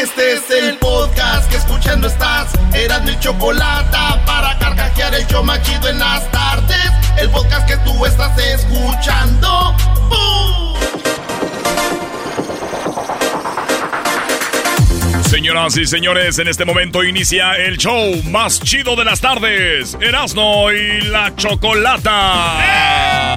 Este es el podcast que escuchando estás. Eran mi chocolate para carcajear el yo machido en las tardes. El podcast que tú estás escuchando. Señoras y señores, en este momento inicia el show más chido de las tardes. Erasno y la chocolata.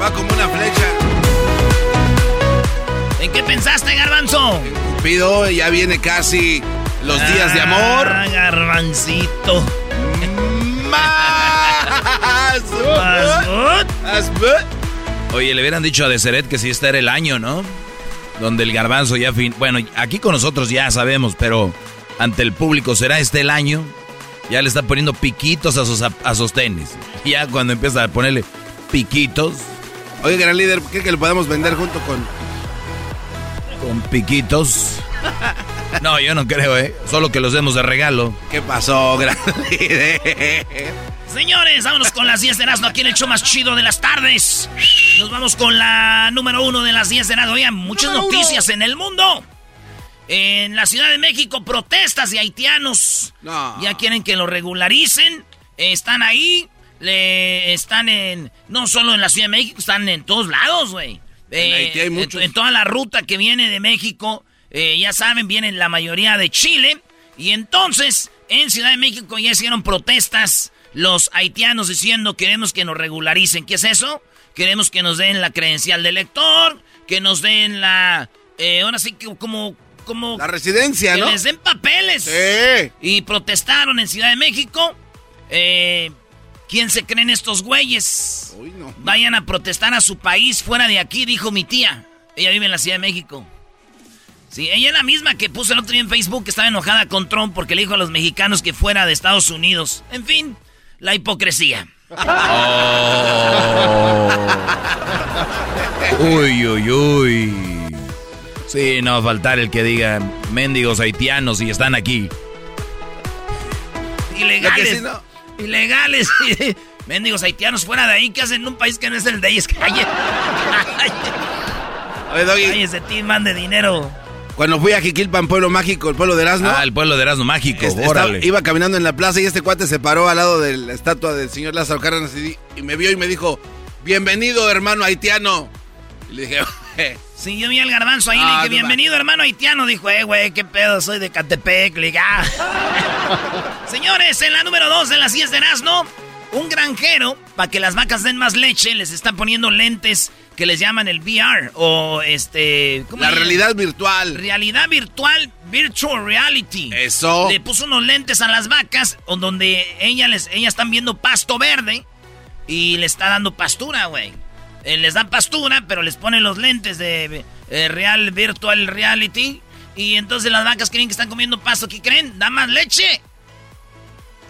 va como una flecha. ¿En qué pensaste, Garbanzo? Cupido, ya viene casi los días de amor. Ah, garbancito. Oye, le hubieran dicho a Deseret que si este era el año, ¿no? Donde el garbanzo ya fin... Bueno, aquí con nosotros ya sabemos, pero ante el público, ¿será este el año? Ya le está poniendo piquitos a sus, a sus tenis. Y ya cuando empieza a ponerle piquitos... Oye, gran líder, ¿cree que lo podemos vender junto con... Con piquitos? No, yo no creo, ¿eh? Solo que los demos de regalo. ¿Qué pasó, gran líder? Señores, vámonos con las 10 de Erasmo aquí en el show más chido de las tardes. Nos vamos con la número uno de las 10 de Erasmo. Oigan, muchas noticias en el mundo. En la Ciudad de México, protestas de haitianos. No. Ya quieren que lo regularicen. Están ahí. Le, están en. No solo en la Ciudad de México, están en todos lados, güey. En Haití hay muchos. En, en toda la ruta que viene de México. eh, ya saben, vienen la mayoría de Chile. Y entonces, en Ciudad de México ya hicieron protestas los haitianos diciendo queremos que nos regularicen. ¿Qué es eso? Queremos que nos den la credencial de elector, que nos den la... eh, ahora sí que como... como La residencia, que ¿no? les den papeles. Sí. Y protestaron en Ciudad de México. Eh, ¿Quién se creen estos güeyes? Uy, no. Vayan a protestar a su país fuera de aquí, dijo mi tía. Ella vive en la Ciudad de México. Sí, ella es la misma que puso el otro día en Facebook que estaba enojada con Trump porque le dijo a los mexicanos que fuera de Estados Unidos. En fin, la hipocresía. Uy, uy, uy. Sí, no va a faltar el que diga mendigos haitianos y están aquí. Ilegales. Lo que sí, no. Ilegales. Mendigos haitianos fuera de ahí. ¿Qué hacen en un país que no es el de ellos? Calle. Oye, Doggy, Cállese, ti, man de dinero. cuando fui a Jiquilpan, pueblo mágico, el pueblo de Erasmo, Ah, el pueblo de Erasmo Mágico, este, estaba- órale. iba caminando en la plaza y este cuate se paró al lado de la estatua del señor Lázaro Cárdenas y me vio y me dijo, bienvenido hermano haitiano. Y le dije, Sí, yo vi al garbanzo ahí, le Ah, dije, no bienvenido hermano haitiano. Dijo, eh, güey, qué pedo, soy de Catepec. Le dije, "Ah". Señores, en la número 2 de las 10 de Erasmo, un granjero, para que las vacas den más leche, les están poniendo lentes que les llaman el VR o este... ¿cómo la le- realidad virtual. Realidad virtual, virtual reality. Eso. Le puso unos lentes a las vacas donde ella les, ellas están viendo pasto verde y le está dando pastura, güey. Eh, les da pastura, pero les pone los lentes de eh, real virtual reality y entonces las vacas creen que están comiendo pasto. ¿Qué creen? Da más leche.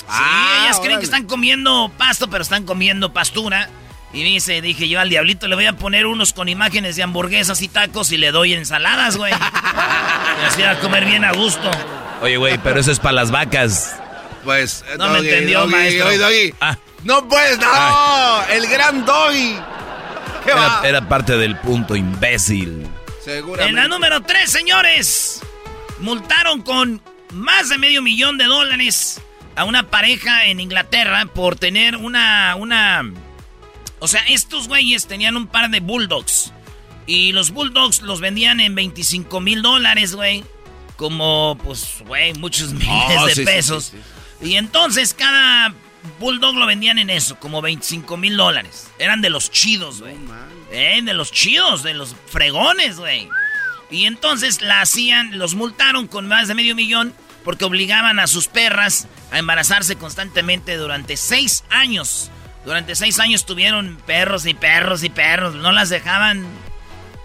Ah, sí, ellas creen que están comiendo pasto, pero están comiendo pastura. Y dice, dije yo al diablito le voy a poner unos con imágenes de hamburguesas y tacos y le doy ensaladas, güey. y así a comer bien a gusto. Oye, güey, pero eso es para las vacas. Pues. No me entendió, maestro. Doggy. Ah. No puedes, no. El gran doggy. ¿Qué Era, va? era parte del punto, imbécil. Seguramente. En la número 3, señores, multaron con más de medio millón de dólares a una pareja en Inglaterra por tener una, una... O sea, estos güeyes tenían un par de bulldogs. Y los bulldogs los vendían en 25 mil dólares, güey. Como, pues, güey, muchos miles Oh, de sí, sí, pesos. sí, sí. Y entonces cada bulldog lo vendían en eso, como 25 mil dólares. Eran de los chidos, güey. Eh, de los chidos, de los fregones, güey. Y entonces la hacían, los multaron con más de medio millón porque obligaban a sus perras a embarazarse constantemente durante seis años. Durante seis años tuvieron perros y perros y perros, no las dejaban.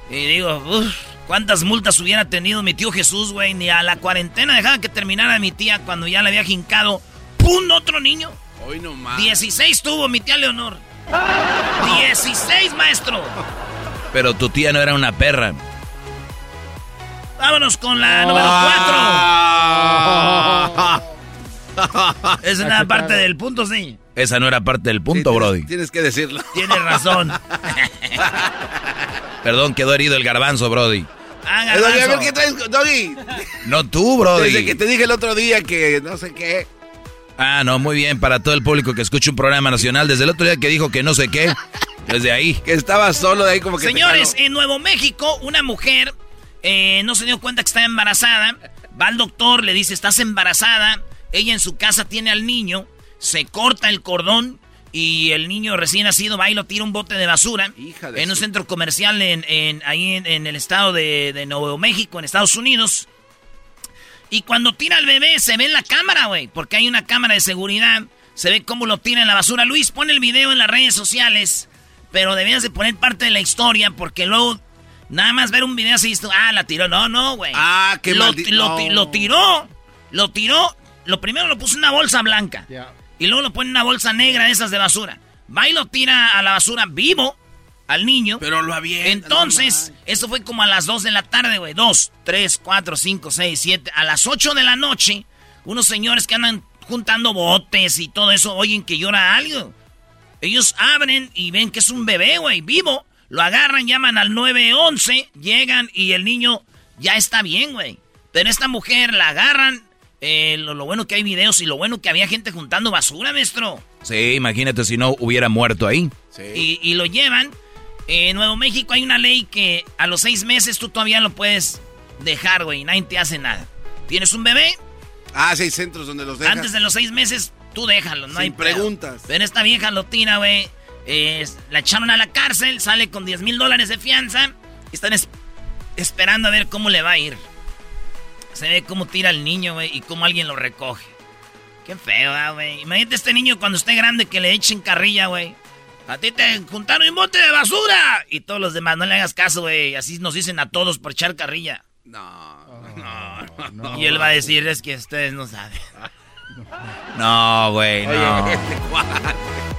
Y digo, uff, ¿cuántas multas hubiera tenido mi tío Jesús, güey? Ni a la cuarentena dejaba que terminara mi tía cuando ya le había jincado. ¡Pum! Otro niño. Hoy no más. 16 tuvo mi tía Leonor. 16, maestro. Pero tu tía no era una perra. Vámonos con la número Ah. 4. Es una parte del punto, sí. Esa no era parte del punto, Brody. Tienes que decirlo. Tienes razón. Perdón, quedó herido el garbanzo, Brody. Ah, Eh, Doggy, a ver qué traes, Doggy. No tú, Brody. Desde que te dije el otro día que no sé qué. Ah, no, muy bien. Para todo el público que escucha un programa nacional, desde el otro día que dijo que no sé qué, desde ahí. Que estaba solo de ahí como que. Señores, en Nuevo México, una mujer eh, no se dio cuenta que estaba embarazada. Va al doctor, le dice, estás embarazada. Ella en su casa tiene al niño. Se corta el cordón y el niño recién nacido va y lo tira un bote de basura. Hija de en un su- centro comercial en, en- ahí en, en el estado de, de Nuevo México, en Estados Unidos. Y cuando tira al bebé se ve en la cámara, güey, porque hay una cámara de seguridad. Se ve cómo lo tira en la basura. Luis, pone el video en las redes sociales, pero debías de poner parte de la historia porque luego nada más ver un video así, esto, ah, la tiró. No, no, güey. Ah, qué lo, maldi- lo, no. lo tiró, lo tiró. Lo primero lo puso en una bolsa blanca. Y luego lo pone en una bolsa negra de esas de basura. Va y lo tira a la basura vivo al niño. Pero lo avienta. Entonces, eso fue como a las 2 de la tarde, güey. 2, 3, 4, 5, 6, 7. A las 8 de la noche, unos señores que andan juntando botes y todo eso oyen que llora algo. Ellos abren y ven que es un bebé, güey, vivo. Lo agarran, llaman al 911, llegan y el niño ya está bien, güey. Pero esta mujer la agarran. eh, lo, lo bueno que hay videos y lo bueno que había gente juntando basura, maestro. Sí, imagínate si no hubiera muerto ahí. Sí. Y, y lo llevan. En Nuevo México hay una ley que a los seis meses tú todavía lo puedes dejar, güey. Nadie te hace nada. Tienes un bebé, Ah, sí, hay centros donde los dejan. antes de los seis meses tú déjalo, no Sin hay pedo. preguntas. Pero esta vieja lo tira, güey. eh, la echaron a la cárcel, sale con 10 mil dólares de fianza. Y están es- esperando a ver cómo le va a ir. Se ve cómo tira el niño, güey, y cómo alguien lo recoge. Qué feo, ah, güey. Imagínate este niño cuando esté grande que le echen carrilla, güey. A ti te juntaron un bote de basura. Y todos los demás, no le hagas caso, güey. Así nos dicen a todos por echar carrilla. No. Y él va a decir, es que ustedes no saben. No, güey, no.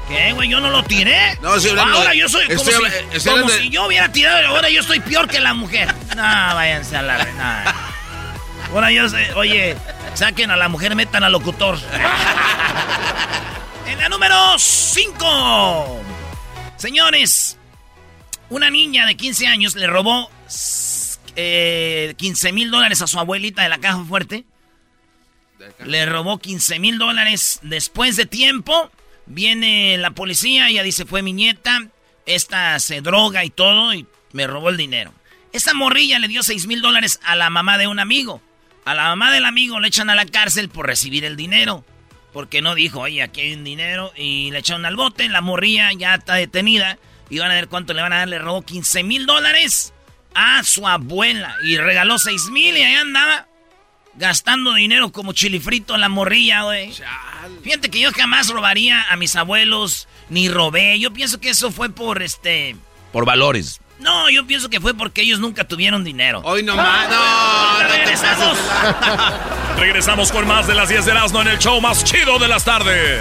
¿Qué, güey? Yo no lo tiré. No, estoy hablando Ahora yo soy como, estoy si, estoy como hablando si yo hubiera tirado. Ahora yo estoy peor que la mujer. No, váyanse a la... No. Ahora yo sé... Oye, saquen a la mujer, metan al locutor. en la número 5. Señores, una niña de 15 años le robó eh, 15 mil dólares a su abuelita de la caja fuerte. Le robó 15 mil dólares después de tiempo. Viene la policía, ella dice, fue mi nieta. Esta se droga y todo y me robó el dinero. Esta morrilla le dio 6 mil dólares a la mamá de un amigo. A la mamá del amigo le echan a la cárcel por recibir el dinero. Porque no dijo, oye, aquí hay un dinero. Y le echaron al bote. La morrilla ya está detenida. Y van a ver cuánto le van a dar. Le robó 15 mil dólares a su abuela. Y regaló 6 mil y ahí andaba gastando dinero como chilifrito en la morrilla, güey. Fíjate que yo jamás robaría a mis abuelos, ni robé. Yo pienso que eso fue por este. Por valores. No, yo pienso que fue porque ellos nunca tuvieron dinero. Hoy no más. No, no te Regresamos. Regresamos con más de las 10 de Erasmo en el show más chido de las tardes.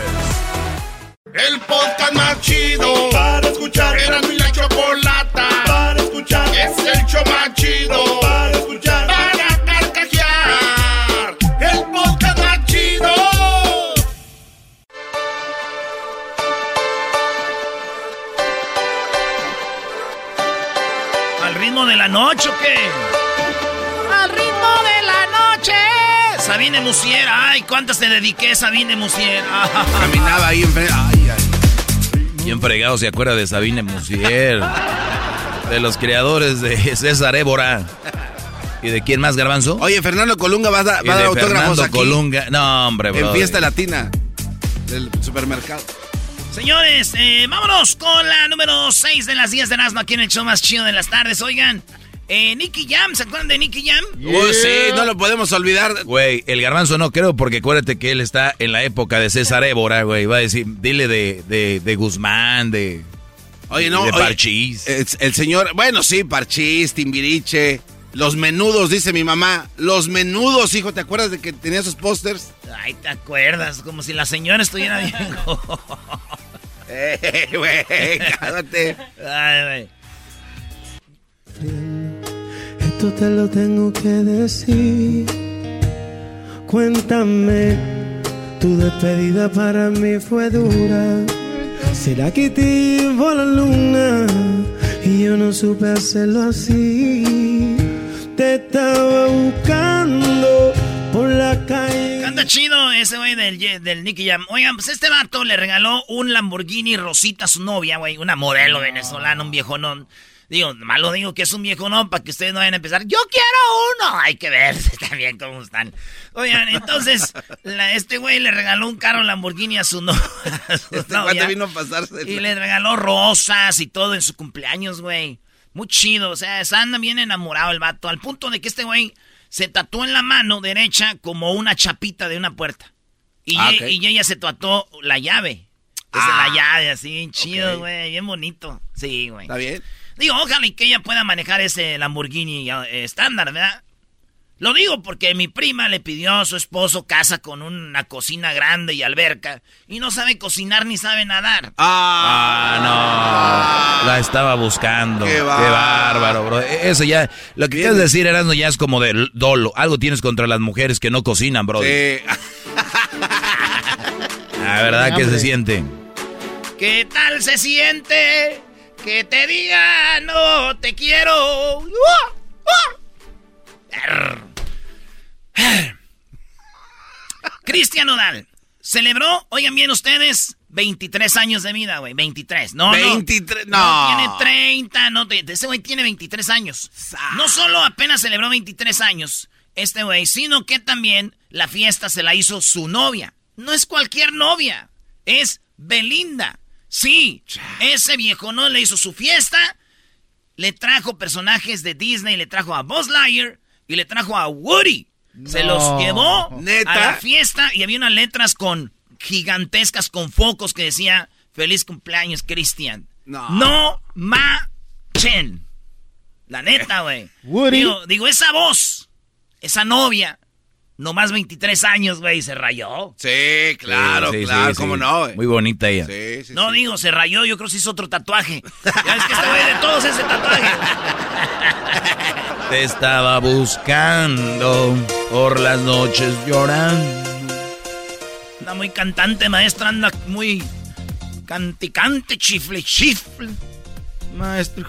El podcast más chido para escuchar. Era mi la chocolata para escuchar. Es el show más chido la noche o qué? ¡Al ritmo de la noche! Sabine Musier, ay, ¿cuántas te dediqué, Sabine Musier? Caminaba ahí enfrente. Ay, ay. Bien fregado se acuerda de Sabine Musier. De los creadores de César Évora. ¿Y de quién más, Garbanzo? Oye, Fernando Colunga va a, dar- Y va a dar autógrafos Fernando aquí. Colunga. No, hombre, bro. En fiesta latina del supermercado. Señores, eh, vámonos con la número 6 de las 10 de Erasmo aquí en el show más chido de las tardes. Oigan, eh, Nicky Jam, ¿se acuerdan de Nicky Jam? Uy, sí, no lo podemos olvidar. Güey, el garbanzo no creo, porque acuérdate que él está en la época de César Évora, güey. Va a decir, dile de, de, de Guzmán, de. Oye, no. de oye, Parchís. El, el señor, bueno, sí, Parchís, Timbiriche. Los menudos, dice mi mamá. Los menudos, hijo, ¿te acuerdas de que tenía esos pósters? Ay, ¿te acuerdas? Como si la señora estuviera bien. Eh, güey, cállate. Ay, güey. Esto te lo tengo que decir. Cuéntame, tu despedida para mí fue dura. ¿Será que te llevó la luna y yo no supe hacerlo así? Te estaba buscando por la calle. Canta chido ese güey del, Nicky Jam. Oigan, pues este vato le regaló un Lamborghini Rosita a su novia, güey. Una modelo venezolana, un viejonón. Digo, malo digo que es un viejonón para que ustedes no vayan a empezar. ¡Yo quiero uno! Hay que ver también cómo están. Oigan, entonces, la- este güey le regaló un carro Lamborghini a su, no- a su Este novia. cuate vino a pasarse. Y le regaló rosas y todo en su cumpleaños, güey. Muy chido, o sea, se anda bien enamorado el vato. Al punto de que este güey se tatuó en la mano derecha como una chapita de una puerta. Y, Ah, y ella se tatuó la llave. Es Ah, la llave, así, bien chido, güey, bien bonito. Sí, güey. ¿Está bien? Digo, ojalá y que ella pueda manejar ese Lamborghini eh, estándar, ¿verdad? Lo digo porque mi prima le pidió a su esposo casa con una cocina grande y alberca y no sabe cocinar ni sabe nadar. Ah, no. La estaba buscando. Qué Qué bárbaro. bro. E- Eso ya. Lo que quieres decir, Erasmo, ya es como de dolo. Algo tienes contra las mujeres que no cocinan, bro. Sí. La verdad que se siente. ¿Qué tal se siente que te diga no te quiero? ¡Uah! ¡Uah! Cristian Nodal celebró, oigan bien ustedes, 23 años de vida, güey. 23. No, no. 23, No. no. tiene 30, no. Ese güey tiene 23 años. No solo apenas celebró 23 años, este güey, sino que también la fiesta se la hizo su novia. No es cualquier novia, es Belinda. Sí, ese viejo no le hizo su fiesta, le trajo personajes de Disney, le trajo a Buzz Lightyear y le trajo a Woody. Se los llevó ¿Neta? a la fiesta y había unas letras con gigantescas con focos que decía feliz cumpleaños Cristian. No. No machen. La neta, güey. Digo, digo, esa voz, esa novia, nomás 23 años, güey, se rayó. Sí, claro, Sí, sí, claro, sí, cómo sí. no, güey. Muy bonita ella. Sí, sí, No sí. digo, se rayó, yo creo que se hizo otro tatuaje. Ya ves que este güey de todos ese tatuaje. Te estaba buscando por las noches llorando. Anda muy cantante, maestra, anda muy canticante, chifle, chifle. Maestro.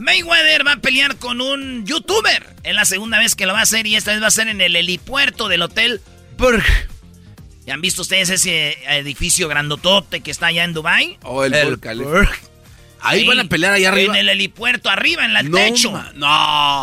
Mayweather va a pelear con un youtuber. Es la segunda vez que lo va a hacer y esta vez va a ser en el helipuerto del hotel Burj. ¿Ya han visto ustedes ese edificio grandotote que está allá en Dubai? Oh, el, El Burj Khalifa. Burj. Ahí van a pelear allá arriba. En el helipuerto, arriba, en el no, techo. ma- no.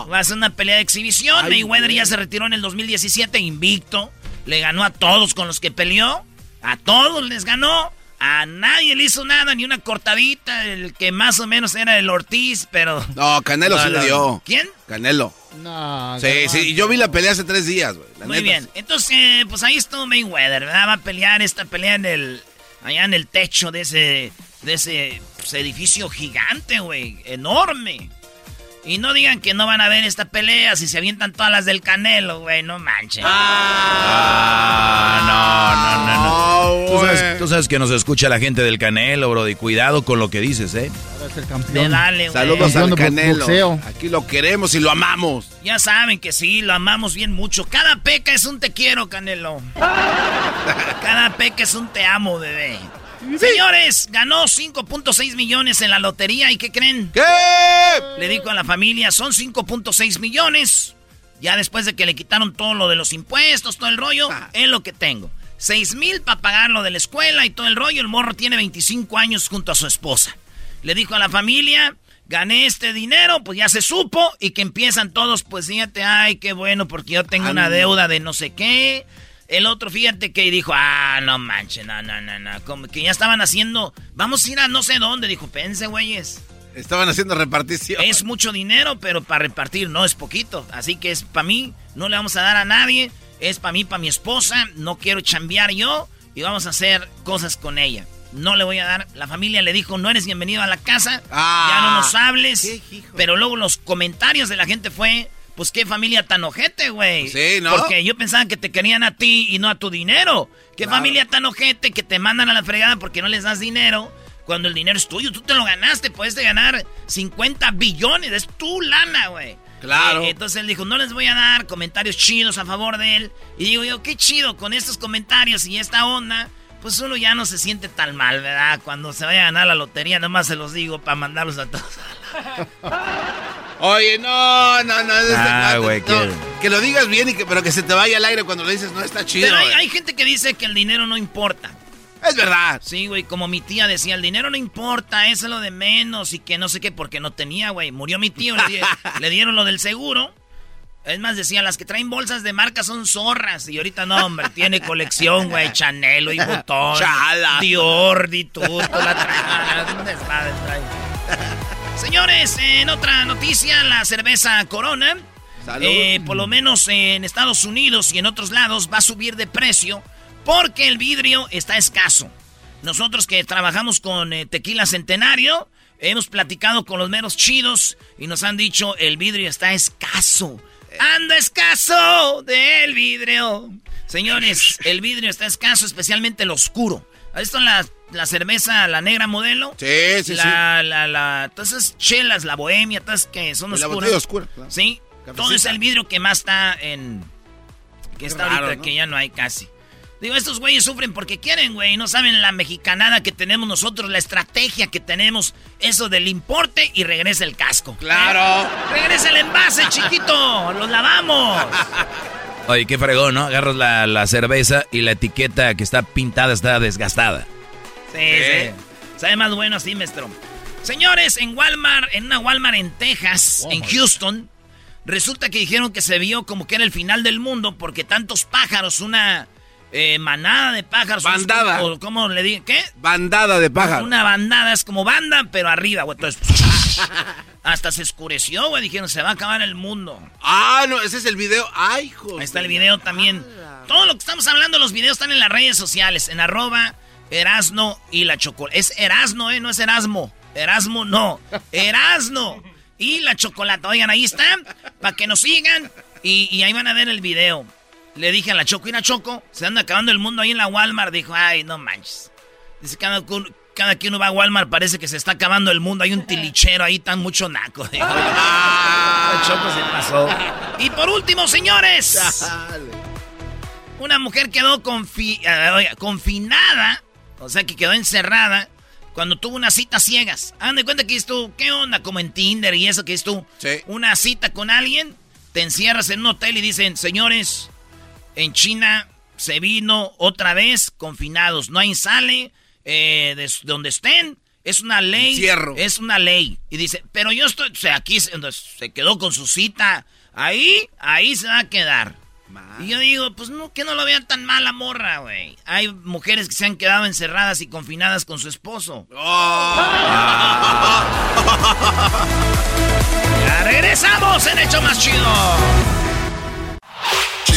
Va a ser una pelea de exhibición. Ay, Mayweather güey. ya se retiró en el 2017 invicto. Le ganó a todos con los que peleó. A todos les ganó. A nadie le hizo nada, ni una cortadita. El que más o menos era el Ortiz, pero... No, Canelo No, sí no, le dio. ¿Quién? Canelo. No, Sí, sí, yo vi la pelea hace tres días, güey. Muy neta. bien. Entonces, eh, pues ahí estuvo Mayweather, ¿verdad? Va a pelear esta pelea en el... Allá en el techo de ese... De ese pues, edificio gigante, güey. Enorme. Y no digan que no van a ver esta pelea si se avientan todas las del Canelo, güey. No manchen. Ah, no, no, no, no. No, Tú sabes, tú sabes que nos escucha la gente del Canelo, bro, y cuidado con lo que dices, ¿eh? De dale, güey. Saludos al Campeón Canelo. boxeo. Aquí lo queremos y lo amamos. Ya saben que sí, lo amamos bien mucho. Cada peca es un te quiero, Canelo. Cada peca es un te amo, bebé. Señores, ganó 5.6 millones en la lotería y ¿qué creen? ¿Qué? Le dijo a la familia, son 5.6 millones. Ya después de que le quitaron todo lo de los impuestos, todo el rollo, es lo que tengo. 6 mil para pagar lo de la escuela y todo el rollo. El morro tiene 25 años junto a su esposa. Le dijo a la familia, gané este dinero, pues ya se supo. Y que empiezan todos, pues fíjate, ay, qué bueno, porque yo tengo una deuda de no sé qué. El otro, fíjate que dijo, ah, no manches, no, no, no, no. Como que ya estaban haciendo, vamos a ir a no sé dónde. Dijo, pense, güeyes. Estaban haciendo repartición. Es mucho dinero, pero para repartir no es poquito. Así que es para mí, no le vamos a dar a nadie. Es para mí, para mi esposa. No quiero chambear yo y vamos a hacer cosas con ella. No le voy a dar. La familia le dijo, no eres bienvenido a la casa. Ah. ya no nos hables. Pero luego los comentarios de la gente fue, pues qué familia tan ojete, güey. Sí, ¿no? Porque yo pensaba que te querían a ti y no a tu dinero. Qué Claro. familia tan ojete que te mandan a la fregada porque no les das dinero. Cuando el dinero es tuyo, tú te lo ganaste, puedes de ganar 50 billones, es tu lana, güey. Claro. Eh, entonces él dijo, no les voy a dar comentarios chidos a favor de él. Y digo yo, qué chido, con estos comentarios y esta onda, pues uno ya no se siente tan mal, ¿verdad? Cuando se vaya a ganar la lotería, nomás se los digo para mandarlos a todos. Oye, no, no, no. Ah, güey, no, que- Que lo digas bien, y que, pero que se te vaya al aire cuando lo dices, no está chido. Pero hay, gente que dice que el dinero no importa. Es verdad. Sí, güey, como mi tía decía, el dinero no importa, eso es lo de menos y que no sé qué, porque no tenía, güey. Murió mi tío, le dieron lo del seguro. Es más, decía, las que traen bolsas de marca son zorras. Y ahorita no, hombre, tiene colección, güey, Chanel y Botón. Chala. Dior, Dituto, la trae. un desmadre trae. Señores, en otra noticia, la cerveza Corona, Salud. eh, por lo menos en Estados Unidos y en otros lados, va a subir de precio porque el vidrio está escaso. Nosotros que trabajamos con eh, Tequila Centenario, hemos platicado con los meros chidos y nos han dicho el vidrio está escaso. Anda escaso del vidrio. Señores, el vidrio está escaso, especialmente el oscuro. ¿Has visto la, la cerveza, la negra modelo? Sí, sí, la, La, la, todas esas chelas, la bohemia, todas que son Y la oscuras. botella oscura, claro. Sí, Cafecita. todo es el vidrio que más está en... Que está raro, ahorita, ¿no? que ya no hay casi. Digo, estos güeyes sufren porque quieren, güey. No saben la mexicanada que tenemos nosotros, la estrategia que tenemos. Eso del importe y regresa el casco. Claro. ¿Eh? Regresa el envase, chiquito. Los lavamos. Oye, qué fregón, ¿no? Agarras la, la cerveza y la etiqueta que está pintada está desgastada. Sí, sí. Sabe más bueno así, maestro. Señores, en Walmart, en una Walmart en Texas, en Houston, resulta que dijeron que se vio como que era el final del mundo porque tantos pájaros, una eh, manada de pájaros. Bandada. o ¿Cómo le dije? ¿Qué? Bandada de pájaros. Una bandada, es como banda, pero arriba, güey. Entonces, hasta se oscureció, güey. Dijeron, se va a acabar el mundo. Ah, no, ese es el video. Ay, hijo. Ahí está el video también. Todo lo que estamos hablando, los videos están en las redes sociales, en arroba Erasno y la chocolate. Es Erasno, ¿eh? No es Erasmo. Erasmo no. Erasno y la chocolate. Oigan, ahí están, para que nos sigan y, y ahí van a ver el video. Le dije a la Choco, mira Choco, se anda acabando el mundo ahí en la Walmart. Dijo, ay, no manches. Dice, cada, cada que uno va a Walmart parece que se está acabando el mundo. Hay un tilichero ahí, tan mucho naco. Dijo, la Choco se pasó. Y por último, señores. Una mujer quedó confi- ah, oiga, confinada, o sea que quedó encerrada cuando tuvo unas citas ciegas. Hagan de cuenta que es tú, ¿qué onda? Como en Tinder y eso que es tú. Sí. Una cita con alguien, te encierras en un hotel y dicen, señores, en China se vino otra vez confinados. No hay sale eh, de donde estén. Es una ley. Encierro. Es una ley. Y dice, pero yo estoy, o sea, aquí se, se quedó con su cita. Ahí, ahí se va a quedar. Y yo digo, pues no, que no lo vean tan mala morra, güey. Hay mujeres que se han quedado encerradas y confinadas con su esposo. Ya regresamos en Hecho Más Chido.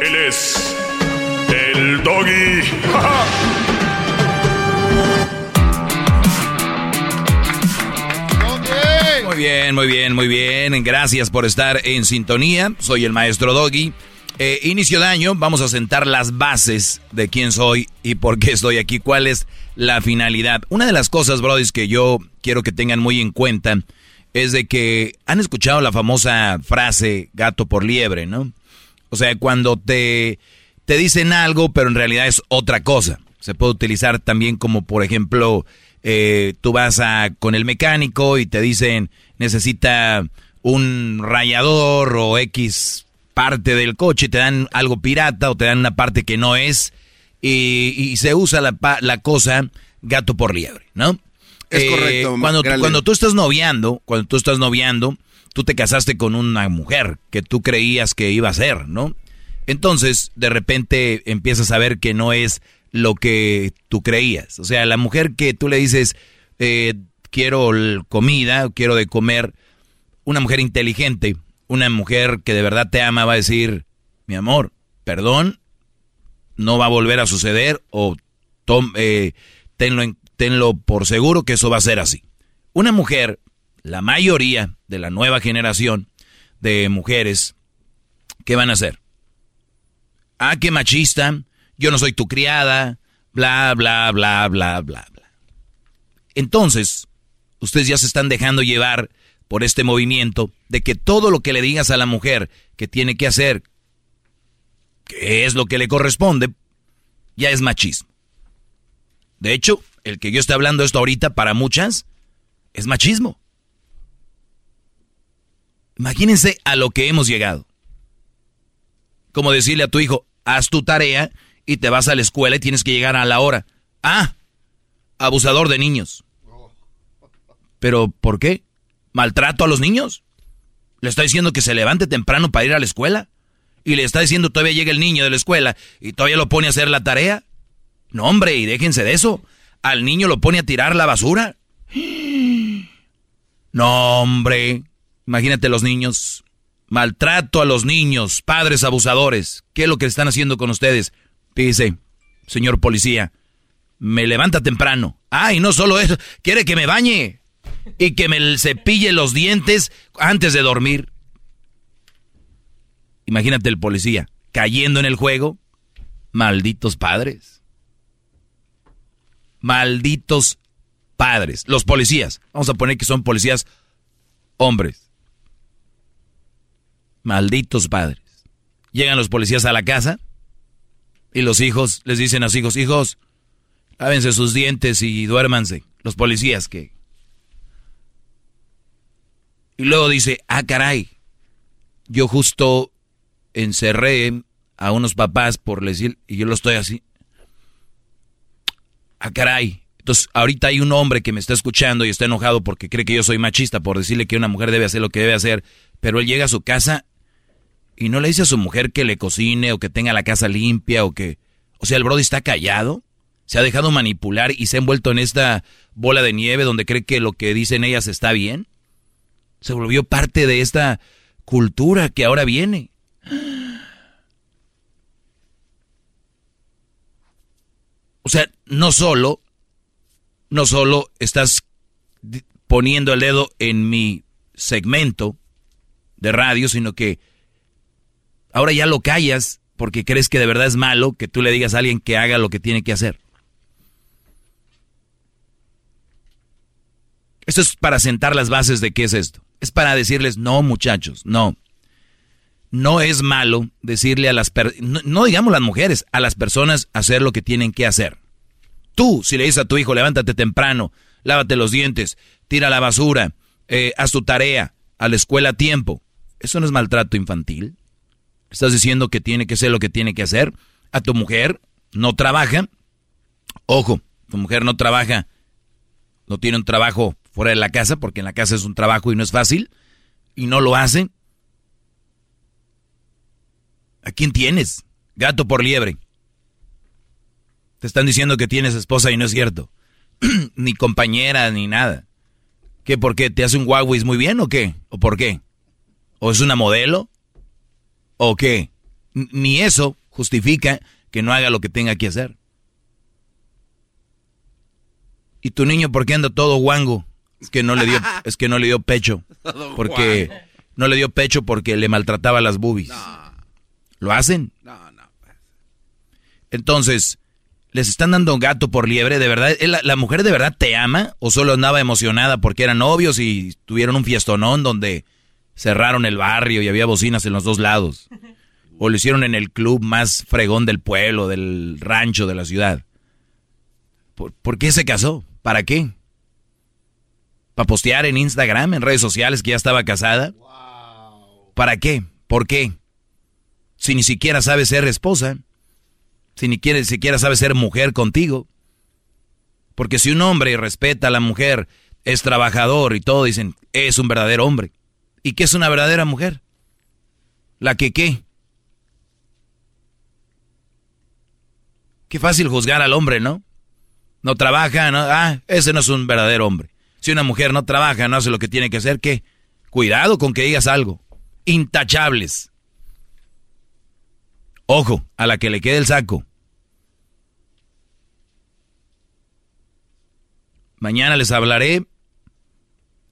Él es el doggy. Muy bien, muy bien, muy bien. Gracias por estar en sintonía. Soy el maestro Doggy. Eh, inicio de año, vamos a sentar las bases de quién soy y por qué estoy aquí, cuál es la finalidad. Una de las cosas, brodis, que yo quiero que tengan muy en cuenta es de que han escuchado la famosa frase gato por liebre, ¿no? O sea, cuando te, te dicen algo, pero en realidad es otra cosa. Se puede utilizar también como, por ejemplo, eh, tú vas a, con el mecánico y te dicen necesita un rayador o X parte del coche, te dan algo pirata o te dan una parte que no es y, se usa la, la, cosa gato por liebre, ¿no? Es correcto. Eh, cuando, cuando tú estás noviando, cuando tú estás noviando, tú te casaste con una mujer que tú creías que iba a ser, ¿no? Entonces, de repente empiezas a ver que no es lo que tú creías. O sea, la mujer que tú le dices, eh, quiero comida, quiero de comer, una mujer inteligente, una mujer que de verdad te ama va a decir, mi amor, perdón, no va a volver a suceder o eh, tenlo, tenlo por seguro que eso va a ser así. Una mujer, la mayoría de la nueva generación de mujeres, ¿qué van a hacer? Ah, qué machista, yo no soy tu criada, bla, bla, bla, bla, bla, bla. Entonces, ustedes ya se están dejando llevar por este movimiento de que todo lo que le digas a la mujer que tiene que hacer, que es lo que le corresponde, ya es machismo. De hecho, el que yo esté hablando esto ahorita para muchas es machismo. Imagínense a lo que hemos llegado. Como decirle a tu hijo, haz tu tarea y te vas a la escuela y tienes que llegar a la hora. Ah, abusador de niños. ¿Pero por qué? ¿Maltrato a los niños? Le está diciendo que se levante temprano para ir a la escuela. Y le está diciendo todavía llega el niño de la escuela y todavía lo pone a hacer la tarea. No, hombre, y déjense de eso. Al niño lo pone a tirar la basura. No, hombre. Imagínate los niños. Maltrato a los niños, padres abusadores. ¿Qué es lo que están haciendo con ustedes? Dice, señor policía, me levanta temprano. Ay, no solo eso, quiere que me bañe y que me cepille los dientes antes de dormir. Imagínate el policía cayendo en el juego. Malditos padres. Malditos padres. Los policías. Vamos a poner que son policías hombres. Malditos padres. Llegan los policías a la casa y los hijos les dicen a sus hijos, hijos, lávense sus dientes y duérmanse. Los policías que... Y luego dice, ah, caray, yo justo encerré a unos papás por decir, y yo lo estoy así. Ah, caray. Entonces, ahorita hay un hombre que me está escuchando y está enojado porque cree que yo soy machista por decirle que una mujer debe hacer lo que debe hacer, pero él llega a su casa y no le dice a su mujer que le cocine o que tenga la casa limpia o que... O sea, el Brody está callado, se ha dejado manipular y se ha envuelto en esta bola de nieve donde cree que lo que dicen ellas está bien. Se volvió parte de esta cultura que ahora viene. O sea, no solo, no solo estás poniendo el dedo en mi segmento de radio, sino que Ahora ya lo callas porque crees que de verdad es malo que tú le digas a alguien que haga lo que tiene que hacer. Esto es para sentar las bases de qué es esto. Es para decirles, no muchachos, no. No es malo decirle a las personas, no, digamos las mujeres, a las personas hacer lo que tienen que hacer. Tú, si le dices a tu hijo, levántate temprano, lávate los dientes, tira la basura, eh, haz tu tarea, a la escuela a tiempo. ¿Eso no es maltrato infantil? Estás diciendo que tiene que ser lo que tiene que hacer. A tu mujer no trabaja. Ojo, tu mujer no trabaja, no tiene un trabajo fuera de la casa, porque en la casa es un trabajo y no es fácil, y no lo hace. ¿A quién tienes? Gato por liebre. Te están diciendo que tienes esposa y no es cierto. ni compañera, ni nada. ¿Qué? ¿Por qué? ¿Te hace un Huawei muy bien o qué? ¿O por qué? ¿O es una modelo? ¿O qué? ni eso justifica que no haga lo que tenga que hacer. ¿Y tu niño por qué anda todo guango? Es que no le dio, es que no le dio pecho. Porque no le dio pecho porque le maltrataba las boobies. ¿Lo hacen? No, no. Entonces, les están dando un gato por liebre, ¿de verdad? ¿La, ¿La, mujer de verdad te ama? ¿O solo andaba emocionada porque eran novios y tuvieron un fiestonón donde cerraron el barrio y había bocinas en los dos lados? ¿O lo hicieron en el club más fregón del pueblo, del rancho, de la ciudad? ¿Por, ¿por qué se casó? ¿Para qué? ¿Para postear en Instagram, en redes sociales que ya estaba casada? ¿Para qué? ¿Por qué? Si ni siquiera sabe ser esposa, si ni siquiera sabe ser mujer contigo. Porque si un hombre respeta a la mujer, es trabajador y todo, dicen, es un verdadero hombre. ¿Y qué es una verdadera mujer? La que qué? Qué fácil juzgar al hombre, ¿no? No trabaja, ¿no? Ah, ese no es un verdadero hombre. Si una mujer no trabaja, no hace lo que tiene que hacer, ¿qué? Cuidado con que digas algo. Intachables. Ojo, a la que le quede el saco. Mañana les hablaré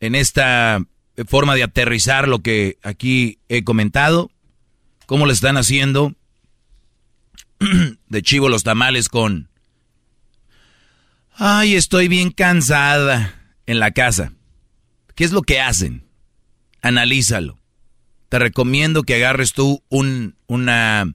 en esta forma de aterrizar lo que aquí he comentado, cómo le están haciendo de chivo los tamales con... Ay, estoy bien cansada en la casa. ¿Qué es lo que hacen? Analízalo. Te recomiendo que agarres tú un, una...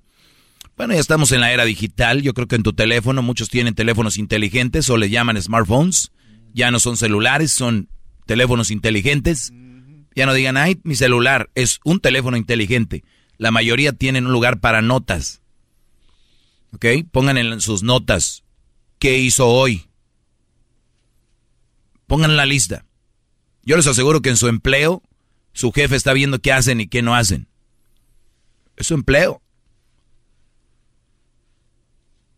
Bueno, ya estamos en la era digital. Yo creo que en tu teléfono, muchos tienen teléfonos inteligentes o le llaman smartphones. Ya no son celulares, son teléfonos inteligentes. Ya no digan, ay, mi celular es un teléfono inteligente. La mayoría tienen un lugar para notas. ¿Ok? Pongan en sus notas qué hizo hoy, Pongan la lista. Yo les aseguro que en su empleo, su jefe está viendo qué hacen y qué no hacen. Es su empleo.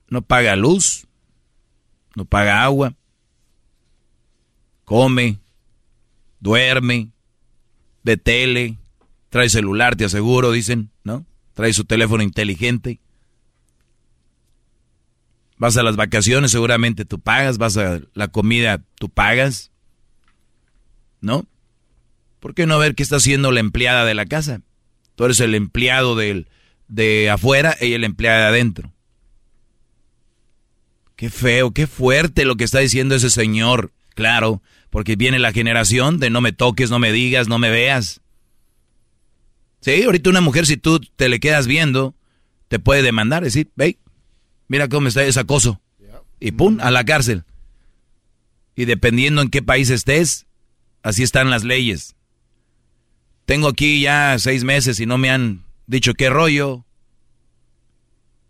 No paga luz, no paga agua, come, duerme, ve tele, trae celular, te aseguro, dicen, ¿no? Trae su teléfono inteligente. Vas a las vacaciones, seguramente tú pagas, vas a la comida, tú pagas. ¿No? ¿Por qué no ver qué está haciendo la empleada de la casa? Tú eres el empleado del, de afuera, ella la empleada de adentro. Qué feo, qué fuerte lo que está diciendo ese señor. Claro, porque viene la generación de no me toques, no me digas, no me veas. Sí, ahorita una mujer, si tú te le quedas viendo, te puede demandar, decir, ve, Mira cómo está ese acoso. Y pum, a la cárcel. Y dependiendo en qué país estés, así están las leyes. Tengo aquí ya seis meses y no me han dicho qué rollo.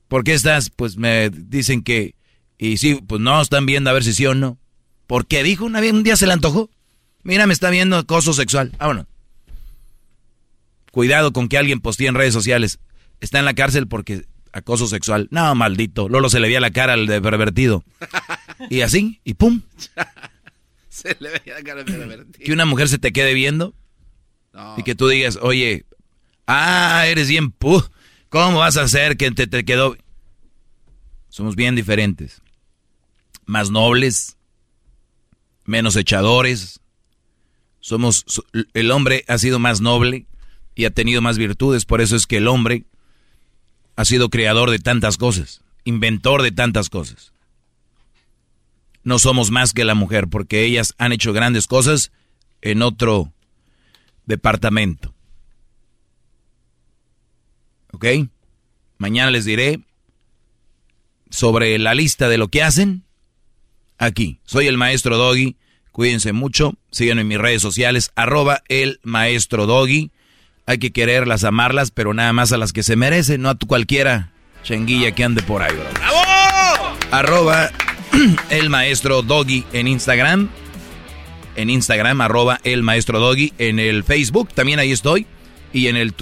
¿Por qué estás? Pues me dicen que... Y sí, pues no, están viendo a ver si sí o no. ¿Por qué dijo una vez, un día se le antojó? Mira, me está viendo acoso sexual. Vámonos. Cuidado con que alguien postee en redes sociales. Está en la cárcel porque acoso sexual. No, maldito. Lolo se le veía la cara al de pervertido. Y así, y pum. se le veía la cara al pervertido. Que una mujer se te quede viendo. Y que tú digas, oye, ah, eres bien pu. ¿Cómo vas a hacer que te, te quedó? Somos bien diferentes. Más nobles. Menos echadores. Somos, el hombre ha sido más noble y ha tenido más virtudes. Por eso es que el hombre ha sido creador de tantas cosas, inventor de tantas cosas. No somos más que la mujer porque ellas han hecho grandes cosas en otro departamento. ¿Ok? Mañana les diré sobre la lista de lo que hacen aquí. Soy el maestro Doggy. Cuídense mucho. Síganme en mis redes sociales, arroba el maestro Doggy. Hay que quererlas, amarlas, pero nada más a las que se merecen, no a tu cualquiera chenguilla que ande por ahí, bro. ¡Bravo! Arroba el maestro Doggy en Instagram. En Instagram, arroba el maestro Doggy. En el Facebook, también ahí estoy. Y en el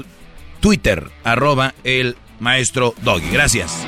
Twitter, arroba el maestro Doggy. Gracias.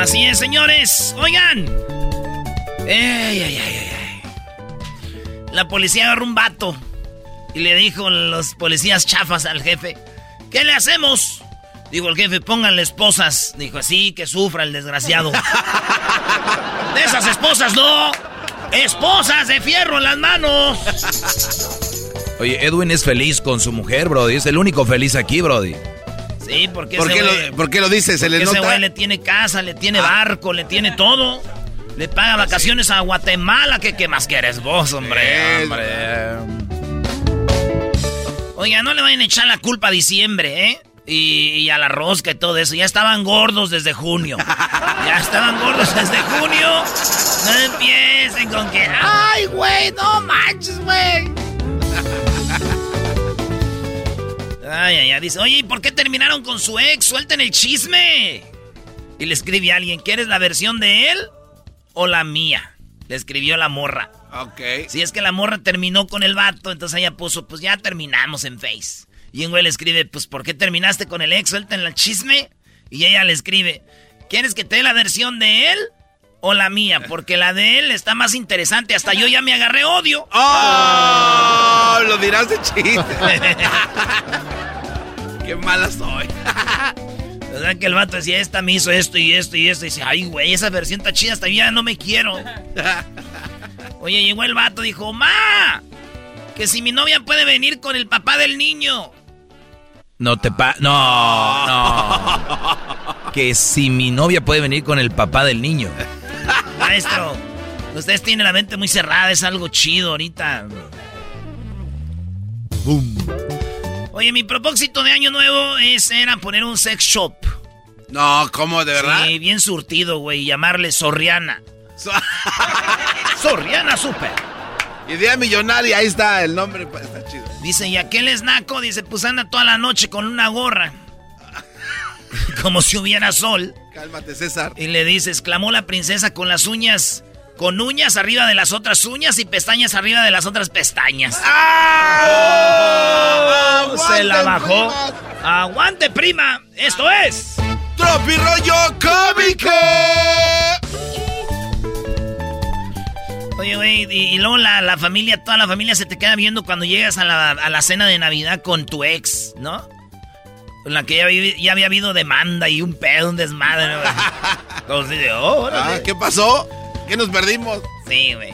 Así es, señores. Oigan. Ey. La policía agarró un vato y le dijo a los policías chafas al jefe, ¿qué le hacemos? Dijo el jefe, pónganle esposas. Dijo, así que sufra el desgraciado. de esas esposas no. Esposas de fierro en las manos. Oye, Edwin es feliz con su mujer, Brody. Es el único feliz aquí, Brody. Sí, porque ¿Por qué, lo, por qué lo dice? ¿Se le ese nota? Ah. güey le tiene casa, le tiene barco, le tiene todo. Le paga vacaciones a Guatemala. ¿Qué, qué más quieres vos, hombre? Es hombre. Oiga, no le vayan a echar la culpa a diciembre, ¿eh? Y, y a la rosca y todo eso. Ya estaban gordos desde junio. Ya estaban gordos desde junio. No empiecen con que... ¡Ay, güey! ¡No manches, güey! Ay, ay, ay. Dice, oye, ¿y por qué terminaron con su ex? Suelten el chisme. Y le escribe a alguien, ¿quieres la versión de él o la mía? Le escribió la morra. Ok. Si es que la morra terminó con el vato, entonces ella puso, pues ya terminamos en Face. Y un güey le escribe, pues ¿por qué terminaste con el ex? Suelten el chisme. Y ella le escribe, ¿quieres que te dé la versión de él o la mía? Porque la de él está más interesante. Hasta yo ya me agarré odio. ¡Oh! Lo dirás de chiste. ¡Qué mala soy! ¿Verdad que el vato decía, esta me hizo esto y esto y esto? Y dice, ay, güey, esa versión está chida, hasta yo ya no me quiero. Oye, llegó el vato, dijo, ma, que si mi novia puede venir con el papá del niño. No te pa... No, no. Que si mi novia puede venir con el papá del niño. Maestro, ustedes tienen la mente muy cerrada, es algo chido ahorita. Oye, mi propósito de año nuevo es, era poner un sex shop. No, ¿cómo? ¿De verdad? Sí, bien surtido, güey, llamarle Sorriana. Sorriana Super. Idea millonaria, ahí está el nombre, pues, está chido. Dice, ¿y aquel es naco? Dice, pues anda toda la noche con una gorra. Como si hubiera sol. Cálmate, César. Y le dice, exclamó la princesa con las uñas, con uñas arriba de las otras uñas y pestañas arriba de las otras pestañas. ¡Ah! Se la bajó. ¡Aguante, prima! ¡Esto es! ¡Tropi rollo cómico! Oye, güey, y, y luego la, la familia, toda la familia se te queda viendo cuando llegas a la, a la cena de Navidad con tu ex, ¿no? Con la que ya, ya había habido demanda y un pedo, un desmadre. Como así de, oh, órale. Ah, ¿Qué pasó? ¿Qué nos perdimos? Sí, güey.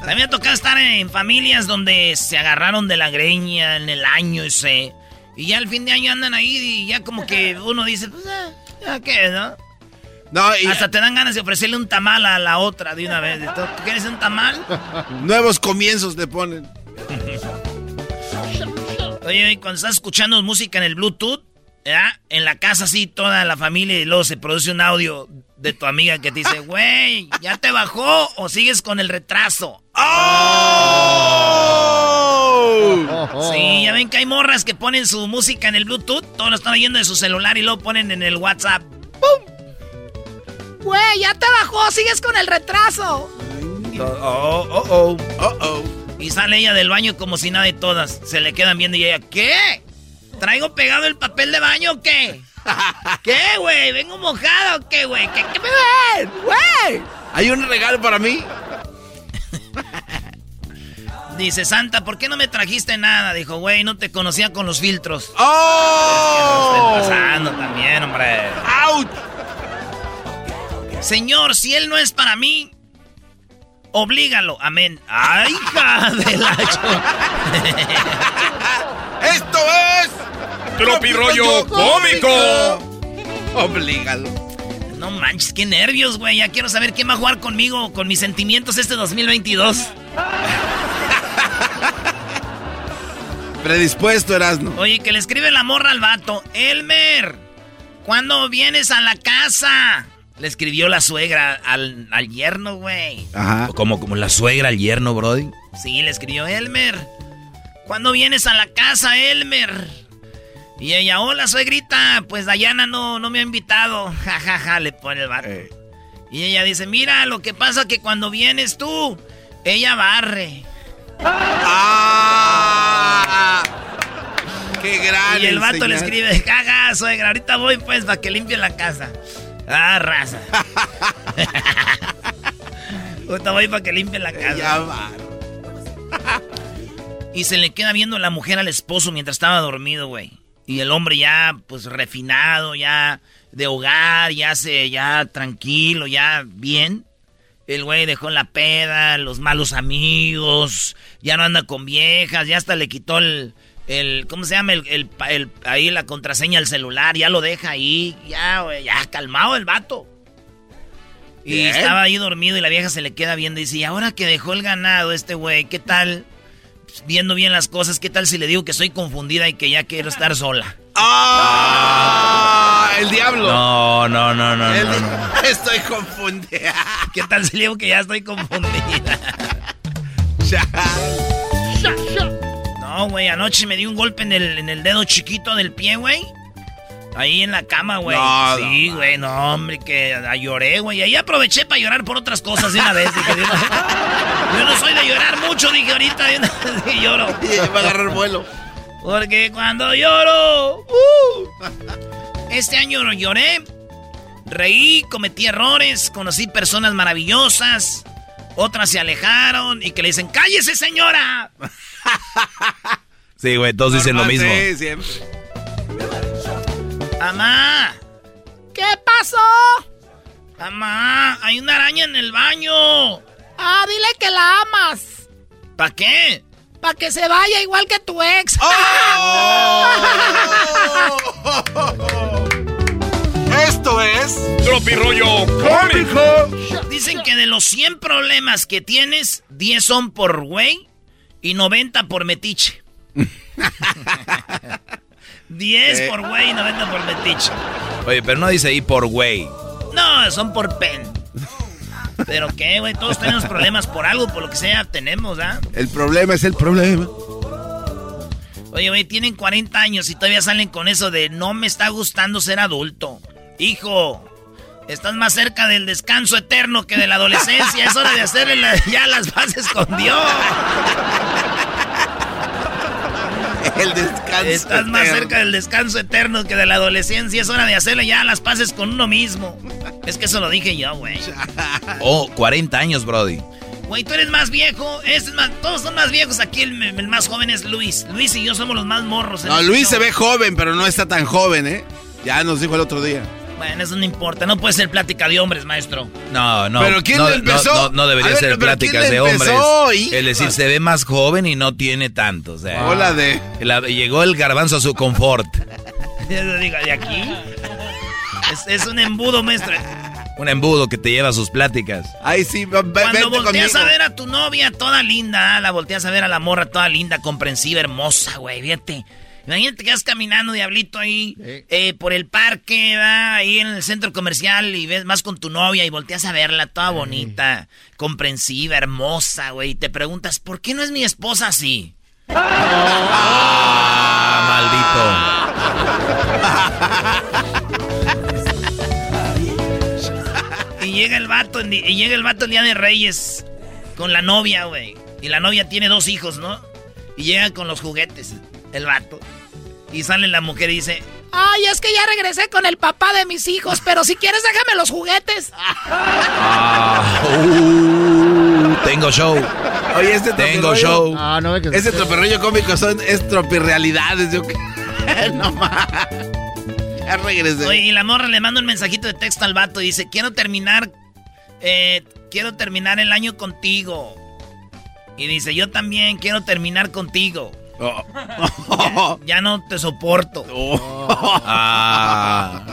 También ha tocado estar en familias donde se agarraron de la greña en el año ese. Y ya al fin de año andan ahí y ya como que uno dice, pues, ah, ya qué, ¿no? No, y Hasta te dan ganas de ofrecerle un tamal a la otra de una vez. ¿Tú quieres un tamal? nuevos comienzos le ponen. Oye, y cuando estás escuchando música en el Bluetooth, ¿ya? En la casa así, toda la familia y luego se produce un audio de tu amiga que te dice, güey, ¿ya te bajó o sigues con el retraso? ¡Oh! Sí, ya ven que hay morras que ponen su música en el Bluetooth, todos lo están oyendo de su celular y luego ponen en el WhatsApp. ¡Pum! Güey, ya te bajó, sigues con el retraso. Oh, oh, oh. Oh, oh. Y sale ella del baño como si nada de todas. Se le quedan viendo y ella, ¿qué? ¿Traigo pegado el papel de baño o qué? ¿Qué, güey? ¿Vengo mojada o qué, güey? ¿Qué, qué me ven? ¡Güey! ¿Hay un regalo para mí? Dice, Santa, ¿por qué no me trajiste nada? Dijo, güey, no te conocía con los filtros. ¡Oh! Estén pasando también, hombre. ¡Auch! Señor, si él no es para mí, oblígalo. Amén. ¡Ay, hija de la ¡Esto es! Tropi rollo cómico. Oblígalo. No manches, qué nervios, güey. Ya quiero saber quién va a jugar conmigo, con mis sentimientos este 2022. Predispuesto, Erasno. Oye, que le escribe la morra al vato. Elmer, ¿cuándo vienes a la casa? Le escribió la suegra al, al yerno, güey. Ajá. Como, como la suegra al yerno, Brody. Sí, le escribió Elmer. ¿Cuándo vienes a la casa, Elmer? Y ella, hola, suegrita. Pues Dayana no, no me ha invitado. Ja, ja, ja, le pone el vato. Y ella dice, mira, lo que pasa que cuando vienes tú, ella barre. ¡Ah! ¡Qué gran Y el vato le escribe, caga, suegra, ahorita voy pues para que limpie la casa. Ah, raza. ahorita voy para que limpie la casa. Ya. Y se le queda viendo la mujer al esposo mientras estaba dormido, güey. Y el hombre ya, pues, refinado, ya de hogar, ya se, ya tranquilo, ya bien. El güey dejó la peda, los malos amigos, ya no anda con viejas, ya hasta le quitó el, el ¿cómo se llama? El, el ahí la contraseña al celular, ya lo deja ahí, ya, güey, ya calmado el vato. Y Bien. estaba ahí dormido y la vieja se le queda viendo y dice, y ahora que dejó el ganado este güey, ¿qué tal? Viendo bien las cosas, ¿qué tal si le digo que estoy confundida y que ya quiero estar sola? ¡Ah! El diablo. No, no, no, no, El no, no. Estoy confundida. ¿Qué tal si le digo que ya estoy confundida? No, güey, anoche me di un golpe en el, en el dedo chiquito del pie, güey. Ahí en la cama, güey. No, sí, güey, no, hombre, que lloré, güey. Ahí aproveché para llorar por otras cosas de una vez. Dije, yo no soy de llorar mucho, dije ahorita, de una vez que lloro. Y va a agarrar vuelo. Porque cuando lloro... ¡uh! Este año no lloré, reí, cometí errores, conocí personas maravillosas, otras se alejaron y que le dicen, ¡cállese, señora! Sí, güey, todos dicen lo mismo. Sí, siempre. ¡Mamá! ¿Qué pasó? Mamá, hay una araña en el baño. Ah, dile que la amas. ¿Para qué? Para que se vaya igual que tu ex. Esto es. Tropirollo cómico. Dicen que de los 100 problemas que tienes, 10 son por güey y 90 por metiche. 10 Eh. por güey y 90 por metiche. Oye, pero no dice ahí por güey. No, son por pen. Pero qué, güey, todos tenemos problemas por algo, por lo que sea, tenemos, ¿ah? El problema es el problema. Oye, güey, tienen 40 años y todavía salen con eso de no me está gustando ser adulto. Hijo, estás más cerca del descanso eterno que de la adolescencia. Es hora de hacerle la- ya las bases con Dios. El descanso. Estás más eterno. cerca del descanso eterno que de la adolescencia. Es hora de hacerle ya las paces con uno mismo. Es que eso lo dije yo, güey. Oh, 40 años, Brody. Güey, tú eres más viejo. Es más, todos son más viejos. Aquí el, el más joven es Luis. Luis y yo somos los más morros. en No, este Luis show. se ve joven, pero no está tan joven, ¿eh? Ya nos dijo el otro día. Bueno, eso no importa. No puede ser plática de hombres, maestro. No, no. ¿Pero quién no, lo empezó? No, no, no debería ver, ser pláticas ¿quién de lo empezó, hombres. hijo? Es decir, se ve más joven y no tiene tanto. O sea, Hola de. la- llegó el garbanzo a su confort. De aquí. Es, es un embudo, maestro. Un embudo que te lleva a sus pláticas. Ay, sí, ve- Cuando vente volteas conmigo. a ver a tu novia toda linda, ah, la volteas a ver a la morra toda linda, comprensiva, hermosa, güey, fíjate. Imagínate que vas caminando, diablito, ahí eh, por el parque, va, ahí en el centro comercial y ves más con tu novia y volteas a verla toda bonita, comprensiva, hermosa, güey. Y te preguntas, ¿por qué no es mi esposa así? Ah, Y llega el vato, y llega el vato el día de Reyes con la novia, güey. Y la novia tiene dos hijos, ¿no? Y llega con los juguetes, el vato. Y sale la mujer y dice, Ay, es que ya regresé con el papá de mis hijos, pero si quieres déjame los juguetes. Ah, uh, tengo show. Oye, este Tengo show. Ah, no ve que Ese tropirroyo cómico son, es tropirrealidades. Yo... no más. Ya regresé. Oye, y la morra le manda un mensajito de texto al vato y dice, quiero terminar, eh, quiero terminar el año contigo. Y dice, yo también quiero terminar contigo. Oh. Ya, ya no te soporto. Ah.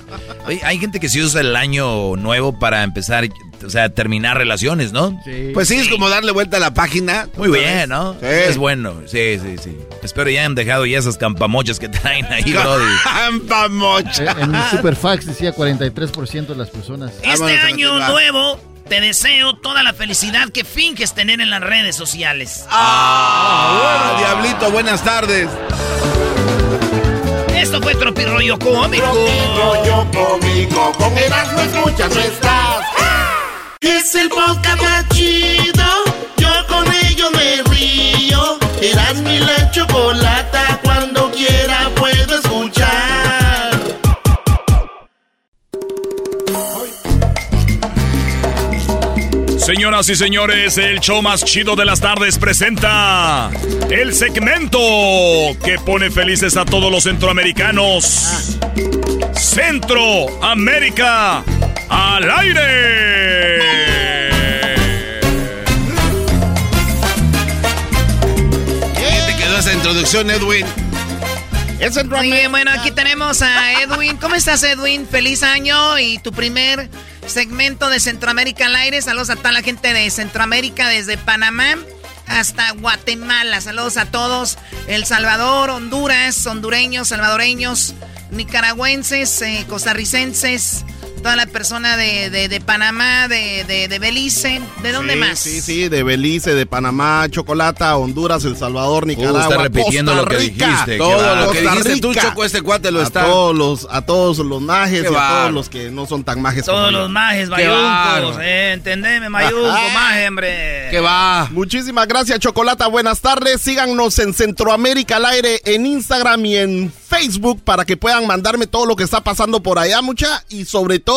Oye, hay gente que sí usa el año nuevo para empezar o sea, terminar relaciones, ¿no? Pues sí, es como darle vuelta a la página. Muy bien, ¿no? Sí. Es bueno, sí, sí, sí. Espero ya han dejado ya esas campamochas que traen ahí, brody. Campamocha. En un superfax decía 43% de las personas. Este año nuevo te deseo toda la felicidad que finges tener en las redes sociales. Ah, Diablito, buenas tardes. Esto fue Tropirollo Cómico. Rollo cómico, con Erasmo escuchas no estás. Es el podcast más chido. Yo con ello me río. Eras mi la chocolata. Señoras y señores, el show más chido de las tardes presenta el segmento que pone felices a todos los centroamericanos. Centroamérica al aire. ¿Qué te quedó esa introducción, Edwin? Muy bien, bueno, aquí tenemos a Edwin. ¿Cómo estás, Edwin? Feliz año y tu primer segmento de Centroamérica al aire. Saludos a toda la gente de Centroamérica, desde Panamá hasta Guatemala. Saludos a todos. El Salvador, Honduras, hondureños, salvadoreños, nicaragüenses, eh, costarricenses, toda la persona de, de- de Panamá, de, de- de Belice. ¿De dónde Sí, más? Sí, sí, de Belice, de Panamá, Chocolata, Honduras, El Salvador, Nicaragua, está repitiendo Costa lo que Rica. dijiste, Todo lo que Costa dijiste tú. Choco, este cuate lo a está. Todos los, a todos los majes y a todos los que no son tan majes Todos como yo. los majes, mayuncos. Eh, entendeme, mayunco, maje, hombre. ¿Qué va? Muchísimas gracias, Chocolata. Buenas tardes. Síganos en Centroamérica al aire, en Instagram y en Facebook para que puedan mandarme todo lo que está pasando por allá, mucha. Y sobre todo,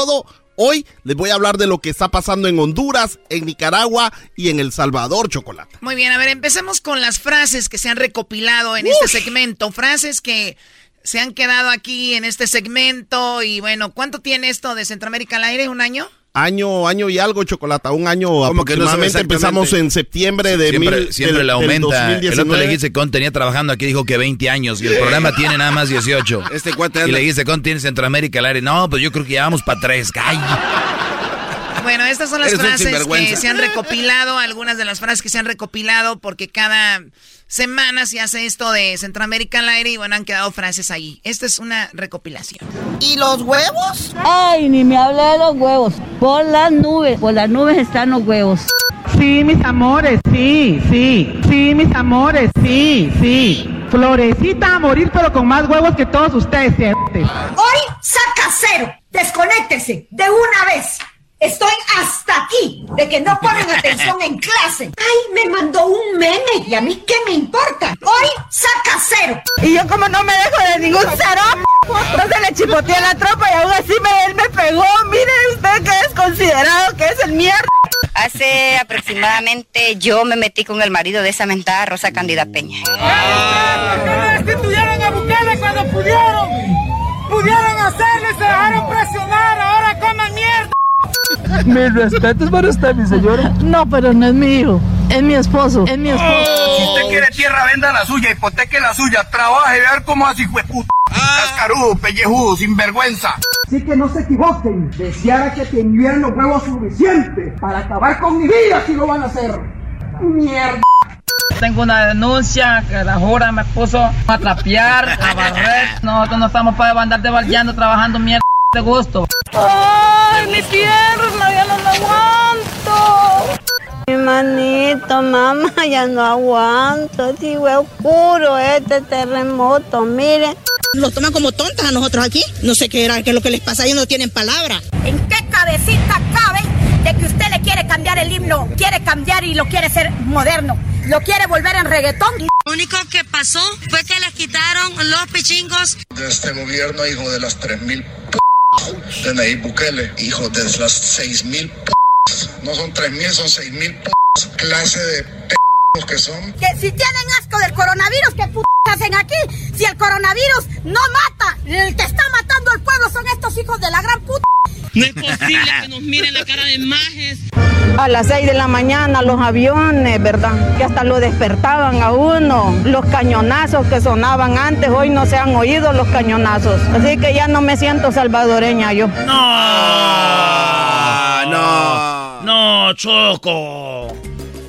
hoy les voy a hablar de lo que está pasando en Honduras, en Nicaragua y en El Salvador, Chocolata. Muy bien, a ver, empecemos con las frases que se han recopilado en este segmento. Frases que se han quedado aquí en este segmento. Y bueno, ¿cuánto tiene esto de Centroamérica al aire? ¿Un año? Año, año y algo, Chocolata. Un año ¿Cómo que no? Empezamos en septiembre de Siempre, mil- siempre del- le del aumenta. El otro 2019. le dijiste con tenía trabajando aquí, dijo que 20 años. Y el programa tiene nada más 18. Este cuate Y anda. le dijiste con tiene Centroamérica al aire. No, pues yo creo que ya vamos para tres. ¡Ay! Bueno, estas son las Eres frases que se han recopilado, algunas de las frases que se han recopilado, porque cada semana se hace esto de Centroamérica al aire y bueno, han quedado frases ahí. Esta es una recopilación. ¿Y los huevos? Ay, ni me hable de los huevos. Por las nubes, por las nubes están los huevos. Sí, mis amores, sí, sí, sí, mis amores, sí, sí. Florecita a morir, pero con más huevos que todos ustedes, siete. Hoy saca cero. Desconéctese de una vez. Estoy hasta aquí de que no ponen atención en clase. Ay, me mandó un meme y a mí qué me importa. Hoy saca cero. Y yo como no me dejo de ningún cero, entonces le chipoteé la tropa y aún así me, él me pegó. Mire usted que es considerado que es el mierda. Hace aproximadamente yo me metí con el marido de esa mentada Rosa Cándida Peña. ¿Por qué no destituyeron a Bukele cuando pudieron? Pudieron hacerlo y se dejaron presionar. Mis respetos para usted, mi señora. No, pero no es mi hijo, es mi esposo, es mi esposo. Si usted quiere tierra, venda la suya, hipoteque la suya, trabaje, a ver cómo hace, hijo de puta. Cascarudo, pellejudo, sinvergüenza. Así que no se equivoquen. Deseara que tuvieran los huevos suficientes para acabar con mi vida si lo van a hacer. Mierda. Tengo una denuncia que la jura me puso a trapear, a barrer. Nosotros no estamos para andar devaldeando, trabajando mierda de gusto. ¡Ay, mi pierna! ¡Ya no la aguanto! Mi manito, mamá, ya no aguanto. Sí, oscuro este terremoto, miren. Los toman como tontas a nosotros aquí. No sé qué era, qué es lo que les pasa, ellos no tienen palabra. ¿En qué cabecita cabe de que usted le quiere cambiar el himno? Quiere cambiar y lo quiere hacer moderno. Lo quiere volver en reggaetón. Lo único que pasó fue que les quitaron los pichingos. de este gobierno, hijo de las 3.000 p de Nayib Bukele, hijo de las 6.000 p no son 3.000, son 6.000 p clase de p que son. Que si tienen asco del coronavirus, ¿qué p hacen aquí? Si el coronavirus no mata, el que está matando al pueblo son estos hijos de la gran puta. No es posible que nos miren la cara de majes. A las 6 de la mañana los aviones, ¿verdad? Que hasta lo despertaban a uno. Los cañonazos que sonaban antes, hoy no se han oído los cañonazos. Así que ya no me siento salvadoreña yo. Ah, no. No, Choco.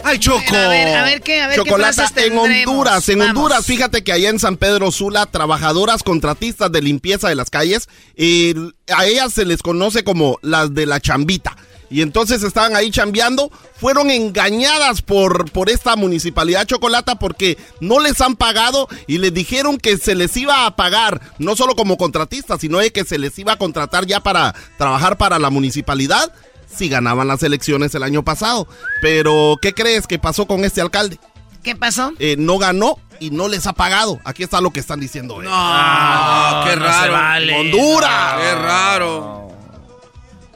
¡Ay, Choco! A ver, a ver qué, a ver Chocolata, qué frases en. Honduras, en Vamos. Honduras, fíjate que allá en San Pedro Sula, trabajadoras contratistas de limpieza de las calles, eh, a ellas se les conoce como las de la chambita. Y entonces estaban ahí chambeando, fueron engañadas por, por esta municipalidad Chocolata porque no les han pagado y les dijeron que se les iba a pagar, no solo como contratistas, sino de que se les iba a contratar ya para trabajar para la municipalidad si ganaban las elecciones el año pasado. Pero, ¿qué crees que pasó con este alcalde? ¿Qué pasó? Eh, no ganó y no les ha pagado. Aquí está lo que están diciendo. Ah, qué no raro. se vale. Honduras. Qué raro.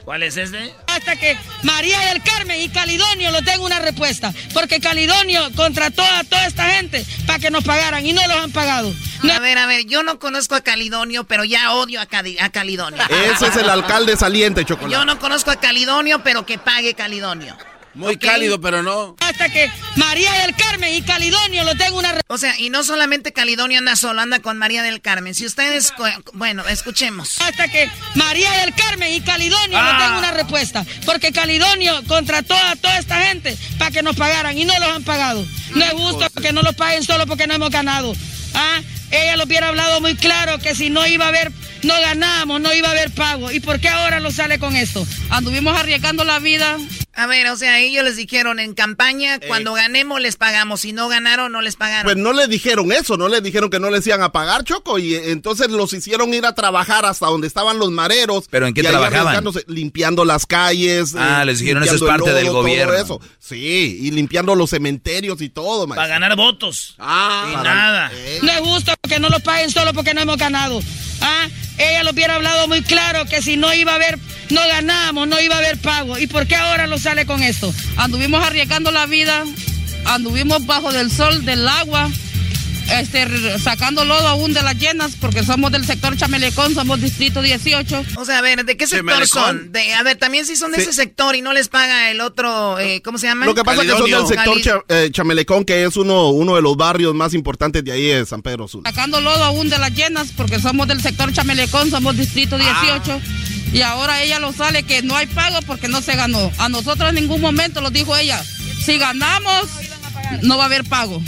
¿Cuál es este? Hasta que María del Carmen y Calidonio lo tengan una respuesta. Porque Calidonio contrató a toda esta gente para que nos pagaran y no los han pagado. A ver, a ver, yo no conozco a Calidonio, pero ya odio a, Cali- a Calidonio. Ese es el alcalde saliente, Chocolate. Yo no conozco a Calidonio, pero que pague Calidonio. Muy cálido, pero no. Hasta que María del Carmen y Calidonio lo tengan una O sea, y no solamente Calidonio anda solo, anda con María del Carmen. Si ustedes, bueno, escuchemos. hasta que María del Carmen y Calidonio Ah. no tengan una respuesta. Porque Calidonio contrató a toda esta gente para que nos pagaran y no los han pagado. No es justo que no los paguen solo porque no hemos ganado. ¿Ah? Ella lo hubiera hablado muy claro que si no iba a haber, no ganamos, no iba a haber pago. ¿Y por qué ahora lo sale con esto? Anduvimos arriesgando la vida. A ver, o sea, ellos les dijeron en campaña, cuando ganemos les pagamos, si no ganaron no les pagaron. Pues no le dijeron eso, no le dijeron que no les iban a pagar, Choco, y eh, entonces los hicieron ir a trabajar hasta donde estaban los mareros. ¿Pero en qué trabajaban? Limpiando las calles. Ah, eh, les dijeron, eso es parte del todo gobierno. eso. Sí, y limpiando los cementerios y todo, Para ganar votos. Ah, y para- nada. No es justo que no los paguen solo porque no hemos ganado. ¿Ah? Ella lo hubiera hablado muy claro que si no iba a haber, no ganamos, no iba a haber pago. ¿Y por qué ahora lo sale con esto? Anduvimos arriesgando la vida, anduvimos bajo del sol, del agua, este, sacando lodo aún de las llenas porque somos del sector Chamelecón, somos distrito 18. O sea, a ver, ¿de qué sector son? De, a ver, también si son de Sí. ese sector y no les paga el otro, eh, ¿cómo se llama? Lo que pasa es que son del sector Cha- eh, Chamelecón, que es uno, uno de los barrios más importantes de ahí de San Pedro Sur. sacando lodo aún de las llenas porque somos del sector Chamelecón, somos distrito 18. Y ahora ella lo sale que no hay pago porque no se ganó. A nosotros en ningún momento lo dijo ella. Si ganamos, no va a haber pago.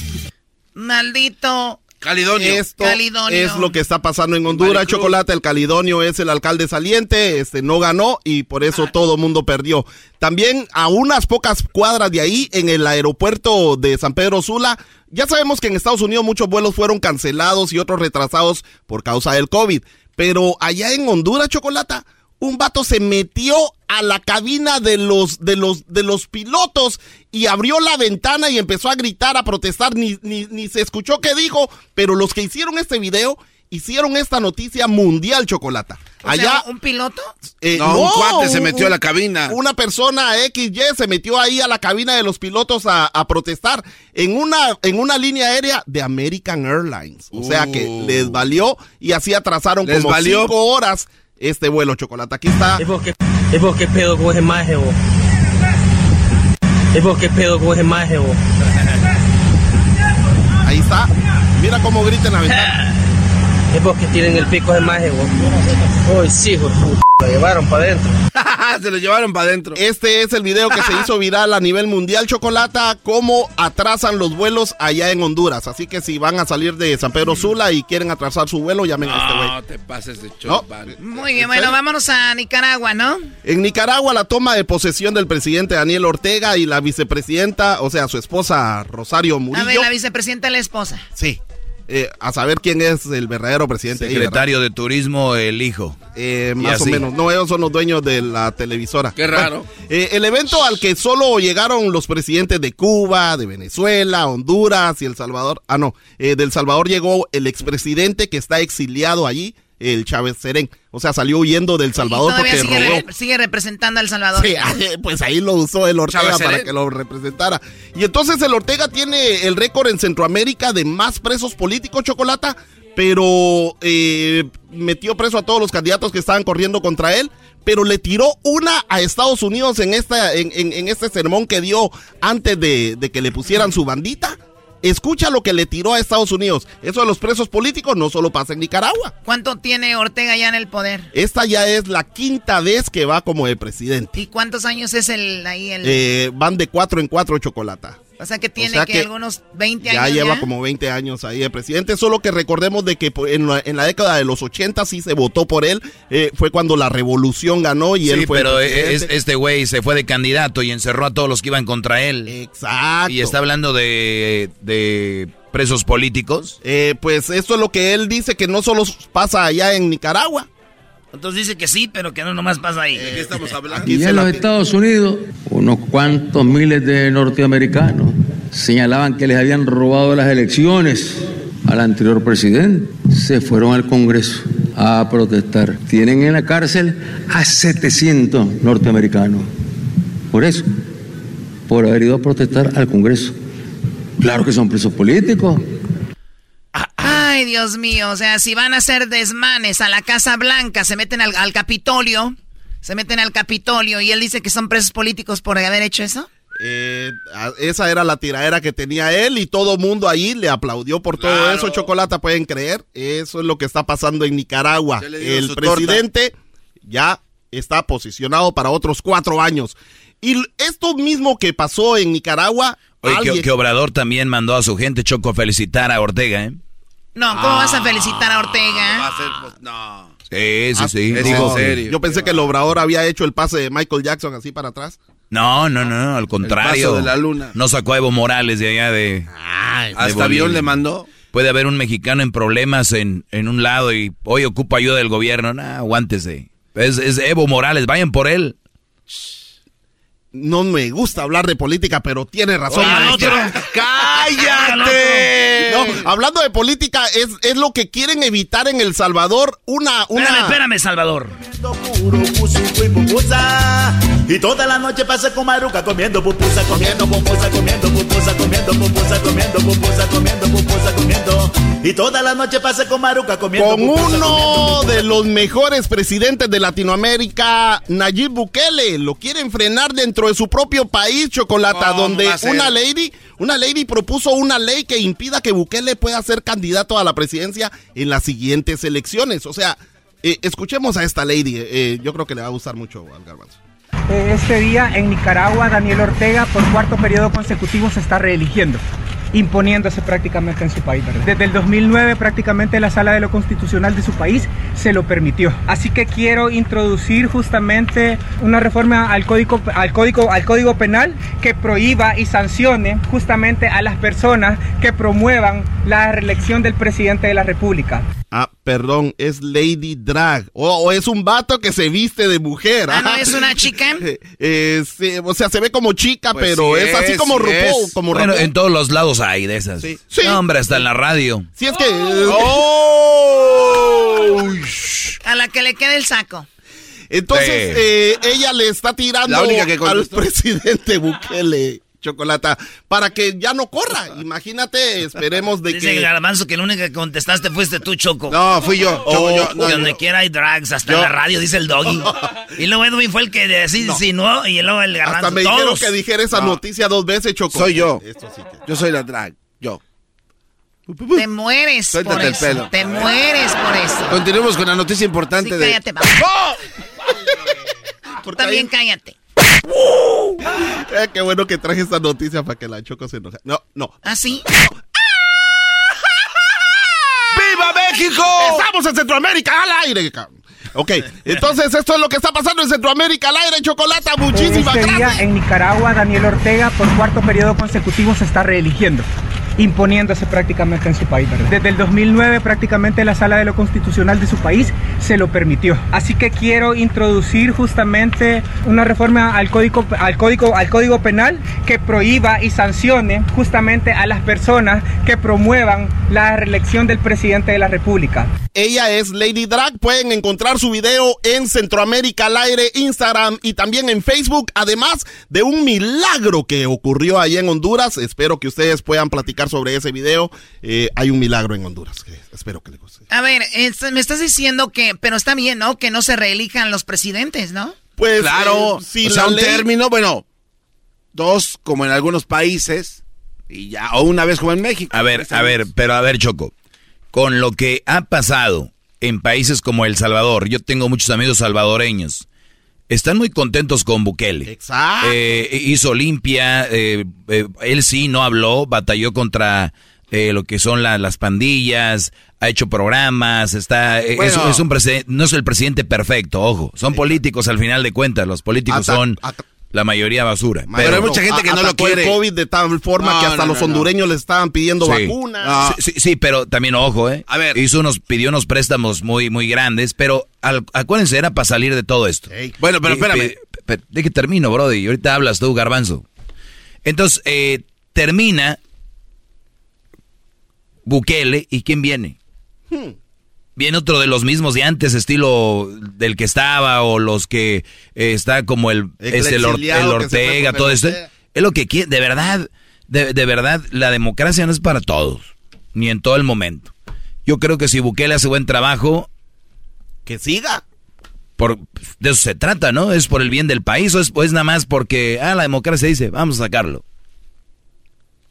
Maldito. Calidonio. Esto Calidonio. es lo que está pasando en Honduras. Maricruz. Chocolate, el Calidonio es el alcalde saliente, este no ganó y por eso todo el mundo perdió. También a unas pocas cuadras de ahí, en el aeropuerto de San Pedro Sula, ya sabemos que en Estados Unidos muchos vuelos fueron cancelados y otros retrasados por causa del COVID. Pero allá en Honduras, Chocolata, un vato se metió a la cabina de los, de los, de los pilotos y abrió la ventana y empezó a gritar, a protestar, ni, ni, ni se escuchó qué dijo, pero los que hicieron este video hicieron esta noticia mundial, Chocolata. O Allá, sea, ¿Un piloto? eh, No, un cuate se un- metió a la cabina. Una persona XY se metió ahí a la cabina de los pilotos a, a protestar en una, en una línea aérea de American Airlines. O sea que Uh. les valió y así atrasaron Les como valió. cinco horas este vuelo, Chocolate. Aquí está. Es vos que, es vos que pedo con ese maje, vos. Es vos que pedo con ese maje, vos. Ahí está. Mira cómo grita en la ventana. Es vos que tienen el pico de maje, vos. Uy, sí, hijo. Lo llevaron para adentro. se lo llevaron para adentro. Este es el video que se hizo viral a nivel mundial, Chocolata, cómo atrasan los vuelos allá en Honduras. Así que si van a salir de San Pedro Sula y quieren atrasar su vuelo, llamen a este güey. No te pases de No. chopán. Muy bien, bueno, vámonos a Nicaragua, ¿no? En Nicaragua, la toma de posesión del presidente Daniel Ortega y la vicepresidenta, o sea, su esposa Rosario A ver, Murillo. la vicepresidenta es la esposa. Sí. Eh, a saber quién es el verdadero presidente. Secretario de Turismo, el hijo. Eh, más o menos. No, ellos son los dueños de la televisora. Qué raro. Bueno, eh, el evento al que solo llegaron los presidentes de Cuba, de Venezuela, Honduras y El Salvador. Ah, no. eh, del Salvador llegó el expresidente que está exiliado allí, el Chávez Serén. O sea, salió huyendo del Salvador porque sigue, robó. re- sigue representando a El Salvador. Sí, pues ahí lo usó el Ortega Chávez para Serén. que lo representara. Y entonces el Ortega tiene el récord en Centroamérica de más presos políticos, Chocolata, pero eh, metió preso a todos los candidatos que estaban corriendo contra él, pero le tiró una a Estados Unidos en, esta, en, en- en este sermón que dio antes de, de que le pusieran su bandita. Escucha lo que le tiró a Estados Unidos. Eso de los presos políticos no solo pasa en Nicaragua. ¿Cuánto tiene Ortega ya en el poder? Esta ya es la quinta vez que va como el presidente. ¿Y cuántos años es el ahí el? Eh, van de cuatro en cuatro chocolata. O sea que tiene que, algunos 20 ya años. Lleva ya como 20 años ahí el presidente. Solo que recordemos de que en la, en la década de los 80 sí se votó por él. Eh, fue cuando la revolución ganó y Sí, él fue. el pero presidente. es- este güey se fue de candidato y encerró a todos los que iban contra él. Exacto. Y está hablando de, de presos políticos. Eh, pues esto es lo que él dice que no solo pasa allá en Nicaragua. Entonces dice que sí, pero que no nomás pasa ahí. ¿De qué estamos hablando? Y en los Estados Unidos, unos cuantos miles de norteamericanos señalaban que les habían robado las elecciones al anterior presidente. Se fueron al Congreso a protestar. Tienen en la cárcel a 700 norteamericanos. Por eso, por haber ido a protestar al Congreso. Claro que son presos políticos. Ay, Dios mío, o sea, si van a hacer desmanes a la Casa Blanca, se meten al, al Capitolio, se meten al Capitolio y él dice que son presos políticos por haber hecho eso. Eh, esa era la tiradera que tenía él y todo mundo ahí le aplaudió por todo Claro. eso. Chocolata, pueden creer. Eso es lo que está pasando en Nicaragua. El torta. presidente ya está posicionado para otros cuatro años. Y esto mismo que pasó en Nicaragua. Oye, que, alguien- que Obrador también mandó a su gente, Choco, a felicitar a Ortega, ¿eh? No, ¿cómo vas a felicitar a Ortega? Va a ser, pues, no. Sí, sí, Ah, sí. Digo, en serio. Yo pensé que el obrador había hecho el pase de Michael Jackson así para atrás. No, no, no, al contrario. paso de la luna. No sacó a Evo Morales de allá de. de Hasta avión le mandó. Puede haber un mexicano en problemas en, en un lado y hoy ocupa ayuda del gobierno. No, aguántese. Es, es Evo Morales, vayan por él. No me gusta hablar de política, pero tiene razón. Oiga, maestro. otro. ¡Cállate! No, hablando de política, es, es lo que quieren evitar en El Salvador. Una, una. Espérame, espérame, Salvador. y toda la noche pasa con Maruca comiendo pupusa, comiendo pupusa, comiendo pupusa, comiendo pupusa, comiendo pupusa, comiendo pupusa, comiendo. Y toda la noche pasa con Maruca comiendo Con uno de los mejores presidentes de Latinoamérica, Nayib Bukele, lo quieren frenar dentro de su propio país, Chocolata, ¿Cómo donde una lady, una lady propuso una ley que impida que Bukele pueda ser candidato a la presidencia en las siguientes elecciones. O sea, eh, escuchemos a esta lady, eh, yo creo que le va a gustar mucho al garbanzo. Eh, Este día en Nicaragua, Daniel Ortega por cuarto periodo consecutivo se está reeligiendo, imponiéndose prácticamente en su país. Desde el 2009 prácticamente la sala de lo constitucional de su país se lo permitió. Así que quiero introducir justamente una reforma al código, al código, al código penal que prohíba y sancione justamente a las personas que promuevan la reelección del presidente de la República. Ah, perdón, es Lady Drag. O, o es un vato que se viste de mujer. Ah, ¿no es una chica? Eh, sí, o sea, se ve como chica, Pues pero sí es así como sí RuPaul. es. Como Bueno, RuPaul. en todos los lados hay de esas. Sí. No, hombre, hasta en la radio. Si es que. ¡Oh! A la que le quede el saco. Entonces, Sí. eh, ella le está tirando al presidente Bukele, Chocolata, para que ya no corra. Imagínate, esperemos de Dice que. Garbanzo que el único que contestaste fuiste tú, Choco. No, fui yo. Choco, Oh, yo. No, donde yo. quiera hay drags, hasta en Yo- la radio, dice el doggy. y luego Edwin fue el que así insinuó y luego el garbanzo. Hasta me dijeron todos. que dijera esa No. noticia dos veces, Choco. Soy yo. Esto sí que- Yo soy la drag. Yo. Te mueres por Suéltate el eso. pelo. Te mueres por eso. Continuemos con la noticia importante Sí, de. cállate. Tú Porque también cállate. Eh, qué bueno que traje esta noticia para que la Choco se enoje. No, no. ¿Ah, sí? ¡Viva México! ¡Estamos en Centroamérica al aire! cabrón! Ok, entonces esto es lo que está pasando en Centroamérica al aire, Chocolata. Muchísimas Este día gracias. en Nicaragua, Daniel Ortega por cuarto periodo consecutivo se está reeligiendo, imponiéndose prácticamente en su país. Desde el 2009 prácticamente la sala de lo constitucional de su país se lo permitió. Así que quiero introducir justamente una reforma al código, al código, al código penal que prohíba y sancione justamente a las personas que promuevan la reelección del presidente de la República. Ella es Lady Drag. Pueden encontrar su video en Centroamérica al aire, Instagram y también en Facebook. Además de un milagro que ocurrió allá en Honduras. Espero que ustedes puedan platicar sobre ese video. Eh, hay un milagro en Honduras. que espero que les guste. A ver, es- me estás diciendo que, pero está bien, ¿no? Que no se reelijan los presidentes, ¿no? Pues Claro. eh, si o sea, un ley- término, bueno. Dos, como en algunos países. Y ya, o una vez como en México. A ver, a ver, pero a ver, Choco. Con lo que ha pasado en países como El Salvador, yo tengo muchos amigos salvadoreños, están muy contentos con Bukele. Exacto. Eh, hizo limpia, eh, eh, él sí no habló, batalló contra eh, lo que son la- las pandillas, ha hecho programas, está, es- es, un no es el presidente perfecto, ojo, son políticos al final de cuentas, los políticos son la mayoría basura. Pero hay mucha gente que no lo quiere. el COVID de tal forma No, que hasta no, los no, no. hondureños le estaban pidiendo Sí. vacunas. Sí, sí, sí, pero también ojo, ¿eh? A ver. Hizo unos, pidió unos préstamos muy, muy grandes, pero al- acuérdense, era para salir de todo esto. Bueno, pero espérame. De que termino, Brody, y ahorita hablas tú, Garbanzo. Entonces, eh, termina Bukele, ¿y quién viene? Hmm. Viene otro de los mismos de antes, estilo del que estaba, o los que eh, está como el, El es Or- Ortega, todo esto. Es lo que quiere, de verdad, de, de verdad, la democracia no es para todos, ni en todo el momento. Yo creo que si Bukele hace buen trabajo, que siga. Por, de eso se trata, ¿no? Es por el bien del país o es, o es nada más porque, ah, la democracia dice, vamos a sacarlo.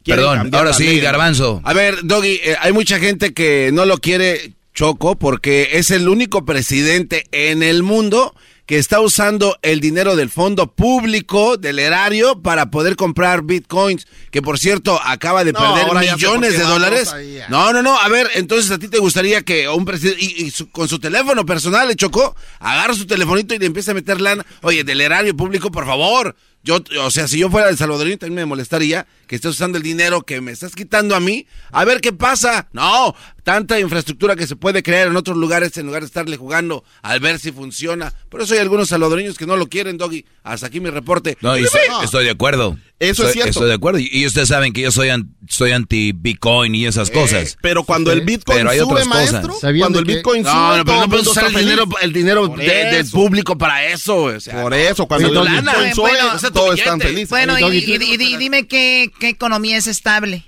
Perdón, ahora sí. Garbanzo. A ver, Doggy, eh, hay mucha gente que no lo quiere Choco porque es el único presidente en el mundo que está usando el dinero del fondo público, del erario, para poder comprar bitcoins, que por cierto acaba de No, perder millones de dólares. No, no, no, a ver, entonces a ti te gustaría que un presidente, y, y su- con su teléfono personal le chocó, agarra su telefonito y le empieza a meter lana, oye, del erario público, por favor. Yo, o sea, si yo fuera el salvadoreño también me molestaría que estés usando el dinero que me estás quitando a mí. A ver qué pasa. No, tanta infraestructura que se puede crear en otros lugares en lugar de estarle jugando al ver si funciona. Por eso hay algunos salvadoreños que no lo quieren, Doggy. Hasta aquí mi reporte. No, y estoy, estoy de acuerdo. Eso es cierto. Estoy de acuerdo. Y, y ustedes saben que yo soy, an- soy anti-Bitcoin y esas cosas. Pero cuando el Bitcoin Pero hay sube, otras cosas. cuando el Bitcoin sube, No, no, pero no puedes usar el dinero, el dinero de- del público para eso. o sea, Por eso, cuando el lana. Bitcoin sube, Bueno, Tu todos están felices. Bueno, y, y- y- y dime qué, qué economía es estable.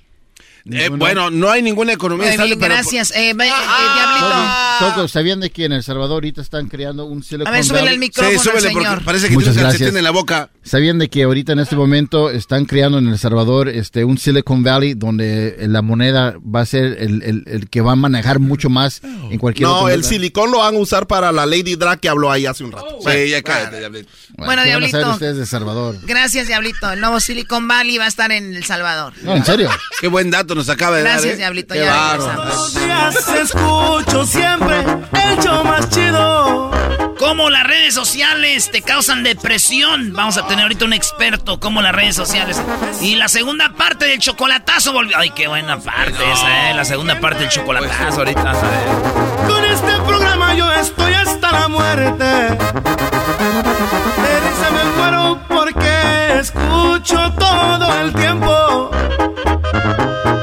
Eh, bueno, no hay ninguna economía Muy estable, pero- gracias. Eh, eh, Ah. Diablito. ¿sabían de que en El Salvador ahorita están creando un Silicon A ver, súbele el micrófono Sí, súbele señor. parece que Muchas tiene un en la boca. ¿Sabían de que ahorita en este momento están creando en El Salvador este un Silicon Valley donde la moneda va a ser el, el- el que va a manejar mucho más en cualquier No, otro el silicón lo van a usar para la Lady Drag que habló ahí hace un rato. Sí, ya cállate, Diablito. Bueno, ¿qué van a saber Diablito. ustedes de Salvador? Gracias, Diablito. El nuevo Silicon Valley va a estar en El Salvador. No, en serio. Qué buen dato nos acaba de dar. Gracias, ¿eh? Diablito. Qué Ya días escucho siempre el show más chido. ¿Cómo las redes sociales te causan depresión? Vamos a tener ahorita un experto, cómo las redes sociales. Y la segunda parte del chocolatazo volvió. Ay, qué buena parte esa, ¿eh? La segunda parte del chocolatazo ahorita. vas a ver. Con este programa yo estoy hasta la muerte. De risa me muero porque escucho todo el tiempo.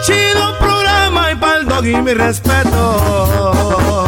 Chido programa y pa'l dog y mi respeto.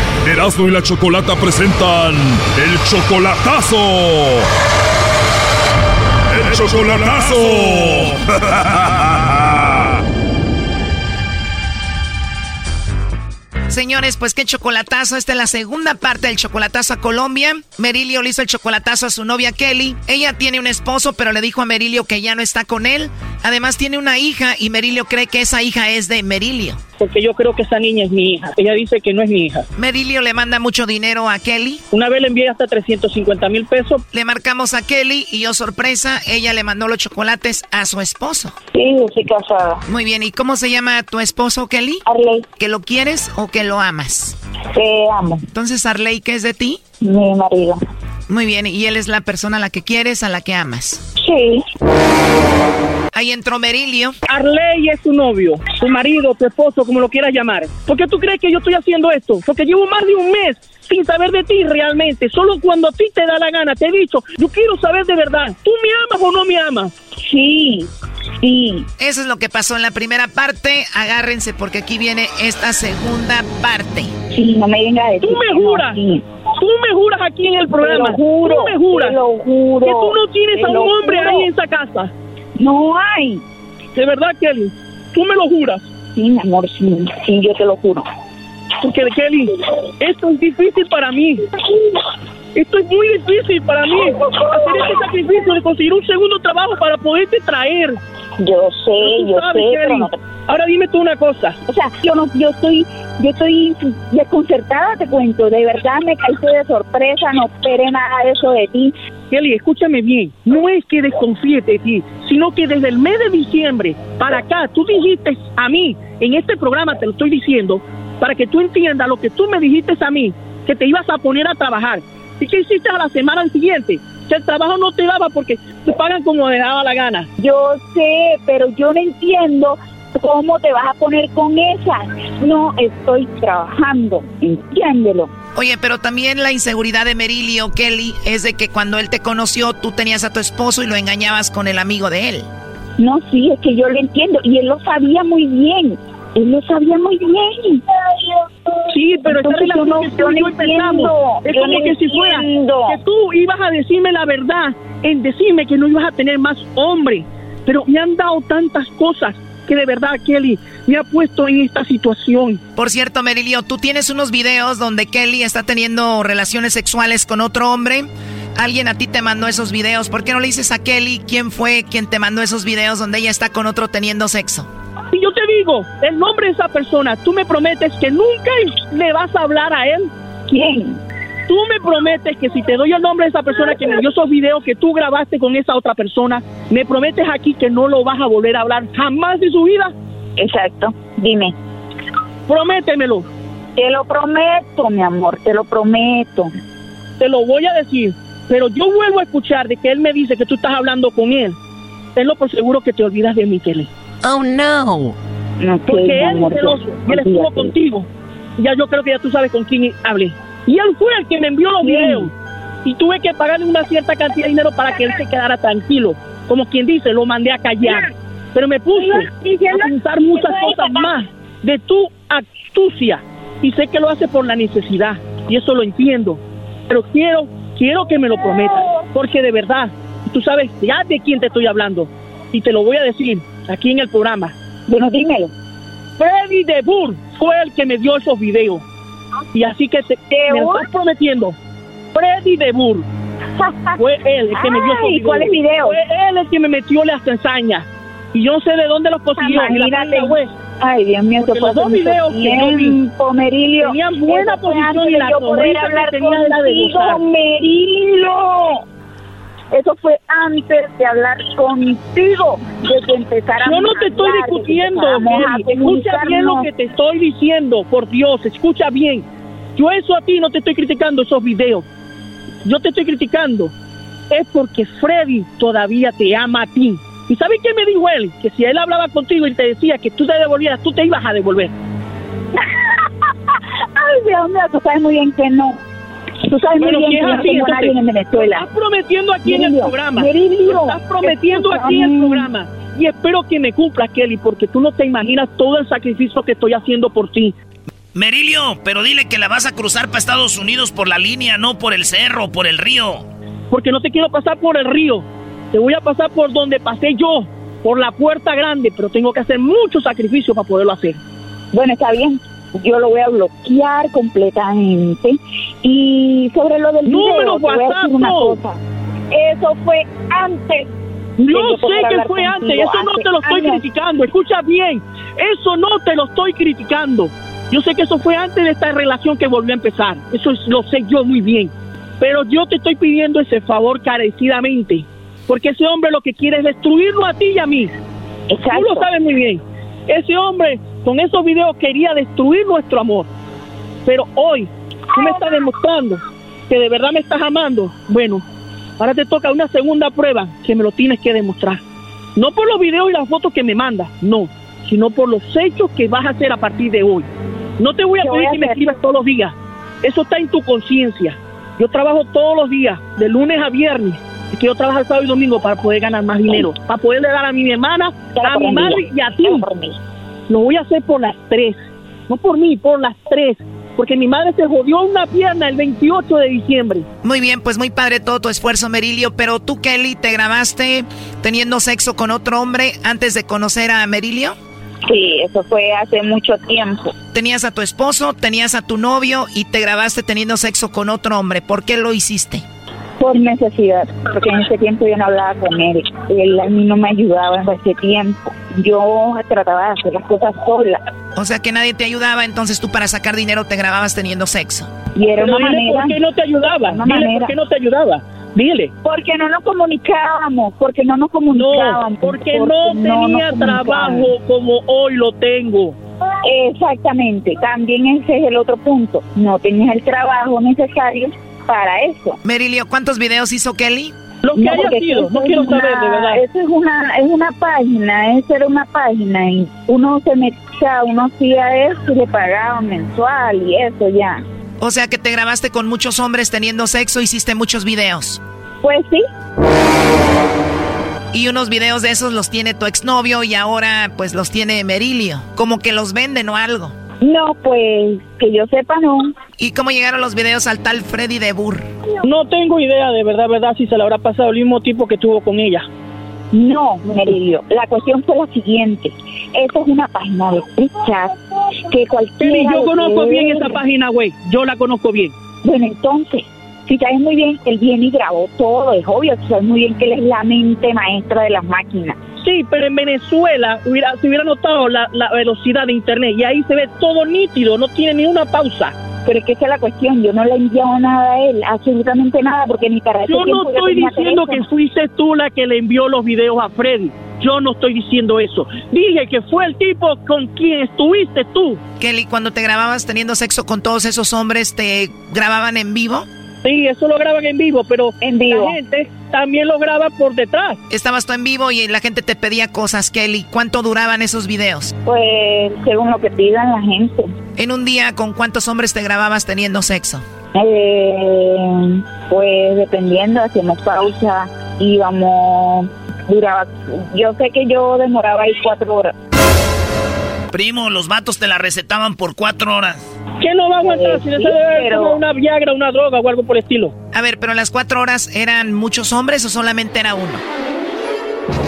Erasmo y la Chocolata presentan el chocolatazo. El chocolatazo. Señores, pues qué chocolatazo. Esta es la segunda parte del chocolatazo a Colombia. Merilio le hizo el chocolatazo a su novia Kelly. Ella tiene un esposo, pero le dijo a Merilio que ya no está con él. Además tiene una hija y Merilio cree que esa hija es de Merilio. Porque yo creo que esa niña es mi hija. Ella dice que no es mi hija. Merilio le manda mucho dinero a Kelly. Una vez le envié hasta 350 mil pesos. Le marcamos a Kelly y yo sorpresa, ella le mandó los chocolates a su esposo. Sí, estoy casada. Muy bien, ¿y cómo se llama tu esposo, Kelly? Arley. ¿Que lo quieres o que lo amas? Te amo. Entonces, Arley, ¿qué es de ti? Mi marido. Muy bien, ¿y él es la persona a la que quieres, a la que amas? Sí. Ahí entró Merilio. Arley es tu novio, tu marido, tu esposo, como lo quieras llamar. ¿Por qué tú crees que yo estoy haciendo esto? Porque llevo más de un mes sin saber de ti realmente. Solo cuando a ti te da la gana te he dicho, yo quiero saber de verdad, ¿tú me amas o no me amas? Sí, sí. Eso es lo que pasó en la primera parte. Agárrense porque aquí viene esta segunda parte. Sí, no me venga decir Tú me no, juras. sí. Tú me juras aquí en el programa. Te lo juro, Tú me juras. te lo juro, Que tú no tienes a un hombre juro. ahí en esa casa. No hay. De verdad, Kelly. Tú me lo juras. Sí, mi amor, sí, sí, yo te lo juro. Porque, Kelly, esto es difícil para mí. Esto es muy difícil para mí. Hacer este sacrificio de conseguir un segundo trabajo para poderte traer. Yo sé, yo sabes, sé, pero Kelly. no te- Ahora dime tú una cosa. O sea, yo no, yo estoy, yo estoy desconcertada, te cuento. De verdad me caíste de sorpresa, no esperé nada de eso de ti. Kelly, escúchame bien. No es que desconfíe de ti, sino que desde el mes de diciembre para acá, tú dijiste a mí, en este programa te lo estoy diciendo, para que tú entiendas lo que tú me dijiste a mí, que te ibas a poner a trabajar. ¿Y qué hiciste a la semana siguiente? Que el trabajo no te daba porque te pagan como te daba la gana. Yo sé, pero yo no entiendo cómo te vas a poner con esa. No estoy trabajando, entiéndelo. Oye, pero también la inseguridad de Merilio, Kelly, es de que cuando él te conoció, tú tenías a tu esposo y lo engañabas con el amigo de él. No, sí, es que yo lo entiendo y él lo sabía muy bien. Él lo sabía muy bien. Sí, pero yo relación no, que tú yo y yo no empezamos, entiendo. es como que si fuera que tú ibas a decirme la verdad en decirme que no ibas a tener más hombre. Pero me han dado tantas cosas que de verdad, Kelly, me ha puesto en esta situación. Por cierto, Merilio, tú tienes unos videos donde Kelly está teniendo relaciones sexuales con otro hombre. Alguien a ti te mandó esos videos. ¿Por qué no le dices a Kelly quién fue quien te mandó esos videos donde ella está con otro teniendo sexo? Si yo te digo el nombre de esa persona, tú me prometes que nunca le vas a hablar a él. ¿Quién? Tú me prometes que si te doy el nombre de esa persona que me dio esos videos que tú grabaste con esa otra persona, me prometes aquí que no lo vas a volver a hablar jamás de su vida. Exacto. Dime. Prométemelo. Te lo prometo, mi amor, te lo prometo. Te lo voy a decir. Pero yo vuelvo a escuchar de que él me dice que tú estás hablando con él. Tenlo por seguro que te olvidas de mí, Kelly. Oh, no. Porque mi él amor, celoso y él estuvo contigo. Ya yo creo que ya tú sabes con quién hablé. Y él fue el que me envió los videos. Y tuve que pagarle una cierta cantidad de dinero para que él se quedara tranquilo. Como quien dice, lo mandé a callar. Pero me puso a pensar muchas cosas más de tu astucia. Y sé que lo hace por la necesidad. Y eso lo entiendo. Pero quiero, quiero que me lo prometas. Porque de verdad, tú sabes ya de quién te estoy hablando. Y te lo voy a decir aquí en el programa. Bueno, dímelo. Freddy de Burr fue el que me dio esos videos. Y así que te, me lo prometiendo. Freddy de Burr. Fue él el que me dio esos videos. ¿cuáles videos? Fue él el que me metió las ensañas. Y yo no sé de dónde los consiguió. Imagínate. web. Ay, Dios mío, Porque los dos videos que yo vi Merilio. tenían buena posición y la poder hablar tenía era de contigo. Merilio. Eso fue antes de hablar contigo, de que empezáramos Yo no te estoy hablar, discutiendo, Kelly. Escucha bien lo que te estoy diciendo, por Dios, escucha bien. Yo eso a ti no te estoy criticando esos videos. Yo te estoy criticando. Es porque Freddy todavía te ama a ti. ¿Y sabes qué me dijo él? Que si él hablaba contigo y te decía que tú te devolvieras, tú te ibas a devolver. Ay, Dios mío, tú sabes muy bien que no. Tú sabes Bueno, muy bien que así, tengo en Venezuela. Estás prometiendo aquí en el Merilio, programa. Estás prometiendo aquí en el programa. Y espero que me cumplas, Kelly, porque tú no te imaginas todo el sacrificio que estoy haciendo por ti. Merilio, pero dile que la vas a cruzar para Estados Unidos por la línea, no por el cerro, por el río. Porque no te quiero pasar por el río. Te voy a pasar por donde pasé yo, por la puerta grande, pero tengo que hacer mucho sacrificio para poderlo hacer. Bueno, está bien. Yo lo voy a bloquear completamente. Y sobre lo del Número video, WhatsApp, decir una no. cosa. Eso fue antes. Yo sé que fue antes, contigo, eso no te lo estoy años. criticando, escucha bien, eso no te lo estoy criticando. Yo sé que eso fue antes de esta relación que volvió a empezar, eso es- lo sé yo muy bien. Pero yo te estoy pidiendo ese favor carecidamente, porque ese hombre lo que quiere es destruirlo a ti y a mí. Tú lo sabes muy bien. Ese hombre con esos videos quería destruir nuestro amor. Pero hoy tú me estás demostrando que de verdad me estás amando, bueno, ahora te toca una segunda prueba que me lo tienes que demostrar. No por los videos y las fotos que me mandas, no, sino por los hechos que vas a hacer a partir de hoy. No te voy a ¿Qué pedir voy a que me escribas todos los días. Eso está en tu conciencia. Yo trabajo todos los días, de lunes a viernes. Y quiero trabajar sábado y domingo para poder ganar más dinero, para poderle dar a mi hermana, a mi madre y a ti. Lo voy a hacer por las tres. No por mí, por las tres. Porque mi madre se jodió una pierna el 28 de diciembre. Muy bien, pues muy padre todo tu esfuerzo, Merilio. Pero tú, Kelly, ¿te grabaste teniendo sexo con otro hombre antes de conocer a Merilio? Sí, eso fue hace mucho tiempo. Tenías a tu esposo, tenías a tu novio y te grabaste teniendo sexo con otro hombre. ¿Por qué lo hiciste? Por necesidad, porque en ese tiempo yo no hablaba con él. Él a mí no me ayudaba en ese tiempo. Yo trataba de hacer las cosas sola. O sea que nadie te ayudaba, entonces tú para sacar dinero te grababas teniendo sexo. Y era Pero una dile manera. por qué no te ayudaba. Una Dile manera. por qué no te ayudaba. Dile. Porque no nos comunicábamos, porque no nos comunicábamos. No, porque porque no tenía trabajo como hoy lo tengo. Exactamente, también ese es el otro punto. No tenías el trabajo necesario para eso. Merilio, ¿cuántos videos hizo Kelly? Lo que No, haya sido, no quiero una- saber, de verdad. Eso es una, es una página, eso era una página y uno se metía, uno hacía eso y le pagaban mensual y eso ya. O sea que te grabaste con muchos hombres teniendo sexo, hiciste muchos videos. Pues sí. Y unos videos de esos los tiene tu exnovio y ahora pues los tiene Merilio. Como que los venden o algo. No, pues que yo sepa no. ¿Y cómo llegaron los videos al tal Freddy de Burr? No tengo idea de verdad, verdad, si se le habrá pasado el mismo tipo que tuvo con ella. No, Meridio, la cuestión fue la siguiente. Esa es una página de chat que cualquiera... Kelly, yo conozco bien ver. esa página, güey. Yo la conozco bien. Bueno, entonces, si sabes muy bien, él viene y grabó todo, es obvio, sabes muy bien que él es la mente maestra de las máquinas. Sí, pero en Venezuela hubiera, se hubiera notado la, la velocidad de internet y ahí se ve todo nítido, no tiene ni una pausa. Pero es que esa es la cuestión, yo no le he enviado nada a él, absolutamente nada, porque ni para Yo no estoy diciendo que fuiste tú la que le envió los videos a Freddy. Yo no estoy diciendo eso. Dije que fue el tipo con quien estuviste tú. Kelly, cuando te grababas teniendo sexo con todos esos hombres, ¿te grababan en vivo? Sí, eso lo graban en vivo, pero En vivo. la gente también lo graba por detrás. Estabas tú en vivo y la gente te pedía cosas, Kelly. ¿Cuánto duraban esos videos? Pues según lo que pidan la gente. En un día, ¿con cuántos hombres te grababas teniendo sexo? Eh, pues dependiendo, hacíamos pausa, íbamos, duraba, yo sé que yo demoraba ahí cuatro horas. Primo, los vatos te la recetaban por cuatro horas. ¿Quién no va a aguantar Eh, si le sí, pero- una Viagra, una droga o algo por el estilo? A ver, pero las cuatro horas eran muchos hombres o solamente era uno?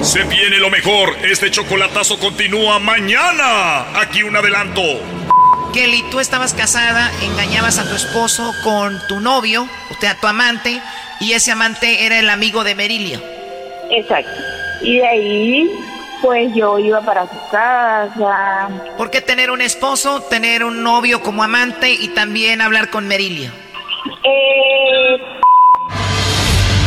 Se viene lo mejor. Este chocolatazo continúa mañana. Aquí un adelanto. Kelly, tú estabas casada, engañabas a tu esposo con tu novio, o sea, tu amante, y ese amante era el amigo de Merilio. Exacto. Y de ahí, pues yo iba para su casa. ¿Por qué tener un esposo, tener un novio como amante y también hablar con Merilio? Eh,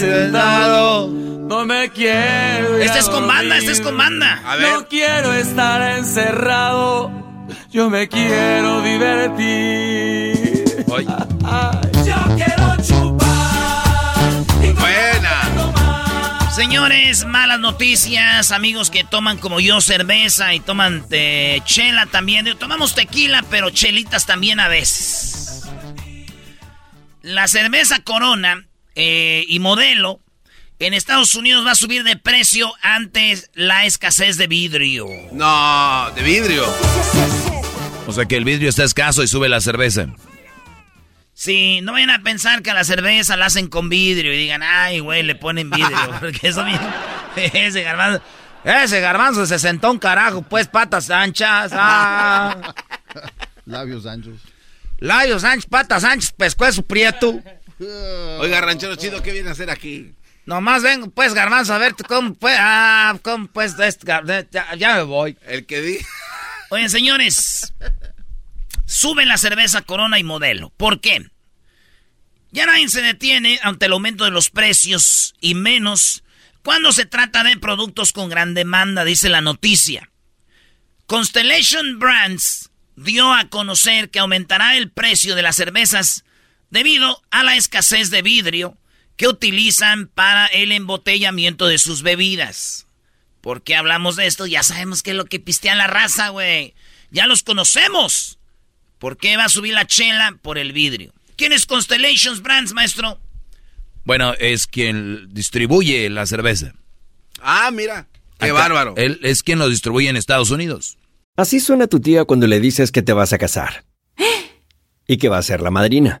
No me quiero. ir Este a es con banda, este es con banda. A ver. No quiero estar encerrado. Yo me quiero divertir. Yo quiero chupar. Buena. Señores, malas noticias, amigos que toman como yo cerveza y toman eh, chela también. Tomamos tequila, pero chelitas también a veces. La cerveza Corona eh, y modelo en Estados Unidos va a subir de precio ante la escasez de vidrio. No, de vidrio. O sea que el vidrio está escaso y sube la cerveza. Sí, no vayan a pensar que a la cerveza la hacen con vidrio y digan, ay, güey, le ponen vidrio. Porque eso mismo, ese garbanzo, ese garbanzo se sentó un carajo, pues patas anchas. Ah. Labios anchos. Labios anchos, patas anchas, pescuezo prieto. Oiga, ranchero chido, ¿qué viene a hacer aquí? Nomás vengo, pues, garbanzo, a ver cómo, pues, ah, cómo, pues, ya, ya me voy. El que di. Oye, señores, suben la cerveza Corona y Modelo. ¿Por qué? Ya nadie se detiene ante el aumento de los precios y menos cuando se trata de productos con gran demanda, dice la noticia. Constellation Brands dio a conocer que aumentará el precio de las cervezas debido a la escasez de vidrio que utilizan para el embotellamiento de sus bebidas. ¿Por qué hablamos de esto? Ya sabemos qué es lo que pistean la raza, güey. Ya los conocemos. ¿Por qué va a subir la chela? Por el vidrio. ¿Quién es Constellations Brands, maestro? Bueno, es quien distribuye la cerveza. Ah, mira. Qué Acá, bárbaro. Él es quien lo distribuye en Estados Unidos. Así suena tu tía cuando le dices que te vas a casar. Y que va a ser la madrina.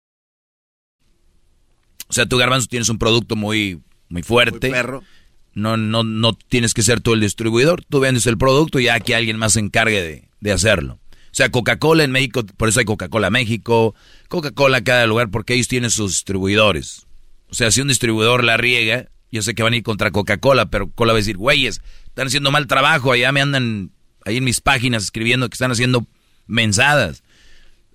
O sea, tú, Garbanzo, tienes un producto muy, muy fuerte. Muy perro. No, no, no tienes que ser tú el distribuidor. Tú vendes el producto y ya que alguien más se encargue de, de hacerlo. O sea, Coca-Cola en México, por eso hay Coca-Cola México, Coca-Cola cada lugar, porque ellos tienen sus distribuidores. O sea, si un distribuidor la riega, yo sé que van a ir contra Coca-Cola, pero Cola va a decir, güeyes, están haciendo mal trabajo, allá me andan ahí en mis páginas escribiendo que están haciendo mensadas.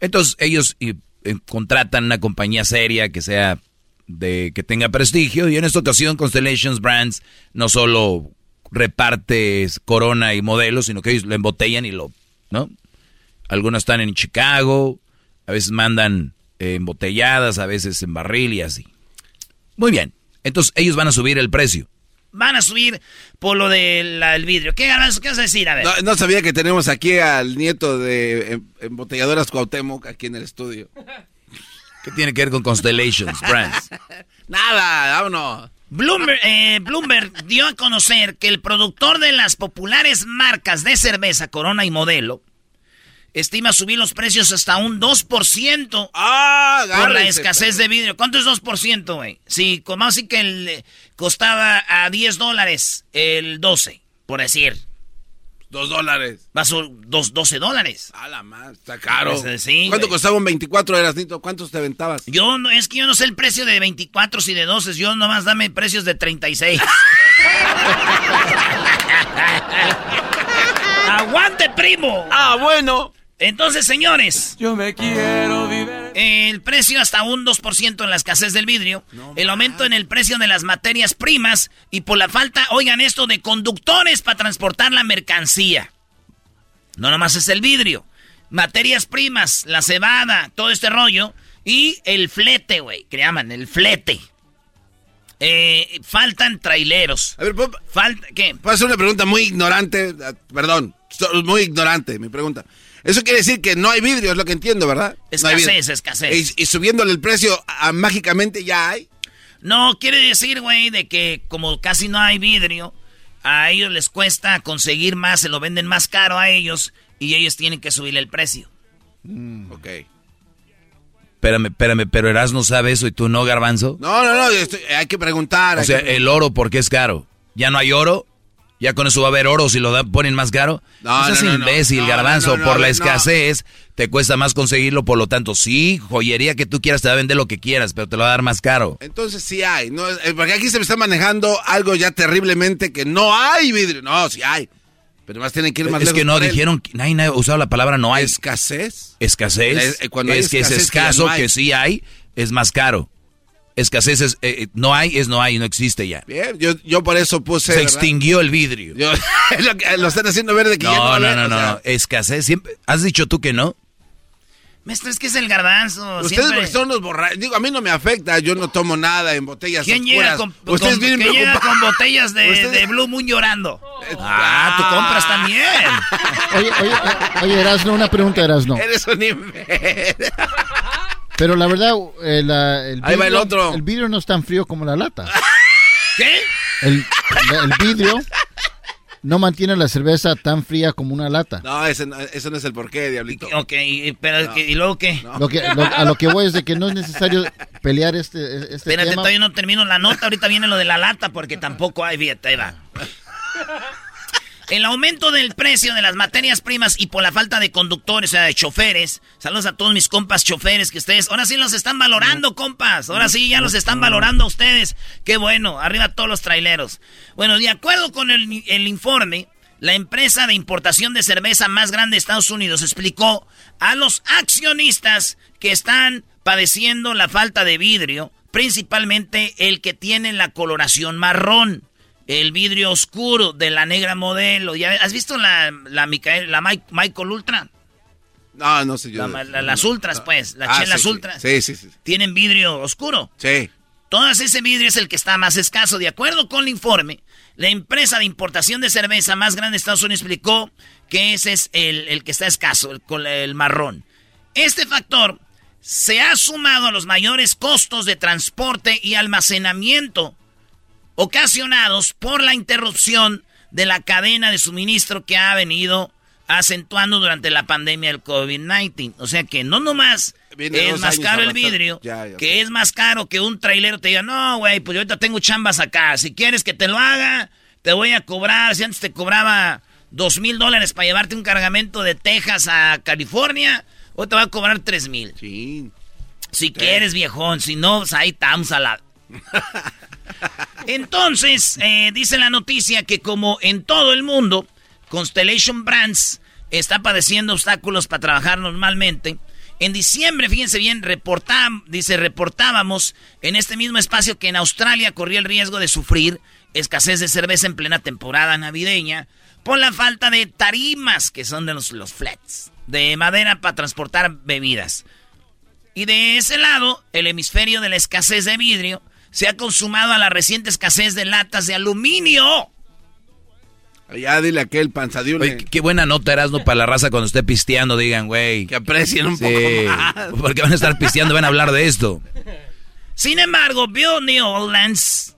Entonces ellos eh, eh, contratan una compañía seria que sea de que tenga prestigio y en esta ocasión Constellations Brands no solo reparte Corona y modelos, sino que ellos lo embotellan y lo, ¿no? Algunos están en Chicago, a veces mandan eh, embotelladas, a veces en barril y así. Muy bien, entonces ellos van a subir el precio. Van a subir por lo del el vidrio. ¿Qué, ¿Qué vas a decir? A ver. No, no sabía que tenemos aquí al nieto de em- embotelladoras Cuauhtémoc aquí en el estudio. ¿Qué tiene que ver con Constellations Brands? Nada, vámonos. Bloomberg, eh, Bloomberg dio a conocer que el productor de las populares marcas de cerveza Corona y Modelo estima subir los precios hasta un 2% ah, por la escasez de vidrio. ¿Cuánto es 2%, güey? Si, como así que el, eh, costaba a 10 dólares el 12, por decir. Dos dólares. Va a dos, 12 dólares. A la más, está caro. Pues, sí, ¿Cuánto güey. costaba un 24 Erasnito? ¿Cuántos te aventabas? Yo no, es que yo no sé el precio de 24 y de 12, yo nomás dame precios de 36. ¡Aguante, primo! Ah, bueno. Entonces, señores. Yo me quiero vivir. El precio hasta un 2% en la escasez del vidrio. el aumento en el precio de las materias primas. Y por la falta, oigan esto, de conductores para transportar la mercancía. No nomás es el vidrio. Materias primas, la cebada, todo este rollo. Y el flete, güey, que llaman el flete. Eh, faltan traileros. A ver, ¿puedo, Falta, ¿qué? puedo hacer una pregunta muy ignorante? Ah, Perdón, muy ignorante mi pregunta. Eso quiere decir que no hay vidrio, es lo que entiendo, ¿verdad? No. Escasez, escasez. Y, y subiéndole el precio, mágicamente ya hay. No, quiere decir, güey, de que como casi no hay vidrio, a ellos les cuesta conseguir más, se lo venden más caro a ellos y ellos tienen que subirle el precio. Ok. Espérame, espérame, pero Erasmo sabe eso y tú no, Garbanzo. No, no, no, estoy- hay que preguntar. O sea, que- el oro, ¿por qué es caro? ¿Ya no hay oro? ¿Ya con eso va a haber oro si lo da- ponen más caro? No, No seas no, no, imbécil, No, Garbanzo. por la escasez te cuesta más conseguirlo, por lo tanto, sí, joyería que tú quieras te va a vender lo que quieras, pero te lo va a dar más caro. Entonces sí hay. No, Eh, porque aquí se me está manejando algo ya terriblemente que no hay vidrio. No, sí hay. Pero más tienen que ir más Es lejos que no dijeron, que- nadie ha usado la palabra no hay. ¿Escasez? ¿Escasez? Eh, cuando hay es que es escasez, que escaso, hay. que sí hay, es más caro. Escasez es, eh, eh, no hay, es no hay, no existe ya. Bien, yo, yo por eso puse. Se ¿verdad? extinguió el vidrio. Yo- lo, que- lo están haciendo ver de que ya no va No, no, no, o no, sea, no. Escasez, siempre. ¿Has dicho tú que no? Maestro, es que es el garbanzo. Ustedes siempre- porque son los borrachos. Digo, a mí no me afecta. Yo no tomo nada en botellas ¿Quién oscuras. llega con, Ustedes con- vienen que llega con botellas de, Ustedes- de Blue Moon llorando? Ah, tú compras también. Oye, oye, oye, Erasno, una pregunta, Erasno. Eres un imbécil. Pero la verdad, eh, la- el, Ahí va el vidrio- otro. el vidrio no es tan frío como la lata. ¿Qué? El, el vidrio no mantiene la cerveza tan fría como una lata. No, ese no- eso no es el porqué, diablito. Ok, y- pero ¿y luego qué? Lo que, lo- a lo que voy es de que no es necesario pelear este, este Espérate, tema. todavía no termino la nota. Ahorita viene lo de la lata porque tampoco hay, fíjate, ahí va. El aumento del precio de las materias primas y por la falta de conductores, o sea, de choferes. Saludos a todos mis compas choferes que ustedes, ahora sí los están valorando, compas. Ahora sí ya los están valorando a ustedes. Qué bueno, arriba todos los traileros. Bueno, de acuerdo con el, el informe, la empresa de importación de cerveza más grande de Estados Unidos explicó a los accionistas que están padeciendo la falta de vidrio, principalmente el que tiene la coloración marrón. El vidrio oscuro de la negra modelo. ¿Ya ¿Has visto la, la, Michael Ultra? No, no sé yo. La- la- las ultras, pues. Las Ah, chelas sí, sí. ultras. Sí, sí, sí. Tienen vidrio oscuro. Sí. Todas ese vidrio es el que está más escaso. De acuerdo con el informe, la empresa de importación de cerveza más grande de Estados Unidos explicó que ese es el, el que está escaso, el, el marrón. Este factor se ha sumado a los mayores costos de transporte y almacenamiento ocasionados por la interrupción de la cadena de suministro que ha venido acentuando durante la pandemia del COVID-19. O sea que no nomás Viene es más caro el vidrio, Ya, ya que es más caro que un trailero te diga, no, güey, pues yo ahorita tengo chambas acá. Si quieres que te lo haga, te voy a cobrar. Si antes te cobraba dos mil dólares para llevarte un cargamento de Texas a California, hoy te va a cobrar tres mil. Si quieres, viejón. Si no, pues ahí estamos a la... Entonces, eh, dice la noticia que como en todo el mundo, Constellation Brands está padeciendo obstáculos para trabajar normalmente. En diciembre, fíjense bien, dice, reportábamos en este mismo espacio que en Australia corría el riesgo de sufrir escasez de cerveza en plena temporada navideña por la falta de tarimas, que son de los flats, de madera para transportar bebidas. Y de ese lado, el hemisferio de la escasez de vidrio se ha consumado a la reciente escasez de latas de aluminio. Ya dile aquel panzadiule. Qué buena nota Erasmo para la raza cuando esté pisteando, digan, güey. Que aprecien un Sí, poco más. Porque van a estar pisteando, van a hablar de esto. Sin embargo, Bill Newlands,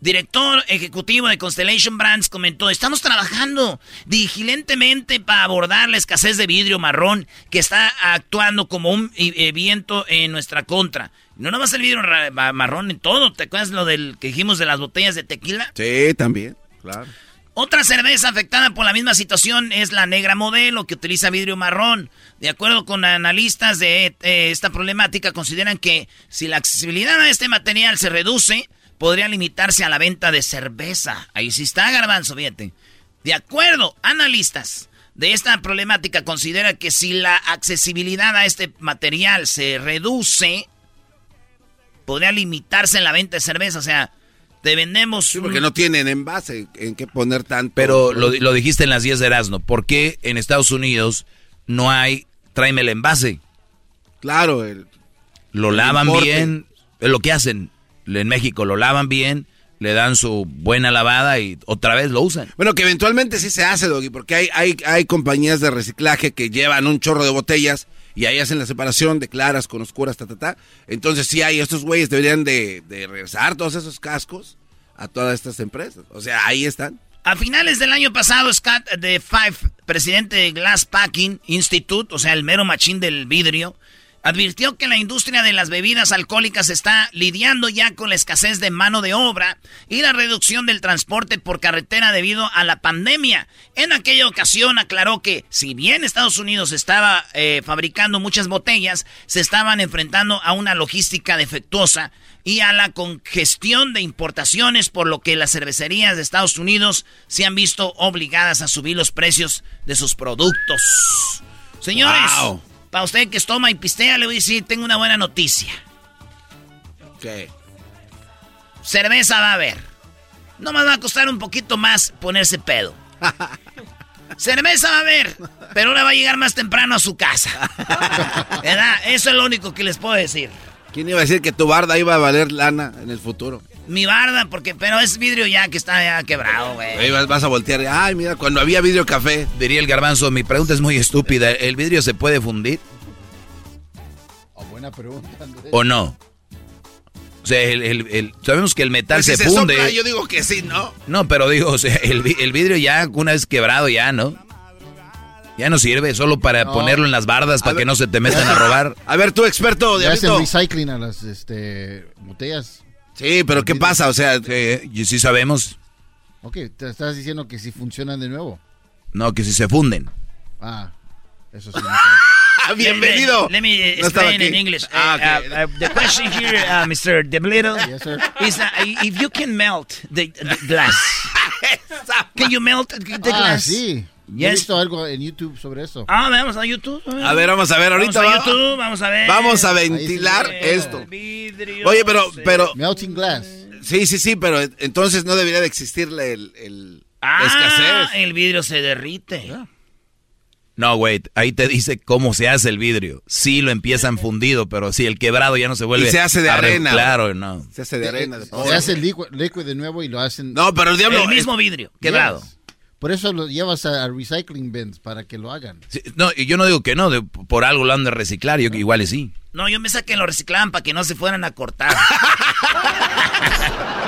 director ejecutivo de Constellation Brands, comentó, estamos trabajando diligentemente para abordar la escasez de vidrio marrón que está actuando como un eh, viento en nuestra contra. No nomás el vidrio marrón en todo, ¿te acuerdas lo del que dijimos de las botellas de tequila? Sí, también, claro. Otra cerveza afectada por la misma situación es la negra modelo, que utiliza vidrio marrón. De acuerdo con analistas de eh, esta problemática, consideran que si la accesibilidad a este material se reduce, podría limitarse a la venta de cerveza. Ahí sí está, garbanzo, fíjate. De acuerdo, analistas, de esta problemática considera que si la accesibilidad a este material se reduce, podría limitarse en la venta de cerveza. O sea, te vendemos... porque no tienen envase en qué poner tanto. Pero lo, lo dijiste en las 10 de Erasmo. ¿Por qué en Estados Unidos no hay... Tráeme el envase? Claro, el, lo lavan bien, es lo que hacen en México, lo lavan bien, le dan su buena lavada y otra vez lo usan. Bueno, que eventualmente sí se hace, Doggy, porque hay, hay, hay compañías de reciclaje que llevan un chorro de botellas y ahí hacen la separación de claras con oscuras, ta, ta, ta. Entonces sí hay, estos güeyes deberían de, de regresar todos esos cascos a todas estas empresas. O sea, ahí están. A finales del año pasado, Scott de Five, presidente de Glass Packing Institute, o sea, el mero machín del vidrio, advirtió que la industria de las bebidas alcohólicas está lidiando ya con la escasez de mano de obra y la reducción del transporte por carretera debido a la pandemia. En aquella ocasión aclaró que si bien Estados Unidos estaba eh, fabricando muchas botellas, se estaban enfrentando a una logística defectuosa y a la congestión de importaciones, por lo que las cervecerías de Estados Unidos se han visto obligadas a subir los precios de sus productos. Señores, para usted que toma y pistea, le voy a decir, tengo una buena noticia. ¿Qué? Cerveza va a haber. No me va a costar un poquito más ponerse pedo. Cerveza va a haber, pero ahora va a llegar más temprano a su casa. ¿Verdad? Eso es lo único que les puedo decir. ¿Quién iba a decir que tu barda iba a valer lana en el futuro? Mi barda, porque, pero es vidrio ya que está ya quebrado, güey. Vas, vas a voltear. Ay, mira, cuando había vidrio café. Diría el garbanzo, mi pregunta es muy estúpida. ¿El vidrio se puede fundir? Oh, buena pregunta, Andrés. ¿O no? O sea, el, el- el- sabemos que el metal Pues se, si se funde. sopla, yo digo que sí, ¿no? No, pero digo, o sea, el, vi- el vidrio ya una vez quebrado ya, ¿no? Ya no sirve, solo para No. ponerlo en las bardas para que no se te metan a robar. A ver, tú experto, Diablito. recycling a las este, botellas. Sí, pero ¿qué pasa? O sea, sí, sí sabemos. Ok, te estás diciendo que si funcionan de nuevo. No, que si se funden. Ah, eso sí. no. Ah, Bienvenido. Let me No estaba explain in aquí. English. Ah, Uh, ok. uh, uh, the question here, uh, Mr. Deblito, Yes, sir. is uh, if you can melt the, the glass. can you melt the Ah, glass? Sí. He Yes. visto algo en YouTube sobre eso. Ah, vamos a YouTube. A ver, vamos a ver, ahorita Vamos a va- YouTube, vamos a ver. Vamos a ventilar se esto. Oye, pero, pero. Melting glass. Sí, sí, sí, pero entonces no debería de existirle el, el la Ah, escasez. el vidrio se derrite. No, güey, ahí te dice cómo se hace el vidrio. Sí lo empiezan fundido, pero sí, el quebrado ya no se vuelve. Y se hace de arena. Claro, no. Se hace de arena. de Se polvo. hace el liquid, liquid de nuevo y lo hacen. No, pero el diablo. El mismo vidrio, quebrado. Yes. Por eso lo llevas a, a recycling bins para que lo hagan. Sí, no, y yo no digo que no, de- por algo lo han de reciclar, yo que igual y sí. No, yo me saqué lo reciclaban para que no se fueran a cortar.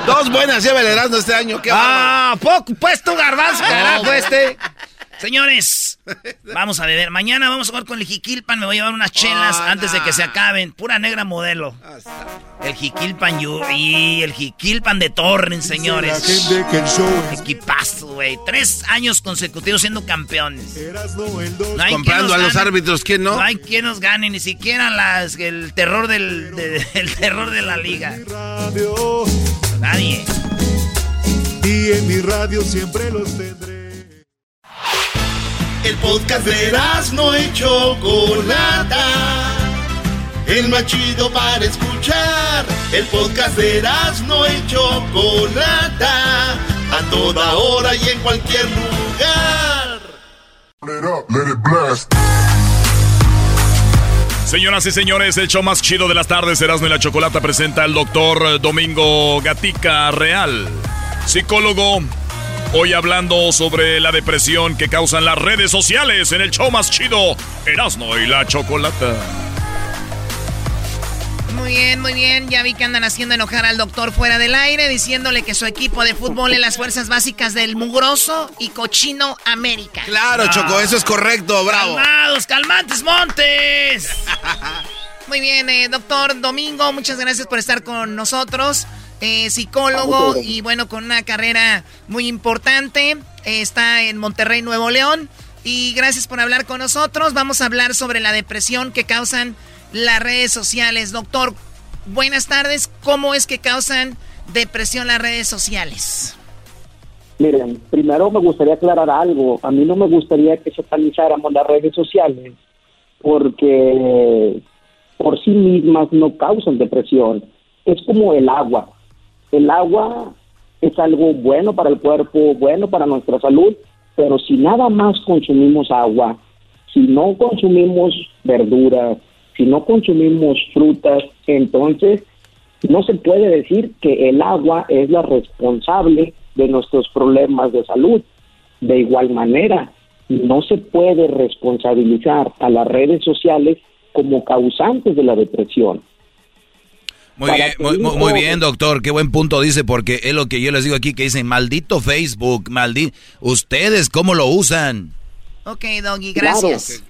Dos buenas lleva el Erasmo este año. ¿Qué ah, poco, pues tu garbanzo, carajo, este. Señores, vamos a beber. Mañana vamos a jugar con el Jiquilpan. Me voy a llevar unas chelas Ah, antes de que se acaben. Pura negra modelo. El Jiquilpan y el Jiquilpan de Torren, señores. Equipazo, güey. Tres años consecutivos siendo campeones. No hay Comprando a los gane. árbitros, ¿quién no? No hay quien nos gane, ni siquiera las, el terror del de- el terror de la liga. Nadie. Y en mi radio siempre los tendré. El podcast de no y Chocolata. El más chido para escuchar. El podcast de no y Chocolata. A toda hora y en cualquier lugar. Señoras y señores, el show más chido de las tardes, Erasmo y la Chocolata, presenta al doctor Domingo Gatica Real, psicólogo. Hoy hablando sobre la depresión que causan las redes sociales en el show más chido, Erasmo y la Chocolata. Muy bien, muy bien. Ya vi que andan haciendo enojar al doctor fuera del aire, diciéndole que su equipo de fútbol es las fuerzas básicas del mugroso y cochino América. Claro, Choco, eso es correcto, bravo. Calmados, calmantes, montes. Muy bien, eh, doctor Domingo, muchas gracias por estar con nosotros. Eh, psicólogo y bueno, con una carrera muy importante. Está en Monterrey, Nuevo León. Y gracias por hablar con nosotros. Vamos a hablar sobre la depresión que causan las redes sociales. Doctor, buenas tardes. ¿Cómo es que causan depresión las redes sociales? Miren, primero me gustaría aclarar algo. A mí no me gustaría que satanizáramos las redes sociales porque por sí mismas no causan depresión. Es como el agua. El agua es algo bueno para el cuerpo, bueno para nuestra salud, pero si nada más consumimos agua, si no consumimos verduras, si no consumimos frutas, entonces no se puede decir que el agua es la responsable de nuestros problemas de salud. De igual manera, no se puede responsabilizar a las redes sociales como causantes de la depresión. Muy bien, muy, muy, bien, doctor. Qué buen punto dice, porque es lo que yo les digo aquí, que dicen, maldito Facebook, maldito... ¿Ustedes cómo lo usan? Ok, Doggy, gracias.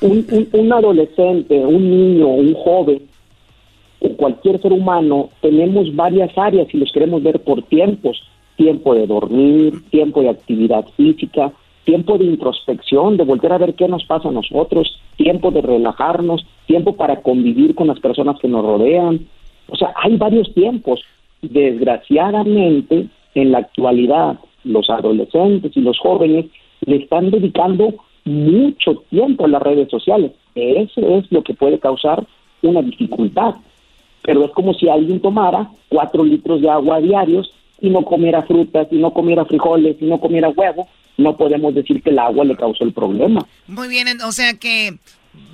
un, un, adolescente, un niño, un joven, cualquier ser humano, tenemos varias áreas y los queremos ver por tiempos. Tiempo de dormir, tiempo de actividad física, tiempo de introspección, de volver a ver qué nos pasa a nosotros, tiempo de relajarnos, tiempo para convivir con las personas que nos rodean. O sea, hay varios tiempos. Desgraciadamente, en la actualidad, los adolescentes y los jóvenes le están dedicando mucho tiempo a las redes sociales. Eso es lo que puede causar una dificultad. Pero es como si alguien tomara cuatro litros de agua diarios y no comiera frutas, y no comiera frijoles, y no comiera huevo, no podemos decir que el agua le causó el problema. Muy bien, o sea que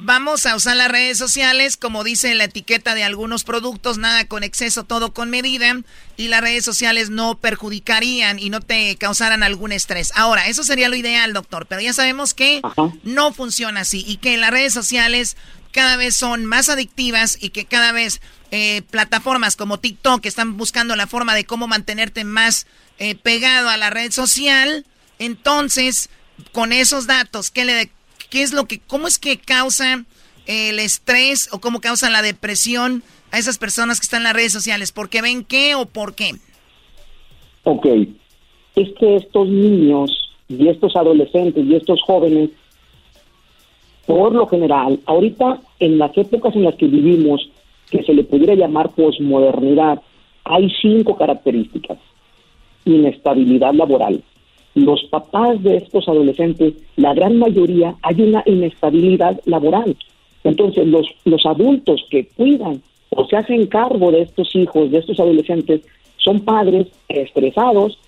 vamos a usar las redes sociales, como dice la etiqueta de algunos productos, nada con exceso, todo con medida, y las redes sociales no perjudicarían y no te causaran algún estrés. Ahora, eso sería lo ideal, doctor, pero ya sabemos que no funciona así y que las redes sociales cada vez son más adictivas y que cada vez eh, plataformas como TikTok están buscando la forma de cómo mantenerte más eh, pegado a la red social. Entonces, con esos datos, ¿qué, le, qué es lo que, cómo es que causa el estrés o cómo causa la depresión a esas personas que están en las redes sociales? ¿Por qué ven qué o por qué? Ok, es que estos niños y estos adolescentes y estos jóvenes, por lo general, ahorita en las épocas en las que vivimos, que se le pudiera llamar posmodernidad, hay cinco características. Inestabilidad laboral. Los papás de estos adolescentes, la gran mayoría, hay una inestabilidad laboral. Entonces, los, los adultos que cuidan o se hacen cargo de estos hijos, de estos adolescentes, son padres estresados.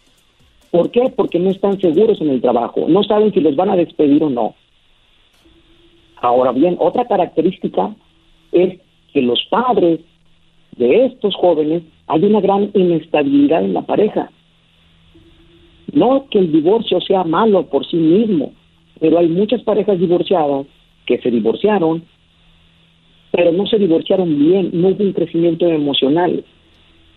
¿Por qué? Porque no están seguros en el trabajo, no saben si les van a despedir o no. Ahora bien, otra característica es que los padres de estos jóvenes hay una gran inestabilidad en la pareja. No que el divorcio sea malo por sí mismo, pero hay muchas parejas divorciadas que se divorciaron, pero no se divorciaron bien, no hubo un crecimiento emocional.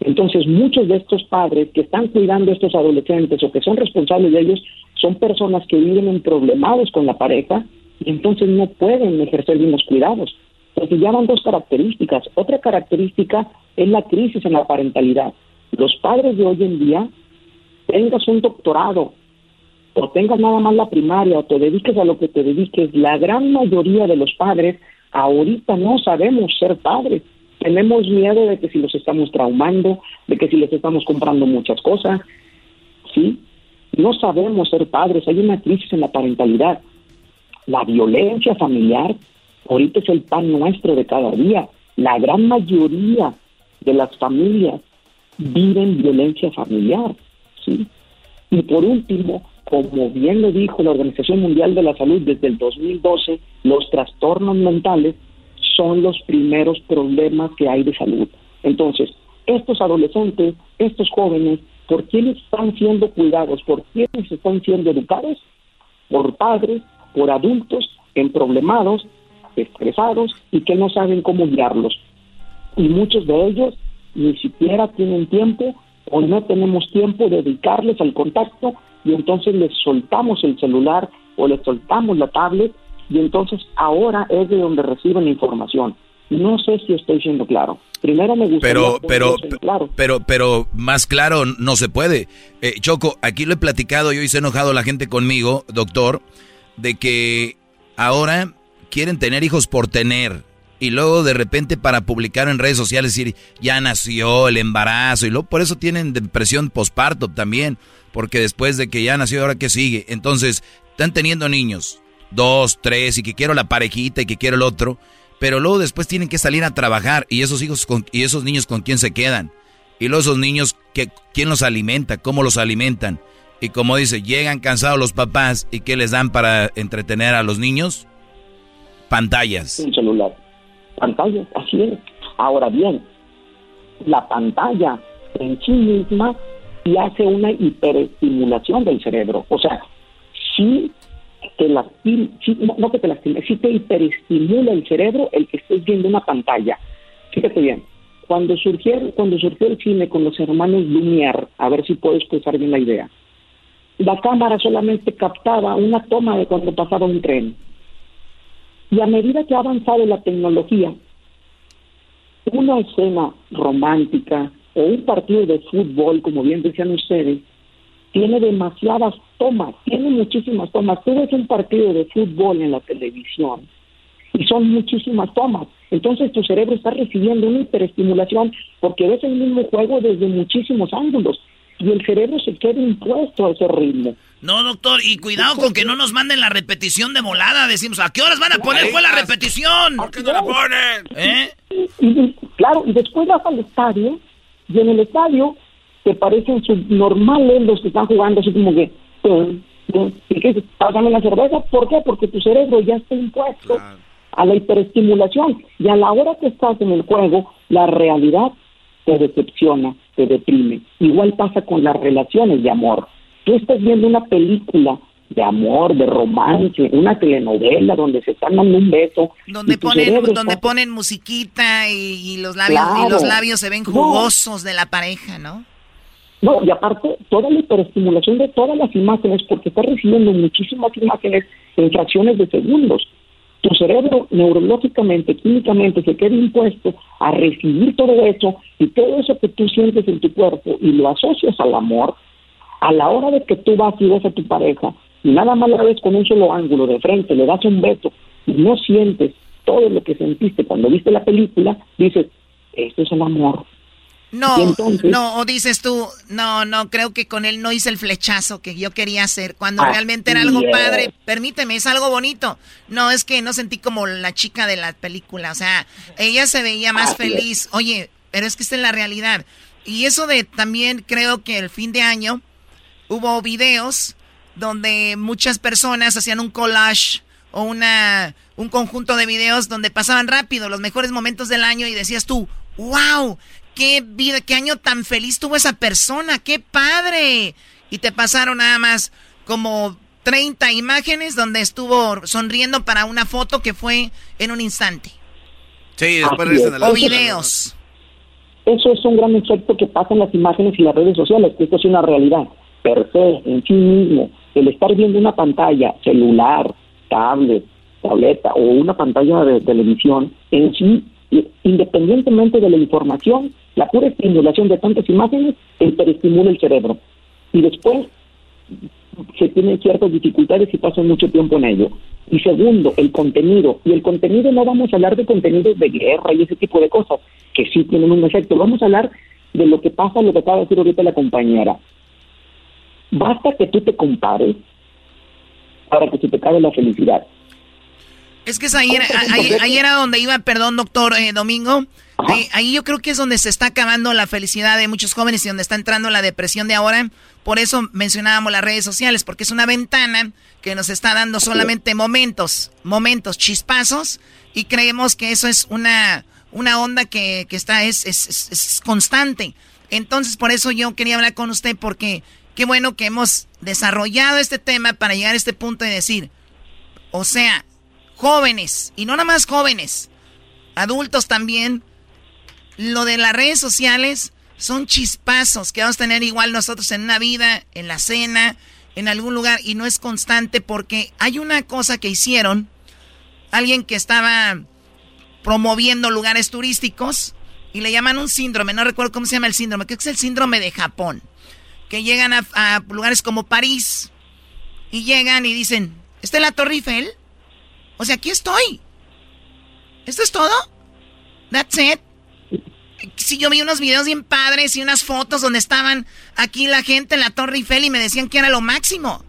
Entonces, muchos de estos padres que están cuidando a estos adolescentes o que son responsables de ellos son personas que viven en problemados con la pareja y entonces no pueden ejercer bien los cuidados. Entonces llaman dos características. Otra característica es la crisis en la parentalidad. Los padres de hoy en día, tengas un doctorado o tengas nada más la primaria o te dediques a lo que te dediques, la gran mayoría de los padres ahorita no sabemos ser padres. Tenemos miedo de que si los estamos traumando, de que si les estamos comprando muchas cosas, ¿sí? No sabemos ser padres, hay una crisis en la parentalidad. La violencia familiar ahorita es el pan nuestro de cada día. La gran mayoría de las familias viven violencia familiar, Y por último, como bien lo dijo la Organización Mundial de la Salud desde el 2012, los trastornos mentales son los primeros problemas que hay de salud. Entonces, estos adolescentes, estos jóvenes, ¿por quiénes están siendo cuidados? ¿Por quiénes están siendo educados? Por padres, por adultos, en problemados estresados y que no saben cómo guiarlos. Y muchos de ellos ni siquiera tienen tiempo o no tenemos tiempo de dedicarles al contacto y entonces les soltamos el celular o les soltamos la tablet y entonces ahora es de donde reciben información. No sé si estoy siendo claro. Primero me gustaría pero pero claro. pero pero más claro no se puede. Eh, Choco, aquí lo he platicado, yo hice enojado a la gente conmigo, doctor, de que ahora quieren tener hijos por tener. Y luego de repente para publicar en redes sociales decir ya nació el embarazo y luego por eso tienen depresión posparto también, porque después de que ya nació ahora que sigue, entonces están teniendo niños, dos, tres y que quiero la parejita y que quiero el otro, pero luego después tienen que salir a trabajar y esos hijos con, y esos niños con quién se quedan y luego esos niños que quién los alimenta, cómo los alimentan y como dice llegan cansados los papás y qué les dan para entretener a los niños pantallas. Un celular pantalla, así es. Ahora bien, la pantalla en sí misma y hace una hiperestimulación del cerebro. O sea, sí te lastima, no, que te lastime, sí te hiperestimula el cerebro el que estés viendo una pantalla. Fíjate bien, cuando surgió, cuando surgió el cine con los hermanos Lumière, a ver si puedo expresar bien la idea, la cámara solamente captaba una toma de cuando pasaba un tren. Y a medida que ha avanzado la tecnología, una escena romántica o un partido de fútbol, como bien decían ustedes, tiene demasiadas tomas, tiene muchísimas tomas. Tú ves un partido de fútbol en la televisión y son muchísimas tomas. Entonces tu cerebro está recibiendo una hiperestimulación porque ves el mismo juego desde muchísimos ángulos y el cerebro se queda impuesto a ese ritmo. No, doctor, y cuidado con que no nos manden la repetición de volada. Decimos, ¿a qué horas van a poner fue la repetición? ¿Por qué no la ponen? ¿Eh? claro, y después vas al estadio, y en el estadio te parecen subnormales los que están jugando, así como que, ¿y qué Pásame la cerveza. ¿Por qué? Porque tu cerebro ya está impuesto a la hiperestimulación. Y a la hora que estás en el juego, la realidad te decepciona, te deprime. Igual pasa con las relaciones de amor. Tú estás viendo una película de amor, de romance, una telenovela donde se están dando un beso. Donde ponen, donde ponen musiquita y, los labios y los labios se ven jugosos de la pareja, ¿no? No, y aparte, toda la hiperestimulación de todas las imágenes, porque está recibiendo muchísimas imágenes en fracciones de segundos tu cerebro neurológicamente, químicamente se queda impuesto a recibir todo eso y todo eso que tú sientes en tu cuerpo y lo asocias al amor, a la hora de que tú vas y ves a tu pareja y nada más la ves con un solo ángulo de frente, le das un beso y no sientes todo lo que sentiste cuando viste la película, dices, esto es el amor, no, no, o dices tú, no, no, creo que con él no hice el flechazo que yo quería hacer, cuando realmente era algo padre. Permíteme, es algo bonito. No, es que no sentí como la chica de la película, o sea, ella se veía más feliz. Oye, pero es que esta es la realidad. Y eso de también creo que el fin de año hubo videos donde muchas personas hacían un collage o una un conjunto de videos donde pasaban rápido los mejores momentos del año y decías tú, wow, qué vida, qué año tan feliz tuvo esa persona, qué padre. Y te pasaron nada más como 30 imágenes donde estuvo sonriendo para una foto que fue en un instante. Sí, después de O videos. Eso es un gran efecto que pasa en las imágenes y las redes sociales, que esto es una realidad per se, en sí mismo. El estar viendo una pantalla, celular, tablet, tableta o una pantalla de televisión, en sí independientemente de la información, la pura estimulación de tantas imágenes hiperestimula el cerebro. Y después se tienen ciertas dificultades y pasan mucho tiempo en ello. Y segundo, el contenido. Y el contenido no vamos a hablar de contenidos de guerra y ese tipo de cosas, que sí tienen un efecto. Vamos a hablar de lo que pasa, lo que acaba de decir ahorita la compañera. Basta que tú te compares para que se te acabe la felicidad. Es que es ahí, ahí, era donde iba, perdón, doctor eh, Domingo. Ahí, yo creo que es donde se está acabando la felicidad de muchos jóvenes y donde está entrando la depresión de ahora. Por eso mencionábamos las redes sociales, porque es una ventana que nos está dando solamente momentos, momentos, chispazos, y creemos que eso es una, una onda que, que está, es, es, es constante. Entonces, por eso yo quería hablar con usted, porque qué bueno que hemos desarrollado este tema para llegar a este punto y decir, o sea, jóvenes, y no nada más jóvenes, adultos también, lo de las redes sociales son chispazos que vamos a tener igual nosotros en una vida, en la cena, en algún lugar, y no es constante porque hay una cosa que hicieron, alguien que estaba promoviendo lugares turísticos, y le llaman un síndrome, no recuerdo cómo se llama el síndrome, creo que es el síndrome de Japón, que llegan a, a lugares como París, y llegan y dicen, ¿está es la Torre Eiffel? O sea, aquí estoy. ¿Esto es todo? That's it. Sí, yo vi unos videos bien padres y unas fotos donde estaban aquí la gente en la Torre Eiffel y me decían que era lo máximo.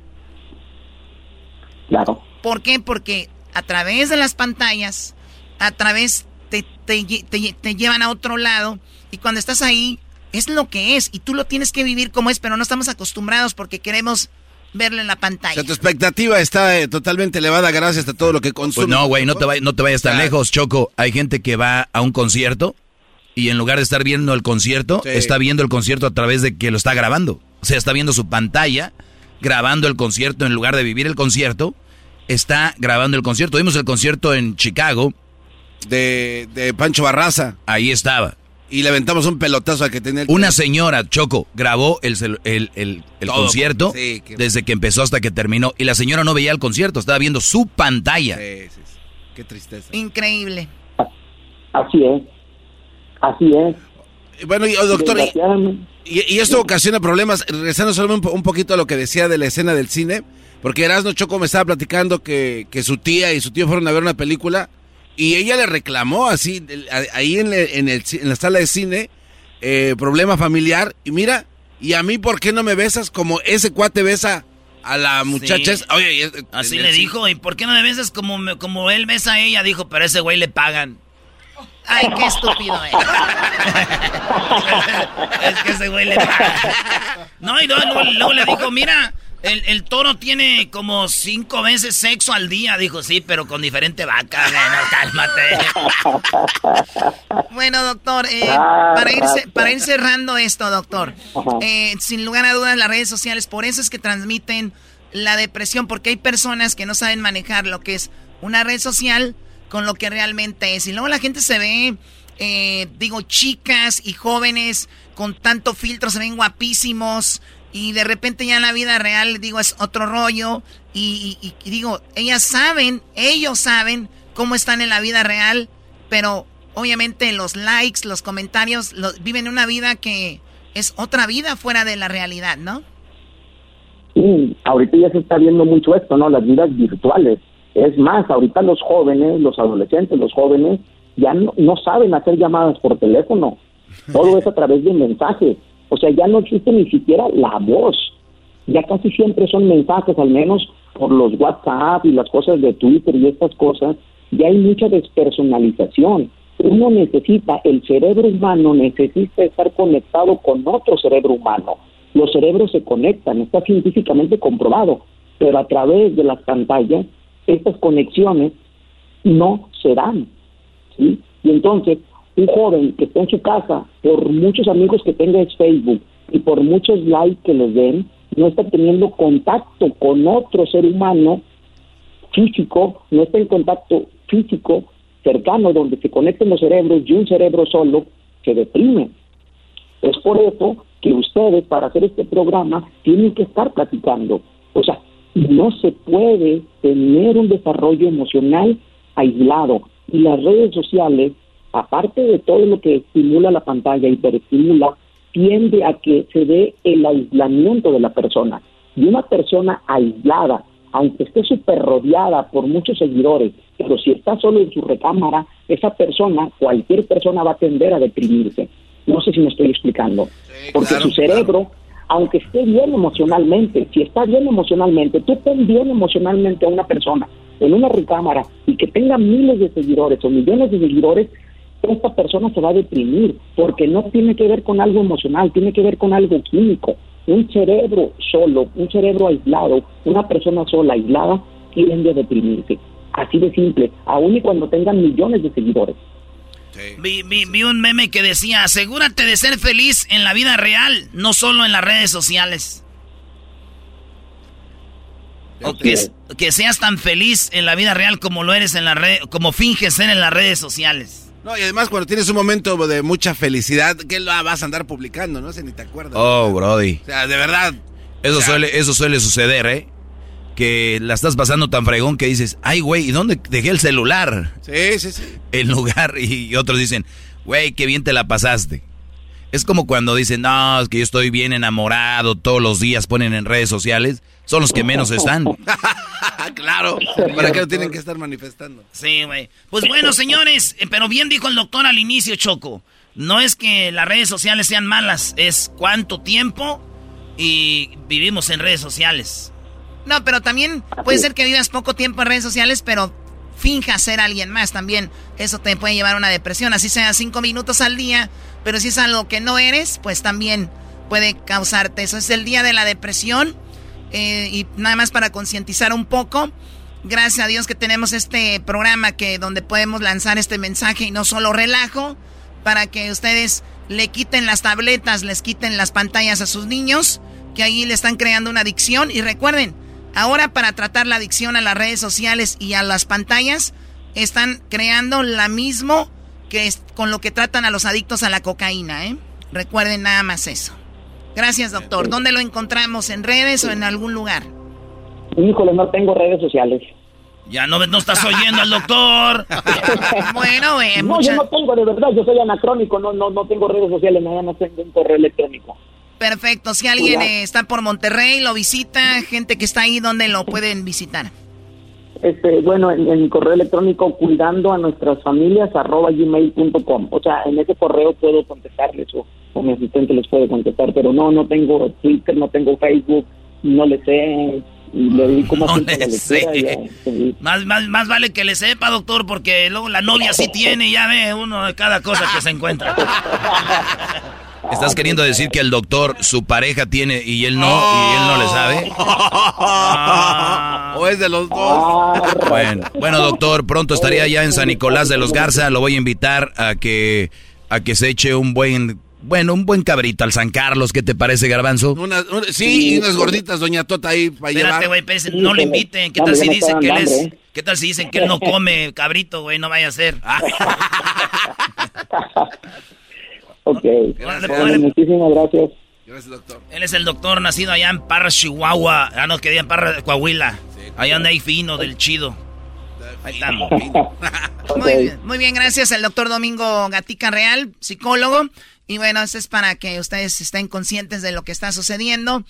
Claro. ¿Por qué? Porque a través de las pantallas, a través te, te, te, llevan a otro lado y cuando estás ahí es lo que es y tú lo tienes que vivir como es, pero no estamos acostumbrados porque queremos verlo en la pantalla. tu expectativa está eh, totalmente elevada gracias a todo lo que consumes. Pues no, güey, no te, no te vayas tan lejos, Choco. Hay gente que va a un concierto y en lugar de estar viendo el concierto, está viendo el concierto a través de que lo está grabando. O sea, está viendo su pantalla, grabando el concierto en lugar de vivir el concierto, está grabando el concierto. Vimos el concierto en Chicago. De, de Pancho Barraza. Ahí estaba. Y le aventamos un pelotazo a que tenía Una señora, Choco, grabó el, el, el, concierto desde que empezó hasta que terminó. Y la señora no veía el concierto, estaba viendo su pantalla. Sí, sí, sí. Qué tristeza. Increíble. Así es. Así es. Bueno, y, oh, doctor, y, esto ocasiona problemas. Regresando solo un, poquito a lo que decía de la escena del cine, porque Erasmo Choco me estaba platicando que, que su tía y su tío fueron a ver una película y ella le reclamó así, ahí en, en, el, en la sala de cine, eh, problema familiar. Y mira, ¿y a mí por qué no me besas como ese cuate besa a la muchacha? Oye, así le dijo, ¿y por qué no me besas como, como él besa a ella? Dijo, pero a ese güey le pagan. Ay, qué estúpido es. es que ese güey le paga. No, y luego le dijo, mira, el, el, toro tiene como cinco veces sexo al día, dijo, sí, pero con diferente vaca. Bueno, cálmate. bueno, doctor, eh, para, ir, para ir cerrando esto, doctor, eh, sin lugar a dudas las redes sociales, por eso es que transmiten la depresión, porque hay personas que no saben manejar lo que es una red social con lo que realmente es. Y luego la gente se ve, eh, digo, chicas y jóvenes con tanto filtro, se ven guapísimos y de repente ya la vida real, digo, es otro rollo. Y, digo, ellas saben, ellos saben cómo están en la vida real, pero obviamente los likes, los comentarios, viven una vida que es otra vida fuera de la realidad, ¿no? Sí, ahorita ya se está viendo mucho esto, ¿no? Las vidas virtuales. Es más, ahorita los jóvenes, los adolescentes, los jóvenes, ya no, no saben hacer llamadas por teléfono. Todo es a través de mensajes. O sea, ya no existe ni siquiera la voz. Ya casi siempre son mensajes, al menos por los WhatsApp y las cosas de Twitter y estas cosas. Ya hay mucha despersonalización. Uno necesita, el cerebro humano necesita estar conectado con otro cerebro humano. Los cerebros se conectan, está científicamente comprobado, pero a través de las pantallas estas conexiones no se dan. ¿sí? Y entonces un joven que está en su casa, por muchos amigos que tenga en Facebook y por muchos likes que les den, no está teniendo contacto con otro ser humano físico, no está en contacto físico cercano donde se conecten los cerebros y un cerebro solo se deprime. Es por eso que ustedes para hacer este programa tienen que estar platicando. O sea, no se puede tener un desarrollo emocional aislado y las redes sociales aparte de todo lo que estimula la pantalla, hiperestimula, tiende a que se dé el aislamiento de la persona. Y una persona aislada, aunque esté súper rodeada por muchos seguidores, pero si está solo en su recámara, esa persona, cualquier persona va a tender a deprimirse. No sé si me estoy explicando. Porque su cerebro, aunque esté bien emocionalmente, si está bien emocionalmente, tú ten bien emocionalmente a una persona en una recámara y que tenga miles de seguidores o millones de seguidores, esta persona se va a deprimir porque no tiene que ver con algo emocional, tiene que ver con algo químico. Un cerebro solo, un cerebro aislado, una persona sola, aislada, tiende a deprimirse. Así de simple, aun y cuando tengan millones de seguidores. Vi, vi, un meme que decía, asegúrate de ser feliz en la vida real, no solo en las redes sociales. O que, que, seas tan feliz en la vida real como lo eres en la red, como finges ser en las redes sociales. No, y además cuando tienes un momento de mucha felicidad, ¿qué lo vas a andar publicando? No sé, ni te acuerdas. Oh, Brody. O sea, de verdad. Eso, suele, eso suele suceder, ¿eh? Que la estás pasando tan fregón que dices, ay, güey, ¿y dónde dejé el celular? Sí, sí, sí. En lugar, y otros dicen, güey, qué bien te la pasaste. Es como cuando dicen, no, es que yo estoy bien enamorado, todos los días ponen en redes sociales, son los que menos están. claro, ¿para qué lo tienen que estar manifestando? Sí, güey. Pues bueno, señores, eh, pero bien dijo el doctor al inicio, Choco. No es que las redes sociales sean malas, es cuánto tiempo y vivimos en redes sociales. No, pero también puede ser que vivas poco tiempo en redes sociales, pero finja ser alguien más también. Eso te puede llevar a una depresión, así sea cinco minutos al día, pero si es algo que no eres, pues también puede causarte eso. Es el día de la depresión eh, y nada más para concientizar un poco. Gracias a Dios que tenemos este programa que donde podemos lanzar este mensaje y no solo relajo para que ustedes le quiten las tabletas, les quiten las pantallas a sus niños, que ahí le están creando una adicción y recuerden, ahora para tratar la adicción a las redes sociales y a las pantallas están creando la mismo que es con lo que tratan a los adictos a la cocaína, ¿eh? Recuerden nada más eso. Gracias, doctor. ¿Dónde lo encontramos? ¿En redes o en algún lugar? Híjole, no tengo redes sociales. Ya no, no estás oyendo al doctor. bueno, eh, No, yo no tengo, de verdad, yo soy anacrónico, no, no, no tengo redes sociales, nada más tengo un correo electrónico. Perfecto, si alguien eh, está por Monterrey, lo visita, gente que está ahí, ¿dónde lo pueden visitar? Este, bueno, en, mi correo electrónico cuidando a nuestras familias arroba gmail.com. O sea, en ese correo puedo contestarles o, o mi asistente les puede contestar, pero no, no tengo Twitter, no tengo Facebook, no le sé, y le dedico más No la lectura y sé. Más, más, más vale que le sepa, doctor, porque luego la novia sí tiene, ya ve uno de cada cosa que se encuentra. ¿Estás queriendo decir que el doctor, su pareja tiene y él no, y él no le sabe? o es de los dos. Bueno, bueno, doctor, pronto estaría ya en San Nicolás de los Garza. Lo voy a invitar a que, a que se eche un buen, bueno, un buen cabrito al San Carlos. ¿Qué te parece, Garbanzo? Una- una- sí, y unas gorditas, doña Tota ahí para llevar. Espérate, güey, espérate, no lo inviten. ¿Qué tal si dicen que él es, qué tal si dicen que él no come cabrito, güey? No vaya a ser. Ok, Bueno, órale. muchísimas gracias. Gracias, doctor. Él es el doctor nacido allá en Parra, Chihuahua. Ah, no, quería en Parra, Coahuila. Allá donde hay fino del chido. Ahí estamos. Muy bien, muy bien, gracias al doctor Domingo Gatica Real, psicólogo. Y bueno, esto es para que ustedes estén conscientes de lo que está sucediendo.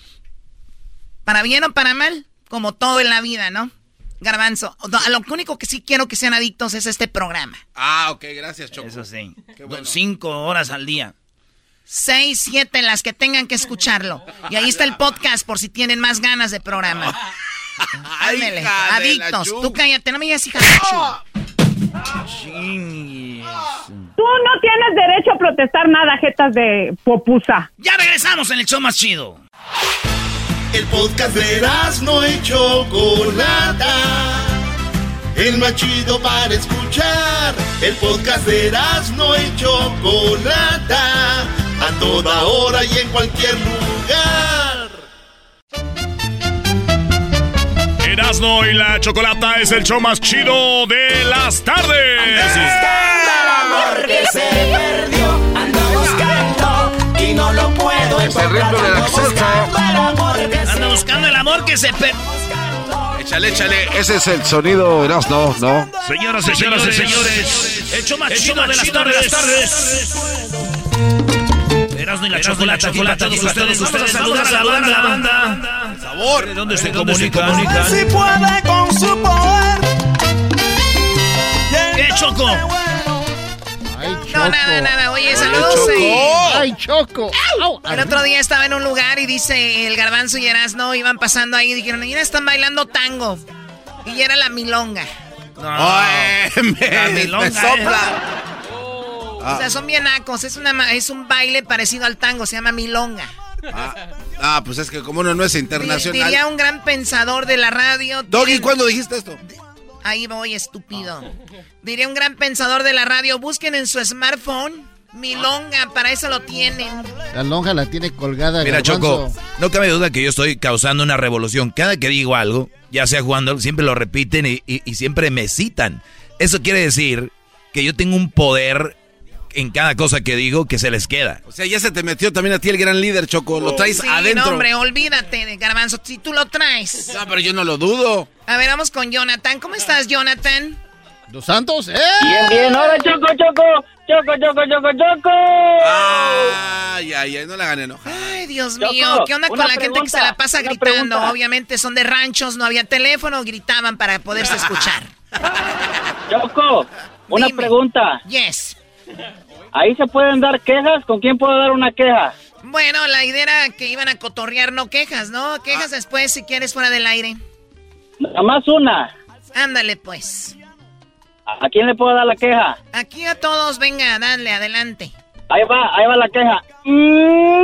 Para bien o para mal, como todo en la vida, ¿no? Garbanzo, no, a lo único que sí quiero que sean adictos es este programa. Ah, ok, gracias, Choco. Eso sí. Qué bueno. Cinco horas al día. Seis, siete, las que tengan que escucharlo. Y ahí está el podcast por si tienen más ganas de programa. La adictos. Tú cállate, no me digas hija de. Tú no tienes derecho a protestar nada, jetas de popusa. Ya regresamos en el show más chido. El podcast de no y Chocolata. El más chido para escuchar. El podcast de no y Chocolata. A toda hora y en cualquier lugar. Erasmo y la Chocolata es el show más chido de las tardes. que se perdió, y no lo puedo Es el ritmo de la salsa. Anda buscando el amor que se per... Échale, échale. Ese es el sonido, Erasmo, ¿no? Señoras y señores, señores, el show más chido de las tardes. Erasmo y la chocolate, chocolate, todos ustedes, a saludar a la banda, la banda. Sabor. ¿De dónde se comunican? Si puede con su poder. ¿Qué, Choco? No, nada, nada. Oye, saludos. Choco. eh. ¡Ay, Choco! El otro día estaba en un lugar y dice el garbanzo y Erasno iban pasando ahí y dijeron, mira, están bailando tango. Y era la milonga. Ay, me, La milonga, me sopla. O sea, son bien nacos. Es, una, ma- es un baile parecido al tango, se llama milonga. Ah, ah, pues es que como uno no es internacional. Diría un gran pensador de la radio. Doggy, ¿cuándo dijiste esto? Ahí voy, estúpido. Diría un gran pensador de la radio, busquen en su smartphone milonga, para eso lo tienen. La lonja la tiene colgada. Mira, Garbanzo. Choco, no cabe duda que yo estoy causando una revolución. Cada que digo algo, ya sea jugando, siempre lo repiten y, y- y siempre me citan. Eso quiere decir que yo tengo un poder en cada cosa que digo que se les queda. O sea, ya se te metió también a ti el gran líder, Choco. Lo traes Sí, adentro. no, hombre, olvídate de garbanzo, si tú lo traes. No, pero yo no lo dudo. A ver, vamos con Jonathan. ¿Cómo estás, Jonathan? Dos Santos, ¡eh! Bien, bien, ahora Choco, Choco, Choco, Choco, Choco, Choco. Ay, ay, ay, no la gané, no. Ay, Dios Choco, mío, ¿qué onda con la gente que se la pasa gritando? pregunta. Obviamente son de ranchos, no había teléfono, gritaban para poderse escuchar. Choco, una Dime. pregunta. Yes. ¿Ahí se pueden dar quejas? ¿Con quién puedo dar una queja? Bueno, la idea era que iban a cotorrear, no quejas, ¿no? Quejas después si quieres fuera del aire. Nada más una. Ándale, pues. ¿A quién le puedo dar la queja? Aquí a todos, venga, dale, adelante. Ahí va, ahí va la queja. Mm.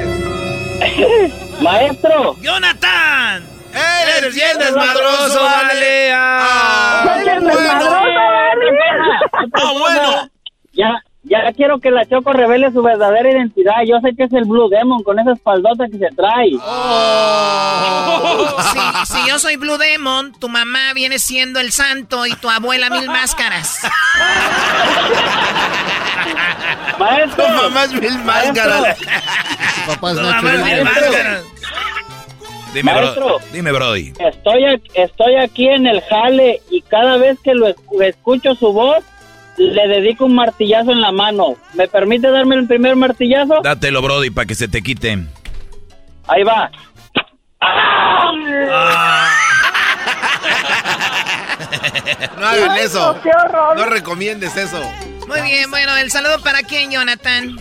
Maestro. ¡Jonathan! ¡Eres bien desmadroso, vale! ¡Ah, bueno! Ya, ya quiero que la Choco revele su verdadera identidad. Yo sé que es el Blue Demon con esa espaldota que se trae. Si, si yo soy Blue Demon, tu mamá viene siendo el santo y tu abuela mil máscaras. Maestro. Tu mamá es mil máscaras. Papá es Tu Nacho mamá es mil máscaras. Dime, Maestro. bro, dime, Brody. Estoy, estoy aquí en el jale y cada vez que lo escu- escucho su voz, le dedico un martillazo en la mano. ¿Me permite darme el primer martillazo? Dátelo, Brody, para que se te quite. Ahí va. No hagan eso. ¡Qué horror! No recomiendes eso. Muy bien, bueno, el saludo para quién, Jonathan.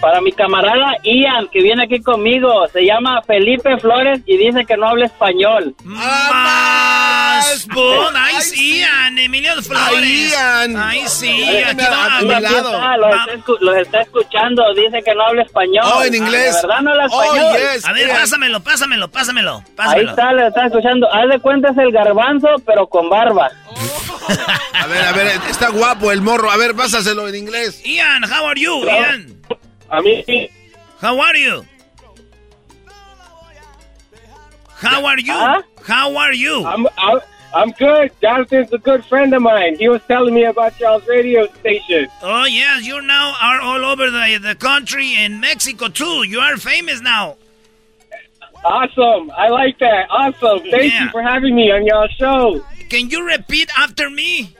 Para mi camarada Ian, que viene aquí conmigo, se llama Felipe Flores y dice que no habla español. ¡Más! ¡Bon! ¡Ahí sí, Ian! Emilio Flores. Ahí, Ian. ¡Ahí sí! Ahí Aquí va. a mi lado. está, lo, está escu- lo está escuchando, dice que no habla español. Oh, en Ah, inglés. ¿De verdad no habla Oh, español? yes. A ver, Ian. pásamelo, pásamelo, pásamelo. Ahí pásamelo. está, le está escuchando. Haz de cuenta es el garbanzo, pero con barba. A ver, a ver, está guapo el morro. A ver, pásaselo en inglés. Ian, how are you, Ian? A mí. How are you? How are you? Huh? How are you? I'm, I'm, I'm good. Jonathan's a good friend of mine. He was telling me about y'all's radio station. Oh yes, you now are all over the the country and Mexico too. You are famous now. Awesome. I like that. Awesome. Thank Yeah. you for having me on y'all's show. Can you repeat after me?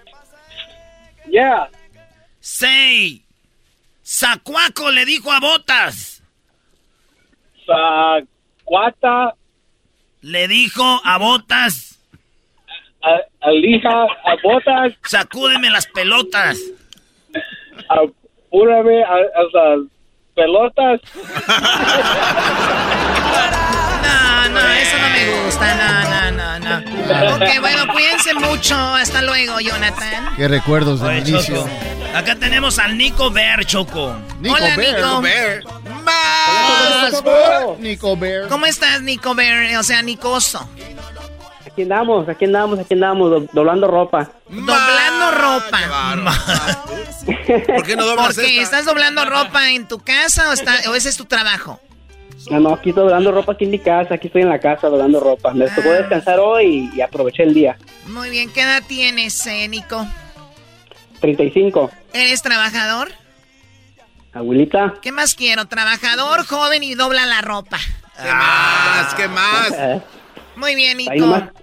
Yeah. Say, Zacuaco le dijo a Botas. Sa Guata, Le dijo a Botas. a, Alija, a Botas, Sacúdeme las pelotas. apúrame a, a las pelotas. No, no, eso no me gusta. No, no, no, no. Ok, bueno, cuídense mucho. Hasta luego, Jonathan. Qué recuerdos del Oye, inicio. Choco, Acá tenemos al Nico Bear, Choco. Nico Hola, Bear. Nico. Bear. Más. Nico Bear. ¿Cómo estás, Nico Bear? O sea, Nicoso. Aquí andamos, aquí andamos, aquí andamos, do- doblando ropa. Doblando ropa. ¿Por qué no doblas ¿Por qué? esta? ¿Estás doblando ropa en tu casa o, está, o ese es tu trabajo? No, no, aquí estoy doblando ropa aquí en mi casa, aquí estoy en la casa doblando ropa. Me tocó descansar hoy y aproveché el día. Muy bien, ¿qué edad tienes, eh, Nico? 35. ¿Eres trabajador? Abuelita. ¿Qué más quiero? Trabajador, joven y dobla la ropa. ¿Qué más? ¿Qué más? Muy bien, Nico.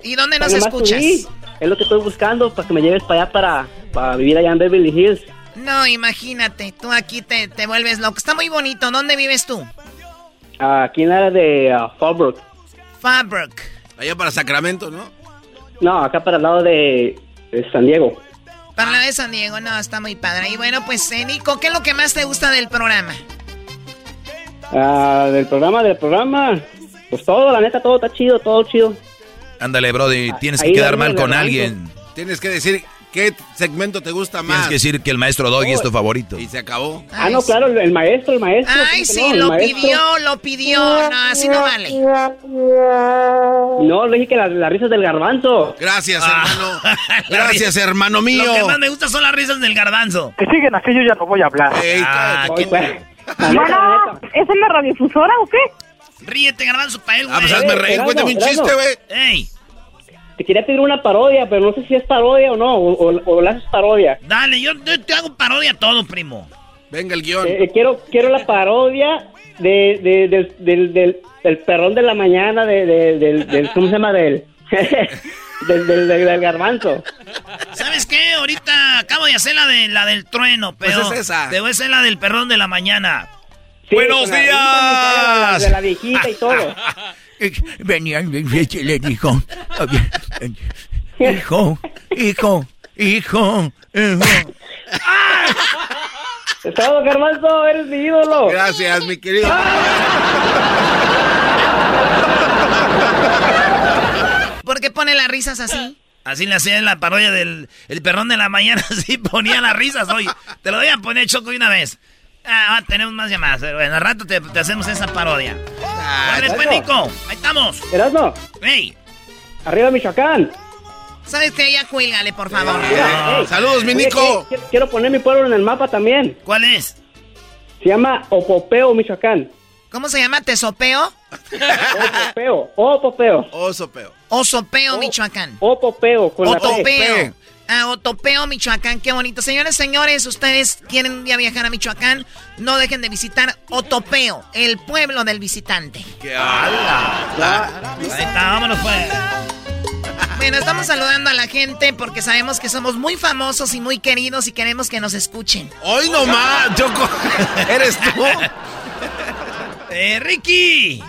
¿Y dónde nos nomás escuchas? subí. Es lo que estoy buscando para que me lleves para allá para, para vivir allá en Beverly Hills. No, imagínate, tú aquí te, te vuelves loco. Está muy bonito. ¿Dónde vives tú? Aquí en la área de uh, Fallbrook. Fallbrook. Allá para Sacramento, ¿no? No, acá para el lado de, de San Diego. Para la de San Diego, no, está muy padre. Y bueno, pues, eh, Nico, ¿qué es lo que más te gusta del programa? Ah, del programa, del programa. Pues todo, la neta, todo está chido, todo chido. Ándale, Brody, tienes que quedar mal con alguien. Tienes que decir qué segmento te gusta más. Tienes que decir que el maestro Doggy es tu favorito. Y se acabó. Ah, no, claro, el, maestro, el maestro. Ay, ¿cómo que sí, no? Lo pidió, lo pidió. No, así no vale. No, le dije que la, la risa es del garbanzo. Gracias, hermano. Gracias, hermano mío. Lo que más me gusta son las risas del garbanzo. Que siguen así, yo ya no voy a hablar. Ah, pues, la neta, la Bueno. ¿es en la radiofusora o qué? Ríete, garbanzo, para él, güey. Ah, pues hazme reír, cuéntame un chiste, güey. Ey, Te quería pedir una parodia, pero no sé si es parodia o no, o, o, o la haces parodia. dale, yo, yo te hago parodia a todo, primo. Venga el guion. Eh, eh, quiero, quiero la parodia de, de- del, del, del, del perrón de la mañana, de, de- del, del- ¿cómo se llama? Del, del, del, del- del garbanzo. ¿Sabes qué? Ahorita acabo de hacer la de la del trueno, pero Pues es esa. te voy a hacer la del perdón de la mañana. Sí, ¡Buenos días! la- De la viejita y todo. Venían, le dijo, hijo, hijo, hijo, hijo. Es todo, garbanzo, eres mi ídolo. Gracias, mi querido. ¿Por qué pone las risas así? Así le hacía en la parodia del el perrón de la mañana, así ponía las risas hoy. Te lo voy a poner choco una vez. Ah, ah, tenemos más llamadas. pero Bueno, al rato te, te hacemos esa parodia. Vale, pues, Nico. Ahí estamos. Erasmo, Ey. arriba Michoacán. ¿Sabes qué? Ya cuélgale, por favor. Ey, Saludos, mi oye, Nico. quiero, quiero poner mi pueblo en el mapa también. ¿Cuál es? Se llama Opopeo, Michoacán. ¿Cómo se llama? ¿Tesopeo? Opopeo, Opopeo. Oso peo. Osopeo, Michoacán. Opopeo, con la P. Otopeo. Ah, Michoacán, qué bonito. Señores, señores, ustedes quieren un día viajar a Michoacán, no dejen de visitar Otopeo, el pueblo del visitante. ¡Qué ala! Ahí está, vámonos pues. Bueno, estamos saludando a la gente porque sabemos que somos muy famosos y muy queridos y queremos que nos escuchen. Hoy nomás, Choco. ¿Eres tú? Eh, Ricky.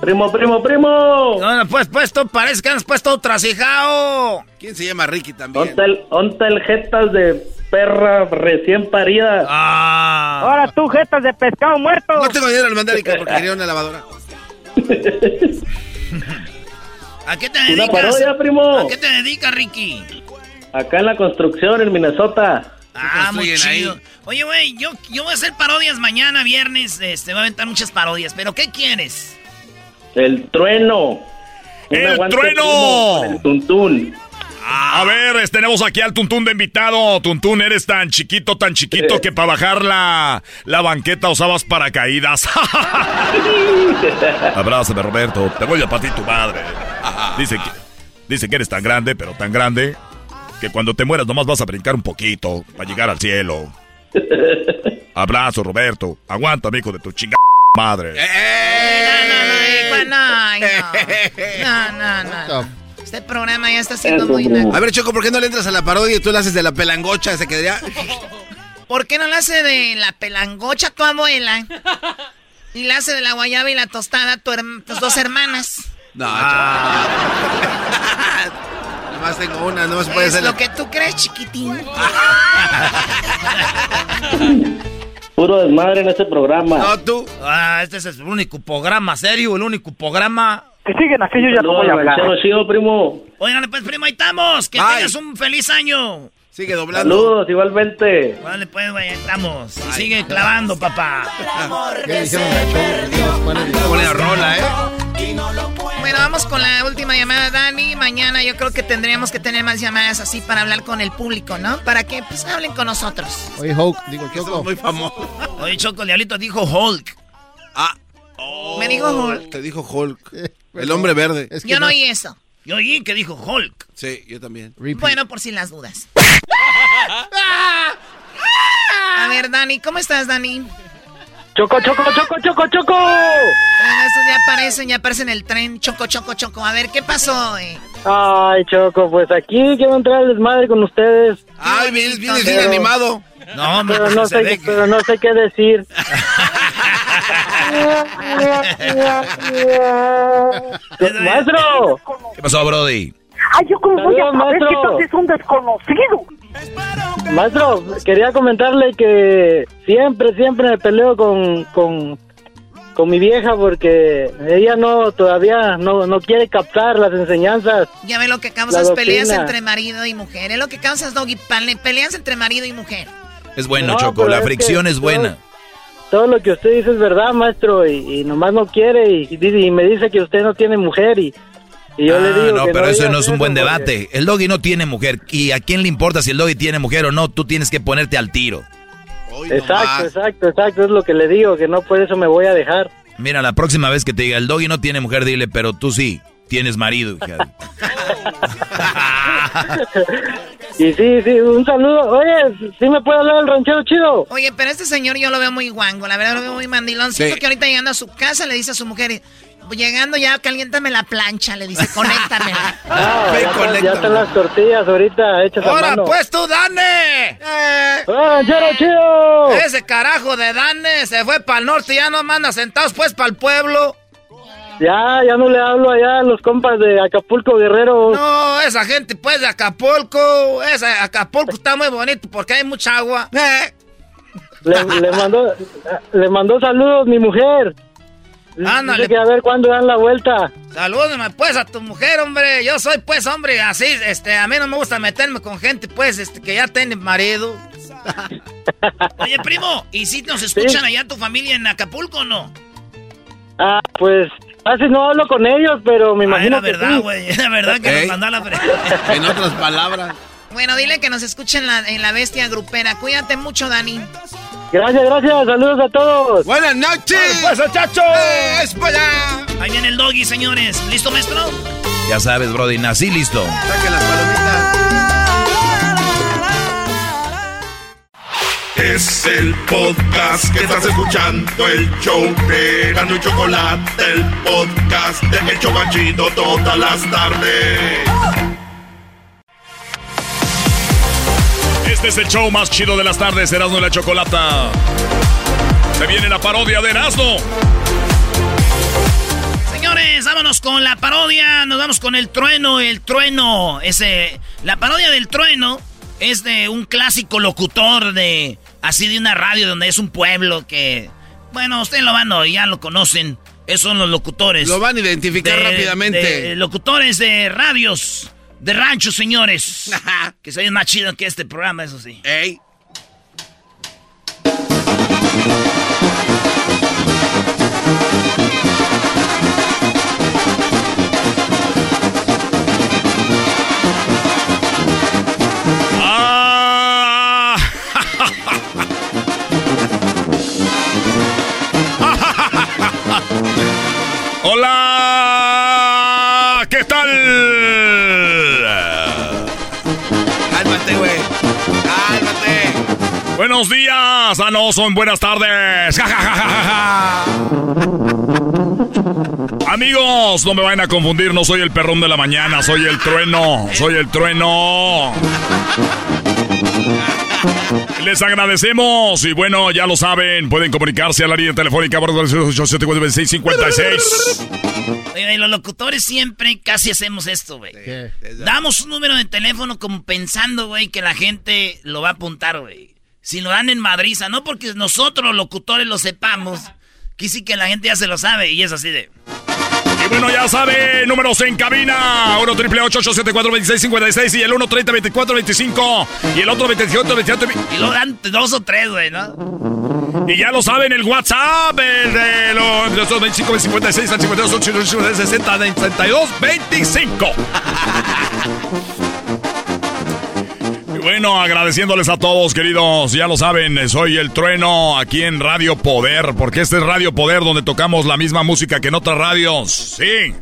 Primo, primo, primo. No, pues puesto, parece que has puesto trasijao. ¿Quién se llama Ricky también? Onta el, jetas de perra recién parida. Ah. Ahora tú, jetas de pescado muerto. No tengo dinero al mandarica porque quería una lavadora. ¿A qué te Una dedicas? parodia, primo. ¿A qué te dedicas, Ricky? Acá en la construcción, en Minnesota. Ah, muy ahí? chido. Oye, güey, yo, yo voy a hacer parodias mañana, viernes. Este, voy a aventar muchas parodias. ¿Pero qué quieres? El trueno. ¡El trueno! El tuntún. A ver, tenemos aquí al Tuntún de invitado. Tuntún, eres tan chiquito, tan chiquito que para bajar la, la banqueta usabas paracaídas. Abrázame, Roberto. Te voy a partir tu madre. Dice que, dice que eres tan grande, pero tan grande, que cuando te mueras nomás vas a brincar un poquito para llegar al cielo. Abrazo, Roberto. Aguanta, hijo de tu chingada madre. No, no, no, ay, no. No, no, no. Este programa ya está siendo muy. A ver, Choco, ¿por qué no le entras a la parodia y tú la haces de la pelangocha? Se quedaría. ¿Por qué no la hace de la pelangocha tu abuela? Y la hace de la guayaba y la tostada tu tus dos hermanas. No. Nomás tengo una, no se puede es hacer. lo que tú crees, chiquitín. Puro desmadre en este programa. No, tú. Ah, este es el único programa serio, el único programa. Que siguen así, yo ya no No, voy a hablar. chido, primo. Oigan, pues, primo, ahí estamos. Que Bye. tengas un feliz año. Sigue doblando. Saludos, igualmente. Vale, pues, güey, ahí estamos. Y sigue clavando, papá. ¿Qué rola, ¿eh? Bueno, vamos con la última llamada, Dani. Mañana yo creo que tendríamos que tener más llamadas así para hablar con el público, ¿no? Para que pues hablen con nosotros. Oye, Hulk, digo, Choco. muy famosos. Oye, Choco, el diablito dijo Hulk. Ah. Me dijo Hulk. Te dijo Hulk. El hombre verde. Es que Yo no oí eso. Yo oí que dijo Hulk. Sí, yo también. Repeat. Bueno, por si las dudas. A ver, Dani, ¿cómo estás, Dani? Choco, choco, choco, choco, choco. Bueno, estos ya aparecen, ya aparecen en el tren. Choco, choco, choco. A ver, ¿qué pasó? eh? Ay, Choco, pues aquí quiero entrar al desmadre con ustedes. Ay, vienes, vienes bien Pero- animado. No, hombre, Pero no, sé, que- pero no sé qué decir. Maestro, ¿Qué pasó, Brody? Ay, yo cómo voy a saber que entonces es un desconocido. Maestro, quería comentarle que siempre, siempre me peleo con, con, con mi vieja porque ella no, todavía no, no quiere captar las enseñanzas. Ya ve lo que causas peleas entre marido y mujer. Es lo que causas, Doggy, pale- peleas entre marido y mujer. Es bueno, No, Choco, la es fricción que es buena. Todo lo que usted dice es verdad, maestro, y, y nomás no quiere y, y- y me dice que usted no tiene mujer y, y yo le Ah, digo no, que pero eso no es un buen porque- debate. El doggy no tiene mujer. ¿Y a quién le importa si el doggy tiene mujer o no? Tú tienes que ponerte al tiro. Exacto, exacto, exacto, es lo que le digo, que no por eso me voy a dejar. Mira, la próxima vez que te diga el doggy no tiene mujer, dile, pero tú sí, tienes marido. hija. Y sí, sí, un saludo. Oye, ¿sí me puede hablar el ranchero chido? Oye, pero este señor yo lo veo muy guango, la verdad lo veo muy mandilón. Siento Sí. que ahorita llegando a su casa le dice a su mujer, llegando ya, caliéntame la plancha, le dice, conéctamela. Ah, ya, están, ya están las tortillas ahorita hechas a ¡Ahora mano. pues tú, Dane! ¡Hola, ranchero chido! Ese carajo de Dane se fue para el norte y ya no manda sentados pues para el pueblo. Ya, ya no le hablo allá a los compas de Acapulco Guerrero. No, esa gente pues de Acapulco, esa Acapulco está muy bonito porque hay mucha agua. Eh. Le, le mandó, le mandó saludos mi mujer. Ándale. Dice que a ver cuándo dan la vuelta. Salúdame pues a tu mujer, hombre. Yo soy pues hombre así, este, a mí no me gusta meterme con gente pues este que ya tiene marido. Oye, primo, ¿y si nos escuchan allá tu familia en Acapulco o no? Ah, pues casi no hablo con ellos, pero me imagino Ah, era que verdad, sí. güey, era verdad que nos mandó la En otras palabras. Bueno, dile que nos escuchen en la, en la bestia grupera. Cuídate mucho, Dani. Gracias, gracias. Saludos a todos. Buenas noches. pues, muchachos! ¡Es para allá! Ahí viene el doggy, señores. ¿Listo, maestro? Ya sabes, Brody, nací listo. Saque las palomitas. Es el podcast que estás escuchando, el show de Gano y Chocolate, el podcast de El Chobachito todas las tardes. Este es el show más chido de las tardes, Erasmo y la Chocolata. Se viene la parodia de Erasmo. Señores, vámonos con la parodia. Nos vamos con el trueno, el trueno. Ese, la parodia del trueno es de un clásico locutor de así de una radio donde es un pueblo que, bueno, ustedes lo van a oír, ya lo conocen. Esos son los locutores. Lo van a identificar De- rápidamente. de locutores de radios, de ranchos, señores. que se oyen más chido que este programa, eso sí. Ey. Ah. Hola, ¿qué tal? Buenos días, ah no, son buenas tardes. Ja, ja, ja, ja, ja, ja. Amigos, no me vayan a confundir, no soy el perrón de la mañana, soy el trueno, soy el trueno. Les agradecemos y bueno, ya lo saben, pueden comunicarse a la línea telefónica por 656. Oye, y los locutores siempre casi hacemos esto, güey. Damos un número de teléfono como pensando, güey, que la gente lo va a apuntar, güey. Si lo dan en madriza, no porque nosotros los locutores lo sepamos, que sí que la gente ya se lo sabe y es así de... Y bueno, ya saben, números en cabina. 1 triple 874 2656 y el 1 30 24 25 y el otro 28 28 Y luego dan dos o tres, güey, ¿no? Y ya lo saben, el WhatsApp, el de los, de los 25 56 al 52 60 62 25. Bueno, agradeciéndoles a todos, queridos. Ya lo saben, soy el trueno aquí en Radio Poder, porque este es Radio Poder donde tocamos la misma música que en otras radios. Sí.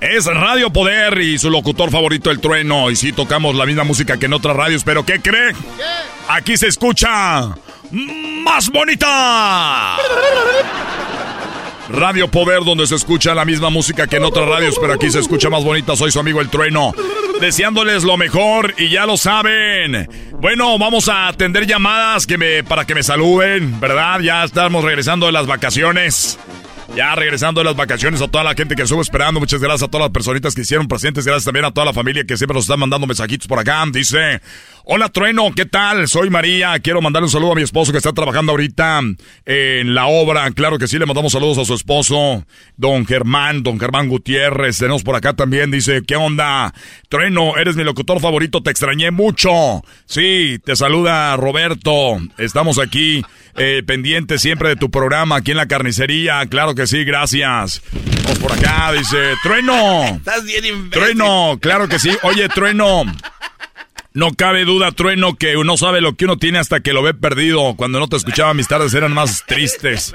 Es Radio Poder y su locutor favorito, el trueno. Y sí, tocamos la misma música que en otras radios, pero ¿qué cree? Aquí se escucha más bonita. Radio Poder, donde se escucha la misma música que en otras radios, pero aquí se escucha más bonita. Soy su amigo el trueno. Deseándoles lo mejor y ya lo saben. Bueno, vamos a atender llamadas que me, para que me saluden, ¿verdad? Ya estamos regresando de las vacaciones. Ya regresando de las vacaciones a toda la gente que estuvo esperando. Muchas gracias a todas las personitas que hicieron presentes. Gracias también a toda la familia que siempre nos está mandando mensajitos por acá. Dice, hola Trueno, ¿qué tal? Soy María. Quiero mandar un saludo a mi esposo que está trabajando ahorita en la obra. Claro que sí, le mandamos saludos a su esposo, don Germán, don Germán Gutiérrez. Tenemos por acá también. Dice, ¿qué onda? Trueno, eres mi locutor favorito. Te extrañé mucho. Sí, te saluda Roberto. Estamos aquí eh, pendientes siempre de tu programa aquí en la carnicería. Claro que sí, gracias. Vamos por acá, dice, Trueno. Estás bien imbécil. Trueno, claro que sí. Oye, Trueno. No cabe duda, Trueno, que uno sabe lo que uno tiene hasta que lo ve perdido. Cuando no te escuchaba, mis tardes eran más tristes.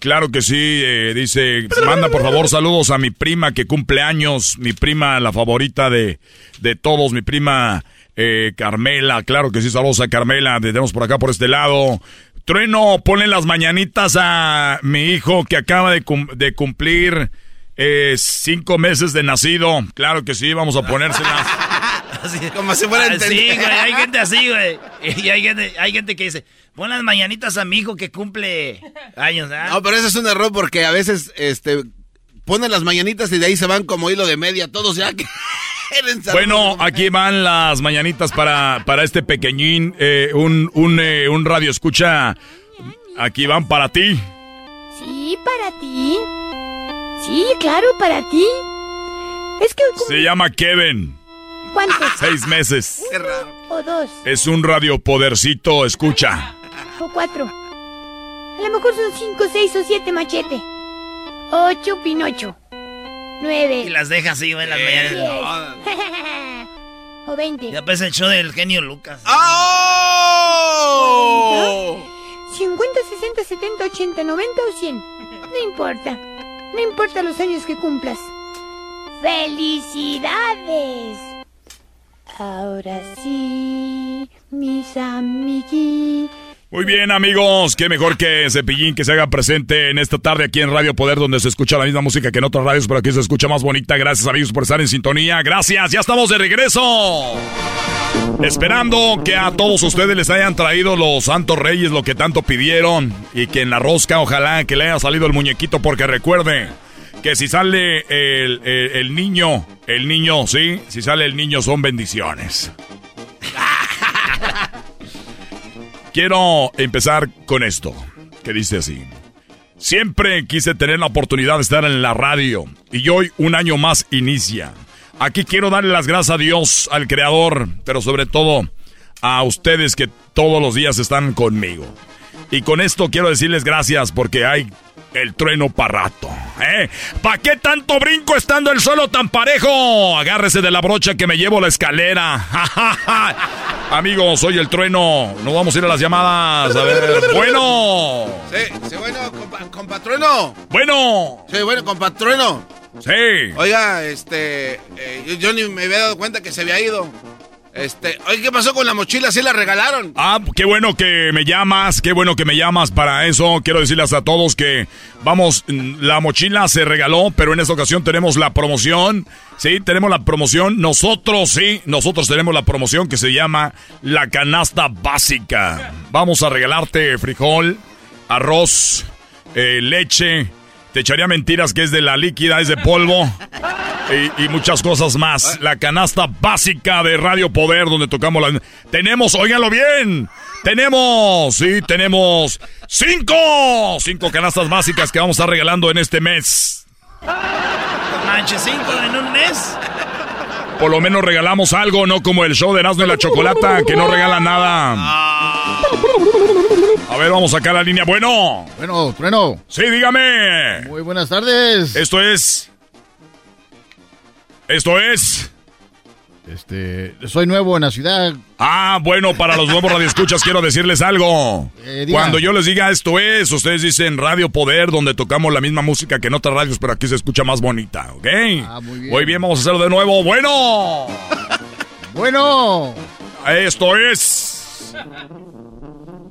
Claro que sí, eh, dice, manda por favor saludos a mi prima que cumple años, mi prima la favorita de, de todos, mi prima eh, Carmela, claro que sí, saludos a Carmela, tenemos por acá por este lado. Trueno, ponle las mañanitas a mi hijo que acaba de, cum- de cumplir eh, cinco meses de nacido. Claro que sí, vamos a ponérselas. Como si fuera a Así, entender. güey, hay gente así, güey. Y hay gente, hay gente que dice, pon las mañanitas a mi hijo que cumple años, ¿ah? No, pero ese es un error porque a veces este ponen las mañanitas y de ahí se van como hilo de media todos ya que. Bueno, aquí van las mañanitas para, para este pequeñín, eh, un, un, eh, un radio escucha. Aquí van para ti. Sí, para ti. Sí, claro, para ti. Es que... Se llama Kevin. ¿Cuántos? Seis meses. O dos. Es un radio podercito, escucha. O cuatro. A lo mejor son cinco, seis o siete machete. Ocho, Pinocho. Nueve. Y las deja así, güey, las diez. mañanitas. o veinte. Ya pues el show del genio Lucas. ¡Oh! 50, 60, 70, 80, 90 o 100. No importa. No importa los años que cumplas. ¡Felicidades! Ahora sí, mis amiguitos. Muy bien, amigos. Qué mejor que Cepillín que se haga presente en esta tarde aquí en Radio Poder, donde se escucha la misma música que en otras radios, pero aquí se escucha más bonita. Gracias, amigos, por estar en sintonía. Gracias, ya estamos de regreso. Esperando que a todos ustedes les hayan traído los Santos Reyes lo que tanto pidieron y que en la rosca ojalá que le haya salido el muñequito porque recuerde que si sale el, el- el niño, el niño, sí, si sale el niño son bendiciones. Quiero empezar con esto, que dice así. Siempre quise tener la oportunidad de estar en la radio y hoy un año más inicia. Aquí quiero darle las gracias a Dios, al Creador, pero sobre todo a ustedes que todos los días están conmigo. Y con esto quiero decirles gracias porque hay el trueno para rato. ¿eh? ¿Para qué tanto brinco estando el suelo tan parejo? Agárrese de la brocha que me llevo la escalera. Amigos, soy el trueno. Nos vamos a ir a las llamadas. A ver, bueno. Sí, sí, bueno, compa- compatrueno. Bueno. Sí, bueno, compatrueno. Sí. Oiga, este, eh, yo, yo ni me había dado cuenta que se había ido. Este, oye, ¿qué pasó con la mochila? ¿Sí la regalaron? Ah, qué bueno que me llamas, qué bueno que me llamas para eso. Quiero decirles a todos que, vamos, la mochila se regaló, pero en esta ocasión tenemos la promoción. Sí, tenemos la promoción. Nosotros, sí, nosotros tenemos la promoción que se llama la canasta básica. Vamos a regalarte frijol, arroz, eh, leche. Te echaría mentiras que es de la líquida, es de polvo. Y, y muchas cosas más. La canasta básica de Radio Poder, donde tocamos la... Tenemos, óiganlo bien, tenemos, sí, tenemos cinco, cinco canastas básicas que vamos a estar regalando en este mes. Manche, cinco en un mes. Por lo menos regalamos algo, no como el show de Erasmo y la Chocolata, que no regala nada. A ver, vamos a sacar la línea. Bueno. Bueno, Trueno. Sí, dígame. Muy buenas tardes. Esto es... Esto es... Este, soy nuevo en la ciudad. Ah, bueno, para los nuevos radioescuchas quiero decirles algo. Eh. Cuando yo les diga esto es, ustedes dicen Radio Poder, donde tocamos la misma música que en otras radios, pero aquí se escucha más bonita, ¿ok? Ah, muy bien. Muy bien, vamos a hacerlo de nuevo. Bueno. Bueno. Esto es...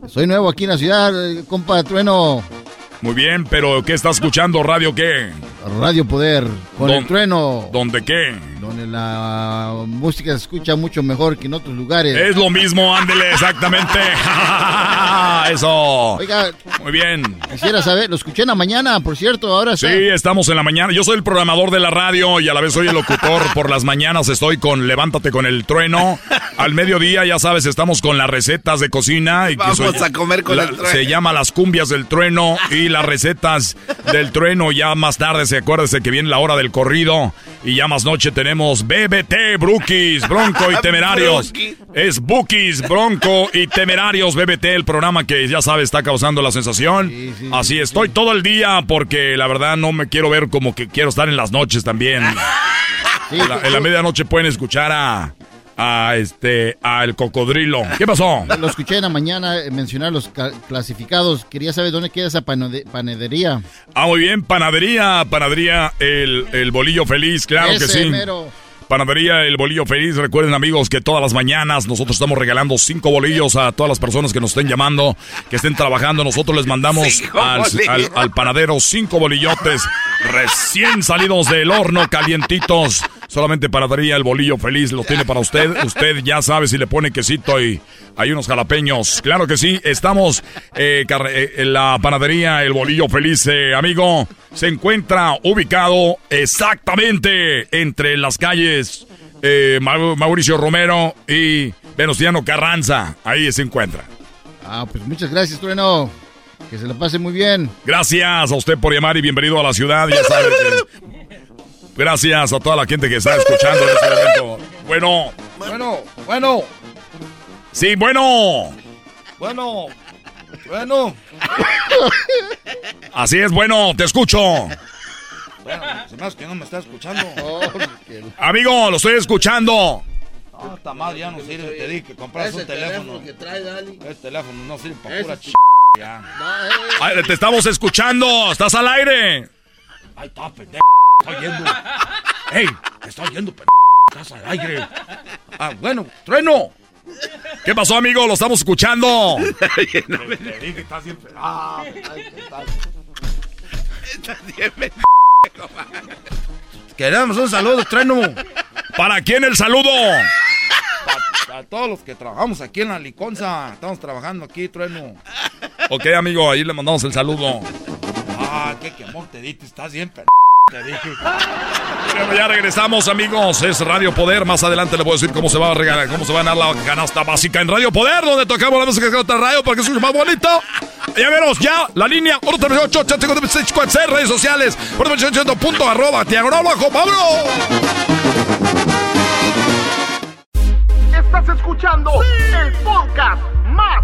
Soy nuevo aquí en la ciudad, eh, compa Trueno. Muy bien, pero ¿qué está escuchando? ¿Radio qué? Radio Poder, con Don- el trueno. ¿Dónde qué? donde la música se escucha mucho mejor que en otros lugares. Es lo mismo, ándele, exactamente. Eso. Oiga, muy bien. Quisiera saber, lo escuché en la mañana, por cierto, ahora Sí, estamos en la mañana. Yo soy el programador de la radio y a la vez soy el locutor. Por las mañanas estoy con Levántate con el trueno. Al mediodía, ya sabes, estamos con las recetas de cocina. Y que Vamos soy- a comer con la- el trueno. Se llama las cumbias del trueno y las recetas del trueno. Ya más tarde, se acuérdese que viene la hora del corrido. Y ya más noche tenemos BBT, Brookies, Bronco y Temerarios. Es Bookies, Bronco y Temerarios BBT, el programa que ya sabe está causando la sensación. Así estoy todo el día porque la verdad no me quiero ver como que quiero estar en las noches también. en, la, en la medianoche pueden escuchar a, a este a el cocodrilo. ¿Qué pasó? Lo escuché en la mañana eh, mencionar los ca- clasificados. Quería saber dónde queda esa panadería. Ah, muy bien, panadería, panadería, el, el bolillo feliz, claro que sí. mero. Panadería El Bolillo Feliz. Recuerden, amigos, que todas las mañanas nosotros estamos regalando cinco bolillos a todas las personas que nos estén llamando, que estén trabajando. Nosotros les mandamos al, al- al panadero cinco bolillotes recién salidos del horno, calientitos. Solamente Panadería El Bolillo Feliz lo tiene para usted. Usted ya sabe si le pone quesito y hay unos jalapeños. Claro que sí, estamos eh, eh, en la panadería El Bolillo Feliz, eh, amigo. Se encuentra ubicado exactamente entre las calles eh, Mau- Mauricio Romero y Venustiano Carranza. Ahí se encuentra. Ah, pues muchas gracias, Trueno. Que se la pase muy bien. Gracias a usted por llamar y bienvenido a la ciudad. Ya sabe que- Gracias a toda la gente que está escuchando en este momento. Bueno, Bueno, bueno, sí, bueno. bueno, bueno. Así es, bueno, te escucho. Bueno, se me hace que no me está escuchando. Amigo, lo estoy escuchando. Ah, esta madre ya no sirve. Te dije que compras un teléfono. que trae, Dani. Este teléfono no sirve para pura ch-. Ay, te estamos escuchando. Estás al aire. Ay, está pendejo. Estoy yendo. Ey, estoy yendo, pendejo. Estás al aire. Ah, bueno, trueno. ¿Qué pasó, amigo? Lo estamos escuchando. Te dije, estás Ah, pendejo. Queremos un saludo, trueno. ¿Para quién el saludo? A todos los que trabajamos aquí en la liconza. Estamos trabajando aquí, trueno. Ok, amigo, ahí le mandamos el saludo. Ah, qué quemón te diste. Estás bien, pendejo. Bueno, ya regresamos, amigos. Es Radio Poder. Más adelante le voy a decir cómo se va a regalar, cómo se va a ganar la canasta básica en Radio Poder, donde tocamos la música de otra radio para que se escuche más bonito. Ya veremos, ya, la línea 138 redes sociales, por punto arroba, diagonal bajo, vámonos. Estás escuchando el podcast más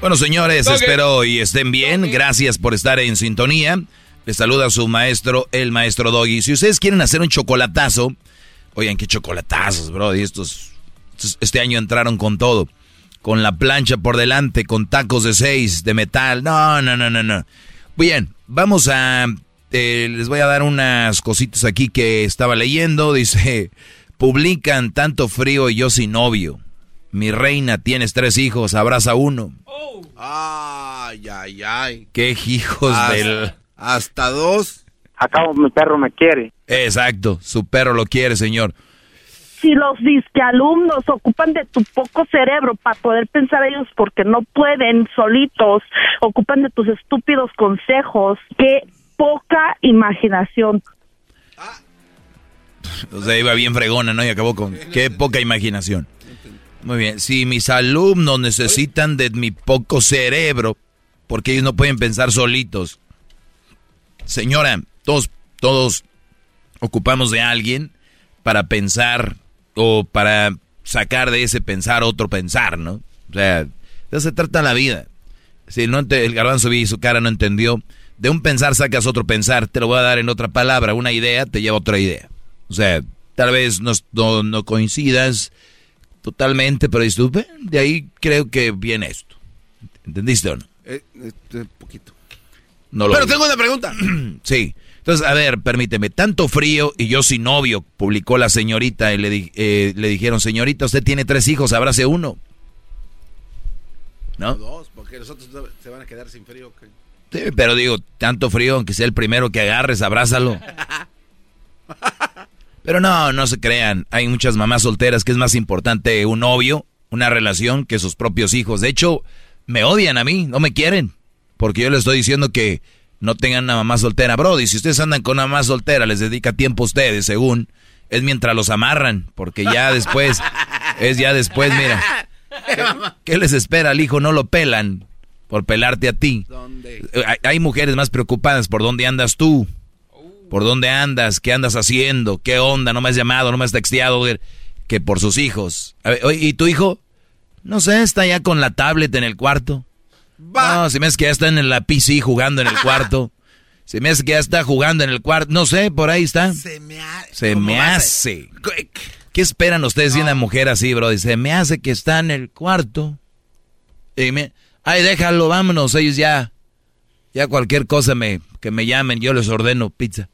Bueno, señores, espero y estén bien. Gracias por estar en sintonía. Les saluda su maestro, el maestro Doggy. Si ustedes quieren hacer un chocolatazo, oigan, qué chocolatazos, bro. Y estos, estos- este año entraron con todo. Con la plancha por delante, con tacos de seis, de metal. No, no, no, no, no. Bien, vamos a... eh, les voy a dar unas cositas aquí que estaba leyendo. Dice, publican tanto frío y yo sin novio. Mi reina, tienes tres hijos, abraza uno. Ay, ay, ay. Qué hijos Hasta- del... Hasta dos. Acabo, mi perro me quiere. Exacto, su perro lo quiere, señor. si los disque alumnos ocupan de tu poco cerebro para poder pensar ellos porque no pueden solitos, ocupan de tus estúpidos consejos, qué poca imaginación. O sea, iba bien fregona, ¿no? Y acabó con qué poca imaginación. Muy bien, si mis alumnos necesitan de mi poco cerebro, porque ellos no pueden pensar solitos. Señora, todos, todos ocupamos de alguien para pensar o para sacar de ese pensar otro pensar, ¿no? O sea, eso se trata la vida. Si no el garbanzo vi su cara no entendió, de un pensar sacas otro pensar, te lo voy a dar en otra palabra, una idea te lleva a otra idea. O sea, tal vez no, no, coincidas totalmente, pero disculpe, de ahí creo que viene esto. ¿Entendiste o no? Eh, este, poquito. No pero tengo una pregunta. sí. Entonces, a ver, permíteme, tanto frío y yo sin novio, publicó la señorita y le, eh, le dijeron, señorita, usted tiene tres hijos, abrace uno. ¿No? dos, porque los otros se van a quedar sin frío. Sí, pero digo, tanto frío, aunque sea el primero que agarres, abrázalo. pero no, no se crean, hay muchas mamás solteras que es más importante un novio, una relación, que sus propios hijos. De hecho, me odian a mí, no me quieren, porque yo les estoy diciendo que no tengan una mamá soltera. Brody, si ustedes andan con una mamá soltera, les dedica tiempo a ustedes, según, es mientras los amarran, porque ya después, es ya después, mira. ¿Qué, les espera al hijo? No lo pelan por pelarte a ti. Hay, hay, mujeres más preocupadas por dónde andas tú, por dónde andas, qué andas haciendo, qué onda, no me has llamado, no me has texteado, que por sus hijos. ¿Y tu hijo? No sé, está ya con la tablet en el cuarto. No, si me hace que ya está en la PC jugando en el cuarto. Se me hace que ya está jugando en el cuarto. No sé, por ahí está. Se me, se me hace. ¿Qué esperan ustedes de una mujer así, bro? Dice, me hace que está en el cuarto. Y me, ay, déjalo, vámonos. Ellos ya, ya cualquier cosa me, que me llamen, yo les ordeno pizza.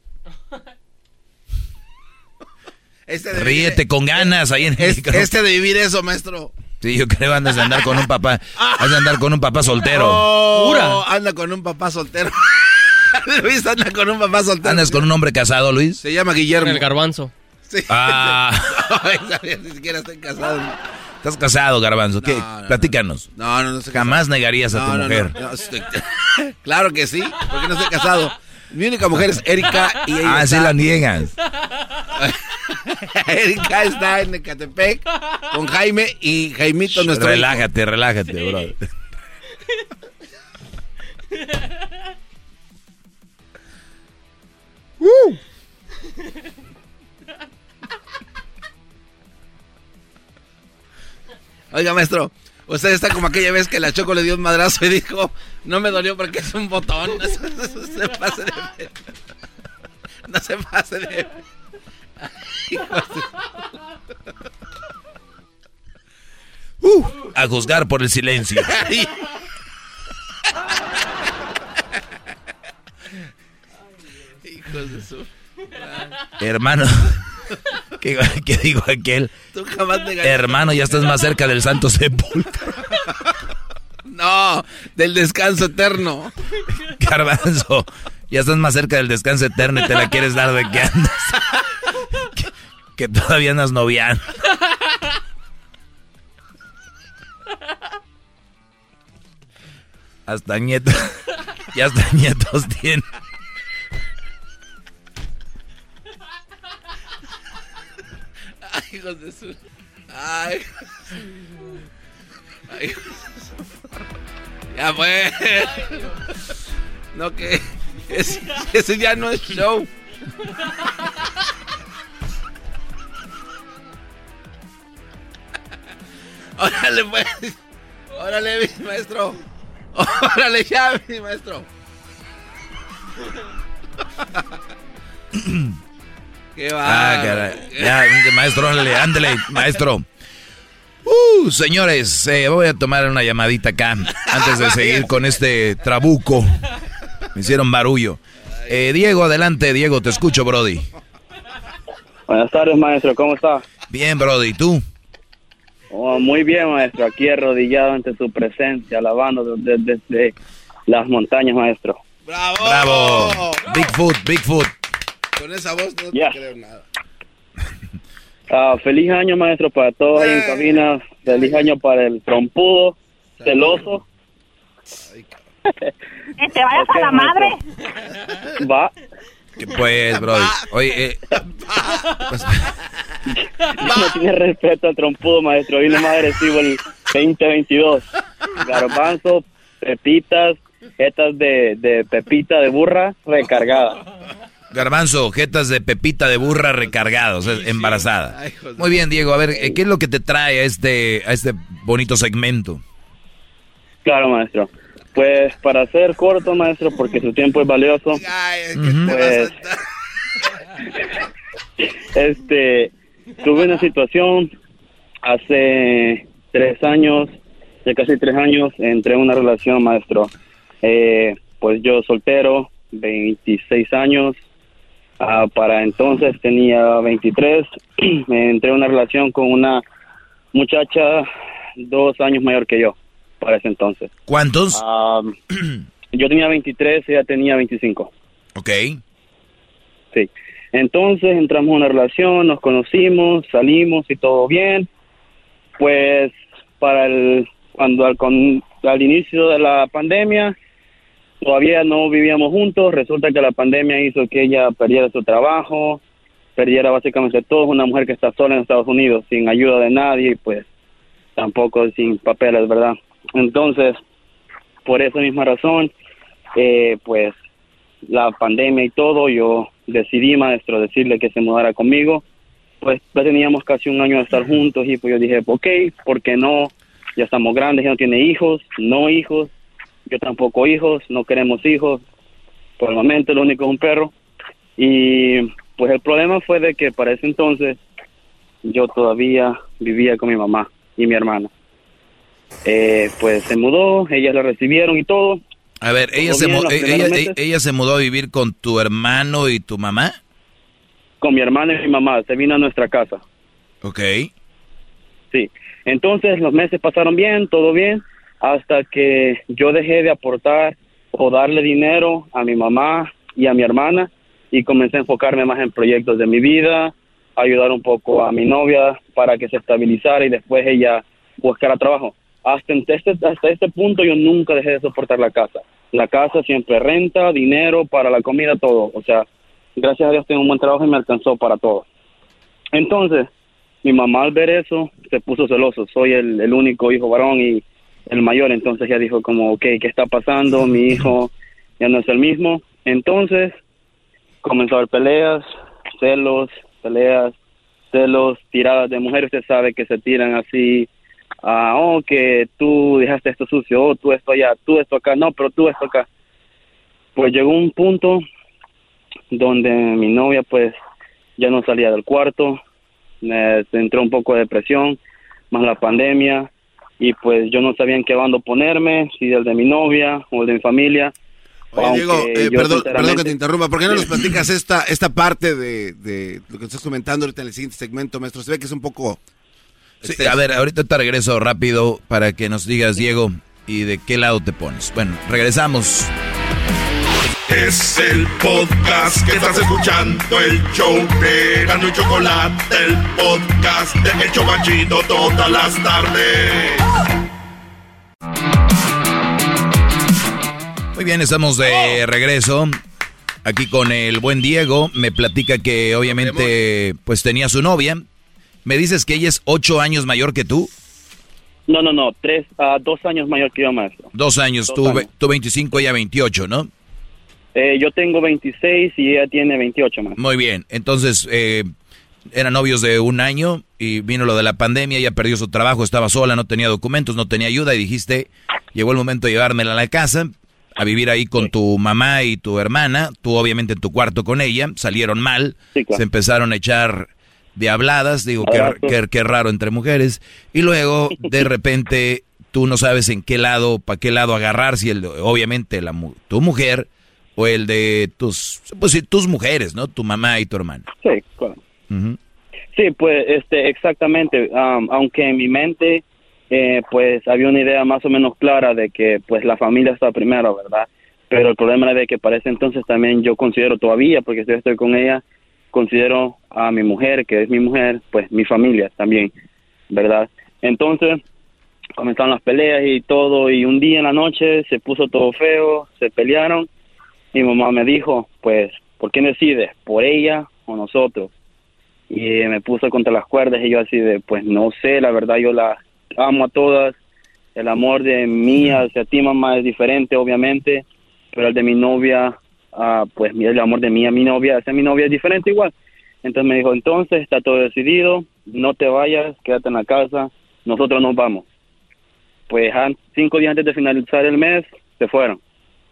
Este Ríete con ganas ahí en el Este de vivir eso, maestro. Sí, yo creo que andas de andar con un papá. Has de andar con un papá soltero. Oh, anda con un papá soltero. Luis anda con un papá soltero. ¿Andas con un hombre casado, Luis? Se llama Guillermo. el garbanzo. Sí. Ah. ni siquiera estoy casado. ¿Estás casado, garbanzo? ¿Qué? Platícanos. No, no, no. Jamás negarías a tu mujer. claro que sí, porque no estoy casado. Mi única mujer es Erika y ella Ah, sí la niegas. Erika está en Ecatepec con Jaime y Jaimito nuestro Relájate, relájate, bro. uh. Oiga, maestro, usted está como aquella vez que la Choco le dio un madrazo y dijo, no me dolió porque es un botón. No se pase de... No se pase de... Uh, a juzgar por el silencio. Hijos de su... Hermano, ¿qué, ¿qué, digo aquel? Tú jamás Hermano, ya estás más cerca del santo sepulcro. No, del descanso eterno. Garbanzo, ya estás más cerca del descanso eterno y te la quieres dar de que andas. Que, todavía andas noviando. Hasta nietos. Y hasta nietos tiene. Ay, hijos de su. Ay. Ya fue. No, que. Ese, ese ya no es show. Órale, pues. Órale, mi maestro. Órale, ya, mi maestro. Qué va. Ah, caray. Ya, maestro, ándale, ándale, maestro. Uh, señores, eh, voy a tomar una llamadita acá antes de seguir con este trabuco. Me hicieron barullo. Eh, Diego, adelante, Diego, te escucho, Brody. Buenas tardes, maestro, ¿cómo está? Bien, Brody, ¿y tú? Oh, muy bien, maestro, aquí arrodillado ante tu presencia, alabando desde, las montañas, maestro. ¡Bravo! ¡Bravo! Bigfoot, Bigfoot. Con esa voz no te creo nada. Ah, feliz año, maestro, para todos ahí en cabina. Feliz año para el trompudo, celoso. Que te vayas a la madre. Va. Que pues, bro. Oye, eh, pues, No tiene respeto al trompudo, maestro. Vino más agresivo el 2022. Garbanzo, pepitas, jetas de, de pepita de burra recargada. Garbanzo, jetas de pepita de burra recargados, eh, embarazada. Muy bien, Diego. A ver, ¿qué es lo que te trae a este, a este bonito segmento? Claro, maestro. Pues para ser corto, maestro, porque su tiempo es valioso. Pues, este, tuve una situación hace tres años, de casi tres años, entré en una relación, maestro. Eh, pues yo soltero, 26 años. Ah, para entonces tenía 23. Me entré en una relación con una muchacha dos años mayor que yo, para ese entonces. ¿Cuántos? Yo tenía 23, ella tenía 25. Ok. Sí. Entonces entramos en una relación, nos conocimos, salimos y todo bien. Pues para el cuando al, con, al inicio de la pandemia todavía no vivíamos juntos, resulta que la pandemia hizo que ella perdiera su trabajo, perdiera básicamente todo, una mujer que está sola en Estados Unidos, sin ayuda de nadie pues tampoco sin papeles, ¿verdad? Entonces, por esa misma razón, eh, pues la pandemia y todo, yo decidí, maestro, decirle que se mudara conmigo. Pues ya teníamos casi un año de estar juntos y pues yo dije, ok, ¿por qué no? Ya estamos grandes, ya no tiene hijos, no hijos, yo tampoco hijos, no queremos hijos. Por el momento lo único es un perro. Y pues el problema fue de que para ese entonces yo todavía vivía con mi mamá y mi hermana. Eh, pues se mudó, ellas la recibieron y todo. A ver, ella se, bien eh, ella, meses. ella se mudó a vivir con tu hermano y tu mamá. Con mi hermana y mi mamá, se vino a nuestra casa. Ok. Sí. Entonces los meses pasaron bien, todo bien, hasta que yo dejé de aportar o darle dinero a mi mamá y a mi hermana y comencé a enfocarme más en proyectos de mi vida, ayudar un poco a mi novia para que se estabilizara y después ella buscara trabajo. Hasta este, hasta este punto yo nunca dejé de soportar la casa. La casa siempre renta, dinero para la comida, todo. O sea, gracias a Dios tengo un buen trabajo y me alcanzó para todo. Entonces, mi mamá al ver eso se puso celoso. Soy el, el único hijo varón y el mayor. Entonces ella dijo como, ok, ¿qué está pasando? Mi hijo ya no es el mismo. Entonces comenzó a haber peleas, celos, peleas, celos, tiradas de mujeres. Usted sabe que se tiran así. Ah, oh, que tú dejaste esto sucio, oh, tú esto allá, tú esto acá, no, pero tú esto acá. Pues llegó un punto donde mi novia pues ya no salía del cuarto, me entró un poco de depresión, más la pandemia, y pues yo no sabía en qué bando ponerme, si el de mi novia o el de mi familia. Oye, Diego, eh, perdón, que te interrumpa. ¿Por qué no nos platicas esta, esta parte de, de lo que estás comentando ahorita en el siguiente segmento, maestro? Se ve que es un poco... Sí, a ver, ahorita te regreso rápido para que nos digas, Diego, y de qué lado te pones. Bueno, regresamos. Es el podcast que estás escuchando, el show de Gano y Chocolate, el podcast de El Chocachito todas las tardes. Muy bien, estamos de regreso. Aquí con el buen Diego. Me platica que obviamente pues tenía su novia. Me dices que ella es ocho años mayor que tú. No, no, no, tres, a dos años mayor que yo, maestro. Dos años, Dos tú, años. ve- tú 25, ella 28, ¿no? Eh, yo tengo 26 y ella tiene 28 más. Muy bien, entonces eh, eran novios de un año y vino lo de la pandemia, ella perdió su trabajo, estaba sola, no tenía documentos, no tenía ayuda y dijiste, llegó el momento de llevármela a la casa, a vivir ahí con tu mamá y tu hermana, tú obviamente en tu cuarto con ella, salieron mal, se empezaron a echar de habladas, digo, qué, raro entre mujeres, y luego de repente tú no sabes en qué lado, para qué lado agarrar, si el, obviamente la, tu mujer o el de tus, pues sí, tus mujeres, ¿no? Tu mamá y tu hermana. Sí, claro. Sí, pues este, exactamente. Am, aunque en mi mente, eh, pues había una idea más o menos clara de que, pues la familia está primero, ¿verdad? Pero el problema era de que para ese entonces también yo considero todavía, porque yo estoy con ella, considero a mi mujer, que es mi mujer, pues mi familia también, ¿verdad? Entonces, comenzaron las peleas y todo, y un día en la noche se puso todo feo, se pelearon, y mi mamá me dijo, pues, ¿por quién decides? ¿Por ella o nosotros? Y me puso contra las cuerdas y yo así de, pues no sé, la verdad yo la amo a todas, el amor de mí hacia ti mamá es diferente obviamente, pero el de mi novia, ah, pues el amor de mí a mi novia hacia mi novia es diferente igual. Entonces me dijo, entonces está todo decidido, no te vayas, quédate en la casa, nosotros nos vamos. Pues cinco días antes de finalizar el mes, se fueron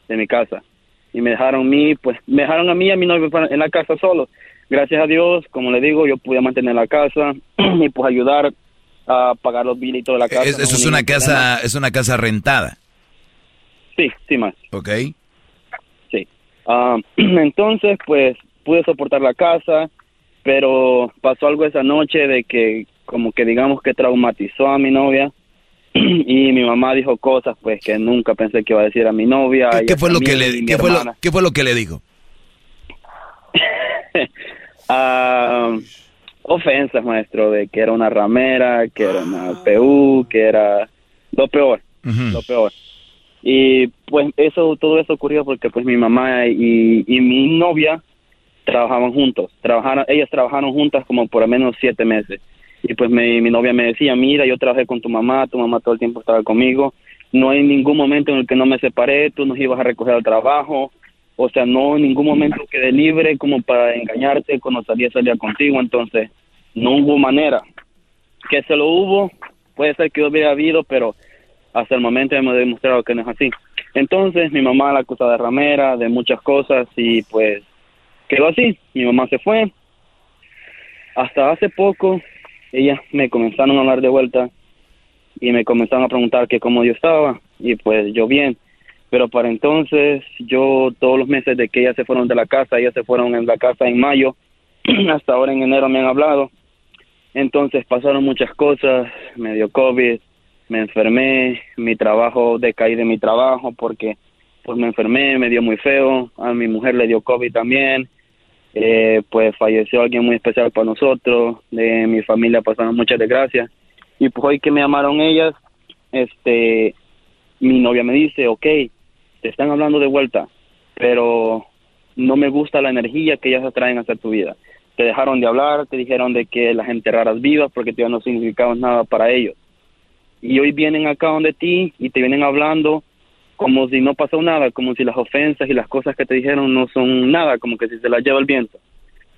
de mi casa y me dejaron a mí, pues me dejaron a mí y a mi novia en la casa solo. Gracias a Dios, como le digo, yo pude mantener la casa y pues ayudar a pagar los biles y toda la casa. eso es una casa, es una casa rentada. Sí, sí más. Ok. Ah, entonces, pues pude soportar la casa, pero pasó algo esa noche de que como que digamos que traumatizó a mi novia y mi mamá dijo cosas pues que nunca pensé que iba a decir a mi novia. ¿Qué, fue lo que le qué fue lo, qué fue lo que le dijo? uh, ofensas, maestro, de que era una ramera, que era una PU, que era lo peor, lo peor. Y pues eso, todo eso ocurrió porque pues mi mamá y, mi novia trabajaban juntos, trabajaron, ellas trabajaron juntas como por al menos siete meses. Y pues mi, mi novia me decía, mira, yo trabajé con tu mamá, tu mamá todo el tiempo estaba conmigo, no hay ningún momento en el que no me separé, tú nos ibas a recoger al trabajo, o sea, no en ningún momento quedé libre como para engañarte cuando salía salía contigo, entonces no hubo manera. Que se lo hubo, puede ser que hubiera habido, pero hasta el momento hemos demostrado que no es así. Entonces mi mamá la acusa de ramera, de muchas cosas y pues quedó así. Mi mamá se fue. Hasta hace poco ellas me comenzaron a hablar de vuelta y me comenzaron a preguntar que cómo yo estaba y pues yo bien. Pero para entonces yo todos los meses de que ellas se fueron de la casa, ellas se fueron en la casa en mayo, hasta ahora en enero me han hablado. Entonces pasaron muchas cosas, me dio COVID, me enfermé, mi trabajo, decaí de mi trabajo porque pues me enfermé, me dio muy feo, a mi mujer le dio COVID también, eh, pues falleció alguien muy especial para nosotros, de mi familia pasaron muchas desgracias y pues hoy que me llamaron ellas, este, mi novia me dice, ok, te están hablando de vuelta, pero no me gusta la energía que ellas atraen hacia tu vida. Te dejaron de hablar, te dijeron de que la gente rara es viva porque tú ya no significabas nada para ellos y hoy vienen acá donde ti y te vienen hablando como si no pasó nada, como si las ofensas y las cosas que te dijeron no son nada, como que si se las lleva el viento,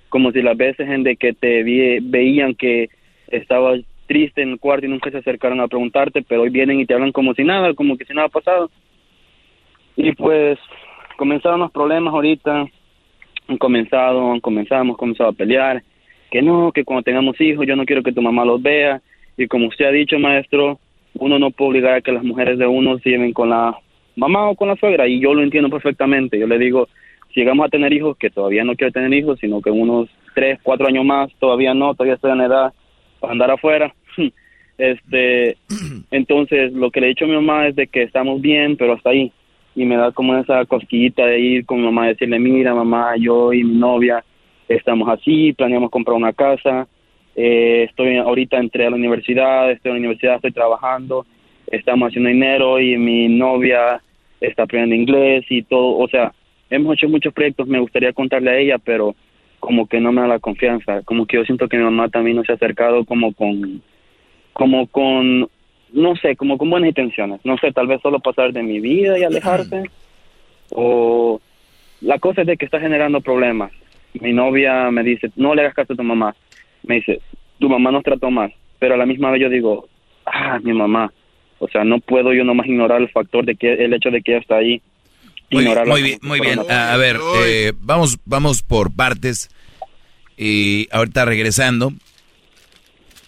como si las veces en de que te veían que estabas triste en el cuarto y nunca se acercaron a preguntarte, pero hoy vienen y te hablan como si nada, como que si nada ha pasado. Y pues comenzaron los problemas ahorita, han comenzado, han comenzado, hemos comenzado a pelear, que no, que cuando tengamos hijos yo no quiero que tu mamá los vea, y como usted ha dicho, maestro, uno no puede obligar a que las mujeres de uno se lleven con la mamá o con la suegra y yo lo entiendo perfectamente. Yo le digo, si llegamos a tener hijos, que todavía no quiero tener hijos, sino que unos tres, cuatro años más, todavía no, todavía estoy en edad para andar afuera. este, entonces lo que le he dicho a mi mamá es de que estamos bien, pero hasta ahí. Y me da como esa cosquillita de ir con mi mamá, decirle, mira mamá, yo y mi novia estamos así, planeamos comprar una casa, eh, estoy ahorita entré a la universidad, estoy en la universidad, estoy trabajando, estamos haciendo dinero y mi novia está aprendiendo inglés y todo, o sea, hemos hecho muchos proyectos, me gustaría contarle a ella, pero como que no me da la confianza, como que yo siento que mi mamá también no se ha acercado como con, como con, no sé, como con buenas intenciones, no sé, tal vez solo pasar de mi vida y alejarse, o la cosa es de que está generando problemas. Mi novia me dice, no le hagas caso a tu mamá, me dice, tu mamá nos trató mal, pero a la misma vez yo digo, ah, mi mamá, o sea, no puedo yo nomás ignorar el factor de que el hecho de que ella está ahí. Muy, muy bien, muy bien. A, ver, eh, vamos, vamos por partes. Y ahorita regresando,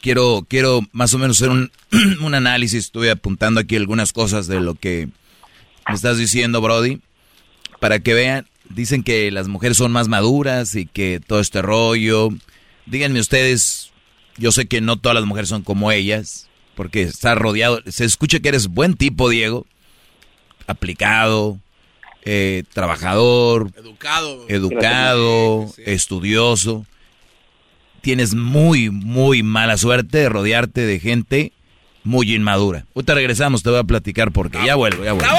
quiero, quiero más o menos hacer un, un análisis. Estuve apuntando aquí algunas cosas de lo que me estás diciendo, Brody, para que vean. Dicen que las mujeres son más maduras y que todo este rollo Díganme ustedes, yo sé que no todas las mujeres son como ellas, porque está rodeado. Se escucha que eres buen tipo, Diego. Aplicado, eh, trabajador, educado, educado estudioso. tienes muy, muy mala suerte de rodearte de gente muy inmadura. Ahorita regresamos, te voy a platicar porque ya vuelvo, ya vuelvo.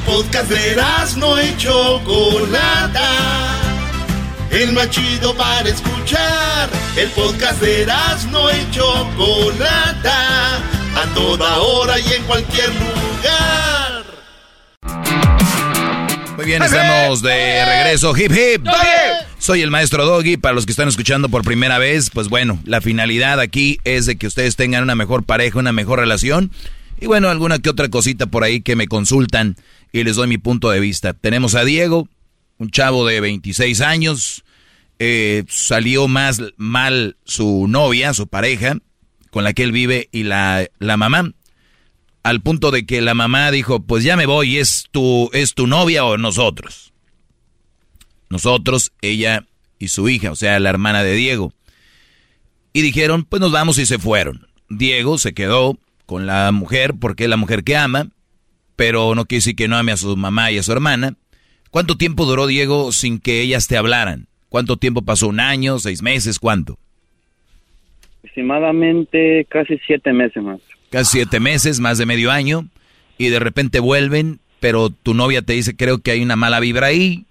El podcast de no y Chocolata. El más chido para escuchar. El podcast de no y Chocolata. A toda hora y en cualquier lugar. Muy bien, estamos de regreso. Hip hip. Soy el maestro Doggy. Para los que están escuchando por primera vez, pues bueno, la finalidad aquí es de que ustedes tengan una mejor pareja, una mejor relación. Y bueno, alguna que otra cosita por ahí que me consultan y les doy mi punto de vista. Tenemos a Diego, un chavo de 26 años. Eh, salió más mal su novia, su pareja, con la que él vive, y la, la mamá. Al punto de que la mamá dijo, pues ya me voy, ¿es tu, ¿es tu novia o nosotros? Nosotros, ella y su hija, o sea, la hermana de Diego. Y dijeron, pues nos vamos y se fueron. Diego se quedó con la mujer porque es la mujer que ama pero no quiere decir que no ame a su mamá y a su hermana. ¿Cuánto tiempo duró Diego sin que ellas te hablaran? ¿Cuánto tiempo pasó? ¿Un año? ¿Seis meses? ¿Cuánto? Aproximadamente casi siete meses más. Casi siete meses, más de medio año, y de repente vuelven, pero tu novia te dice, creo que hay una mala vibra ahí.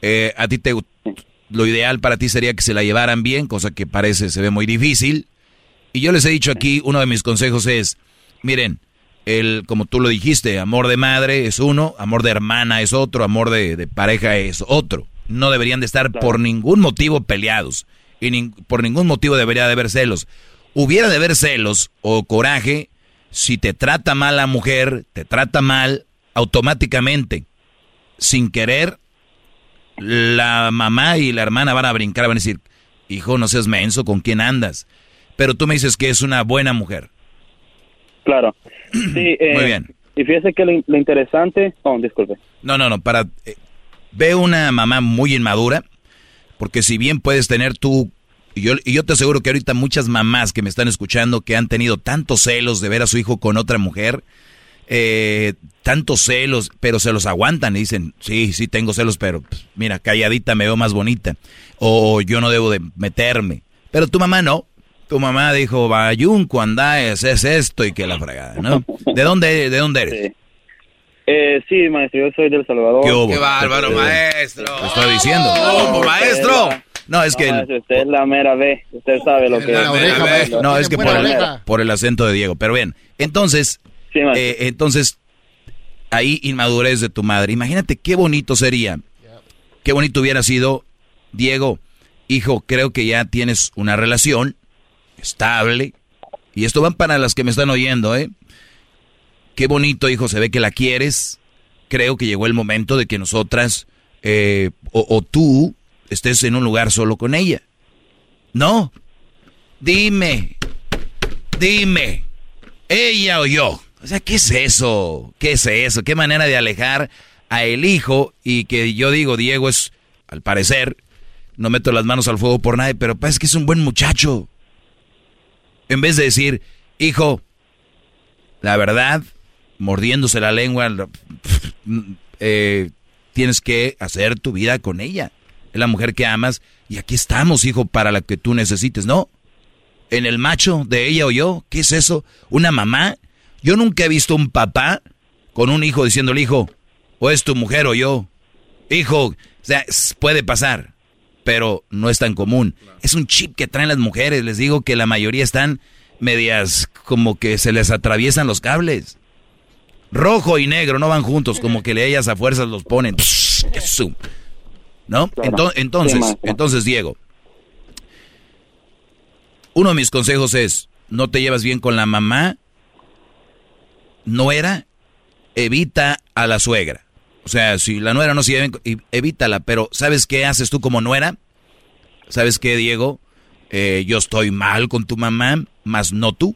Eh, a ti te... Lo ideal para ti sería que se la llevaran bien, cosa que parece, se ve muy difícil. Y yo les he dicho aquí, uno de mis consejos es, miren, el, como tú lo dijiste, amor de madre es uno, amor de hermana es otro, amor de, pareja es otro. No deberían de estar por ningún motivo peleados y por ningún motivo debería de haber celos. Hubiera de haber celos o coraje si te trata mal la mujer, te trata mal automáticamente, sin querer, la mamá y la hermana van a brincar, van a decir, hijo, no seas menso, ¿con quién andas? Pero tú me dices que es una buena mujer. Claro. Sí, eh, Muy bien. Y fíjese que lo, interesante... Oh, disculpe. No, no, no, para... Eh, ve una mamá muy inmadura, porque si bien puedes tener tú... Y yo, y yo te aseguro que ahorita muchas mamás que me están escuchando que han tenido tantos celos de ver a su hijo con otra mujer, eh, tantos celos, pero se los aguantan y dicen, sí, sí tengo celos, pero pues, mira, calladita me veo más bonita. O yo no debo de meterme. Pero tu mamá no tu mamá dijo, Bayunco, andáes, es esto y que la fregada, ¿no? ¿De dónde, de dónde eres? Sí. Eh, sí, maestro, yo soy del Salvador. ¿Qué, ¿Qué bárbaro, maestro! Te estoy diciendo. ¿Cómo, maestro? No, es que... usted es la mera B, usted sabe lo que es. No, es que por el, por el, acento de Diego. Pero bien, entonces, eh, entonces, ahí inmadurez de tu madre. Imagínate qué bonito sería, qué bonito hubiera sido, Diego, hijo, creo que ya tienes una relación, estable. Y esto van para las que me están oyendo, ¿eh? Qué bonito, hijo, se ve que la quieres. Creo que llegó el momento de que nosotras eh, o, tú estés en un lugar solo con ella. No. Dime. Dime. Ella o yo. O sea, ¿qué es eso? ¿Qué es eso? ¿Qué manera de alejar a el hijo y que yo digo, Diego es, al parecer, no meto las manos al fuego por nadie, pero parece que es un buen muchacho. En vez de decir, hijo, la verdad, mordiéndose la lengua, eh, tienes que hacer tu vida con ella. Es la mujer que amas y aquí estamos, hijo, para la que tú necesites, ¿no? En el macho de ella o yo, ¿qué es eso? ¿Una mamá? Yo nunca he visto un papá con un hijo diciéndole, hijo, o es tu mujer o yo. Hijo, o sea, puede pasar pero no es tan común. Es un chip que traen las mujeres. Les digo que la mayoría están medias como que se les atraviesan los cables. Rojo y negro no van juntos, como que ellas a fuerzas los ponen. ¿No? Entonces, entonces, Diego, uno de mis consejos es, no te llevas bien con la mamá, no era, evita a la suegra. O sea, si la nuera no se lleva, evítala, pero ¿sabes qué haces tú como nuera? ¿Sabes qué, Diego? Eh, yo estoy mal con tu mamá, más no tú.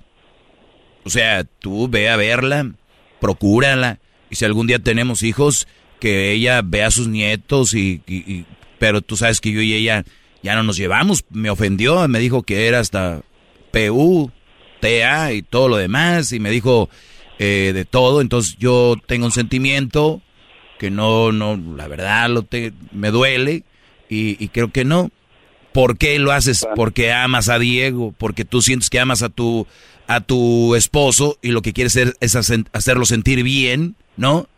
O sea, tú ve a verla, procúrala. Y si algún día tenemos hijos, que ella vea a sus nietos y, pero tú sabes que yo y ella ya no nos llevamos. Me ofendió, me dijo que era hasta PU, TA y todo lo demás. Y me dijo eh, de todo. Entonces yo tengo un sentimiento que no, no, la verdad lo te, me duele y, creo que no. ¿Por qué lo haces? Porque amas a Diego, porque tú sientes que amas a tu, a tu esposo y lo que quieres es hacerlo sentir bien, ¿no?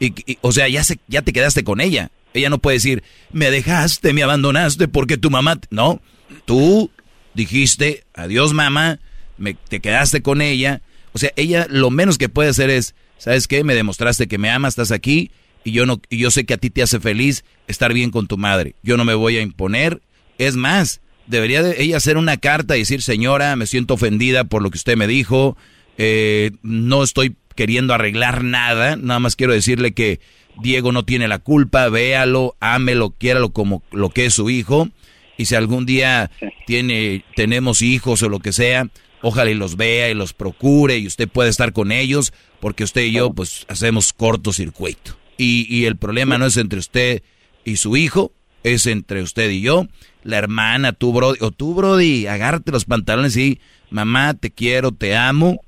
Y, o sea, ya, se, ya te quedaste con ella. Ella no puede decir, me dejaste, me abandonaste porque tu mamá... No, tú dijiste, adiós mamá, me, te quedaste con ella. O sea, ella lo menos que puede hacer es, ¿sabes qué? Me demostraste que me amas, estás aquí y yo no y yo sé que a ti te hace feliz estar bien con tu madre. Yo no me voy a imponer. Es más, debería de ella hacer una carta y decir, señora, me siento ofendida por lo que usted me dijo. Eh, no estoy queriendo arreglar nada. Nada más quiero decirle que Diego no tiene la culpa. Véalo, ámelo, quiéralo como lo que es su hijo. Y si algún día tiene, tenemos hijos o lo que sea, ojalá y los vea y los procure y usted puede estar con ellos, porque usted y yo pues hacemos cortocircuito y, el problema no es entre usted y su hijo, es entre usted y yo, la hermana, tú, Brody, o tú, Brody, agárrate los pantalones y, mamá, te quiero, te amo.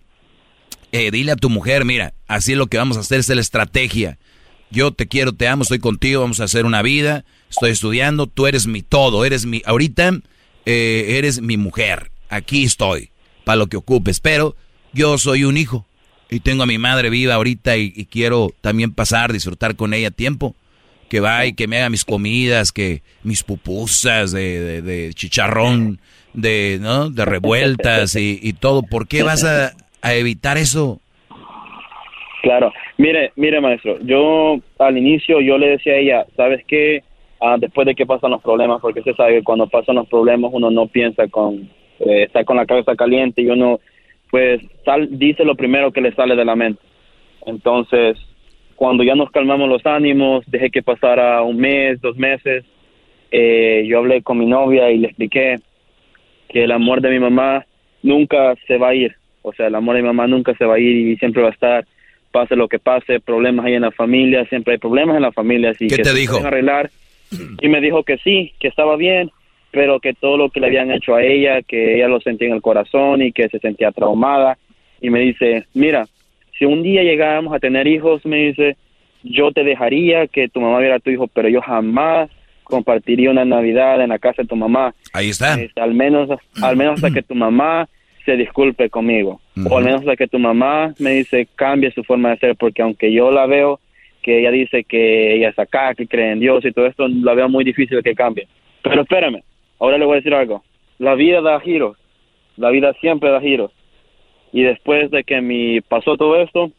Eh, dile a tu mujer, mira, así es lo que vamos a hacer, es la estrategia. Yo te quiero, te amo, estoy contigo, vamos a hacer una vida, estoy estudiando, tú eres mi todo, eres mi, ahorita eh, eres mi mujer, aquí estoy, para lo que ocupes, pero yo soy un hijo, y tengo a mi madre viva ahorita y, quiero también pasar, disfrutar con ella tiempo. Que va y que me haga mis comidas, que mis pupusas de, chicharrón, de, ¿no? de revueltas y, todo. ¿Por qué vas a, evitar eso? Claro, mire, mire maestro, yo al inicio yo le decía a ella, ¿sabes qué? Ah, después de que pasan los problemas, porque usted sabe que cuando pasan los problemas uno no piensa con, eh, está con la cabeza caliente y uno pues sal, dice lo primero que le sale de la mente. Entonces, cuando ya nos calmamos los ánimos, dejé que pasara un mes, dos meses, eh, yo hablé con mi novia y le expliqué que el amor de mi mamá nunca se va a ir. O sea, el amor de mi mamá nunca se va a ir y siempre va a estar, pase lo que pase, problemas hay en la familia, siempre hay problemas en la familia. Así ¿Qué que te dijo? Arreglar. Y me dijo que sí, que estaba bien, pero que todo lo que le habían hecho a ella, que ella lo sentía en el corazón y que se sentía traumada. Y me dice, mira, si un día llegáramos a tener hijos, me dice, yo te dejaría que tu mamá viera a tu hijo, pero yo jamás compartiría una Navidad en la casa de tu mamá. Ahí está. Este, al menos, al menos hasta que tu mamá se disculpe conmigo. O al menos hasta que tu mamá me dice cambie su forma de ser, porque aunque yo la veo que ella dice que ella es acá, que cree en Dios y todo esto, la veo muy difícil que cambie. Pero espérame, Ahora le voy a decir algo. La vida da giros. La vida siempre da giros. Y después de que mi pasó todo esto,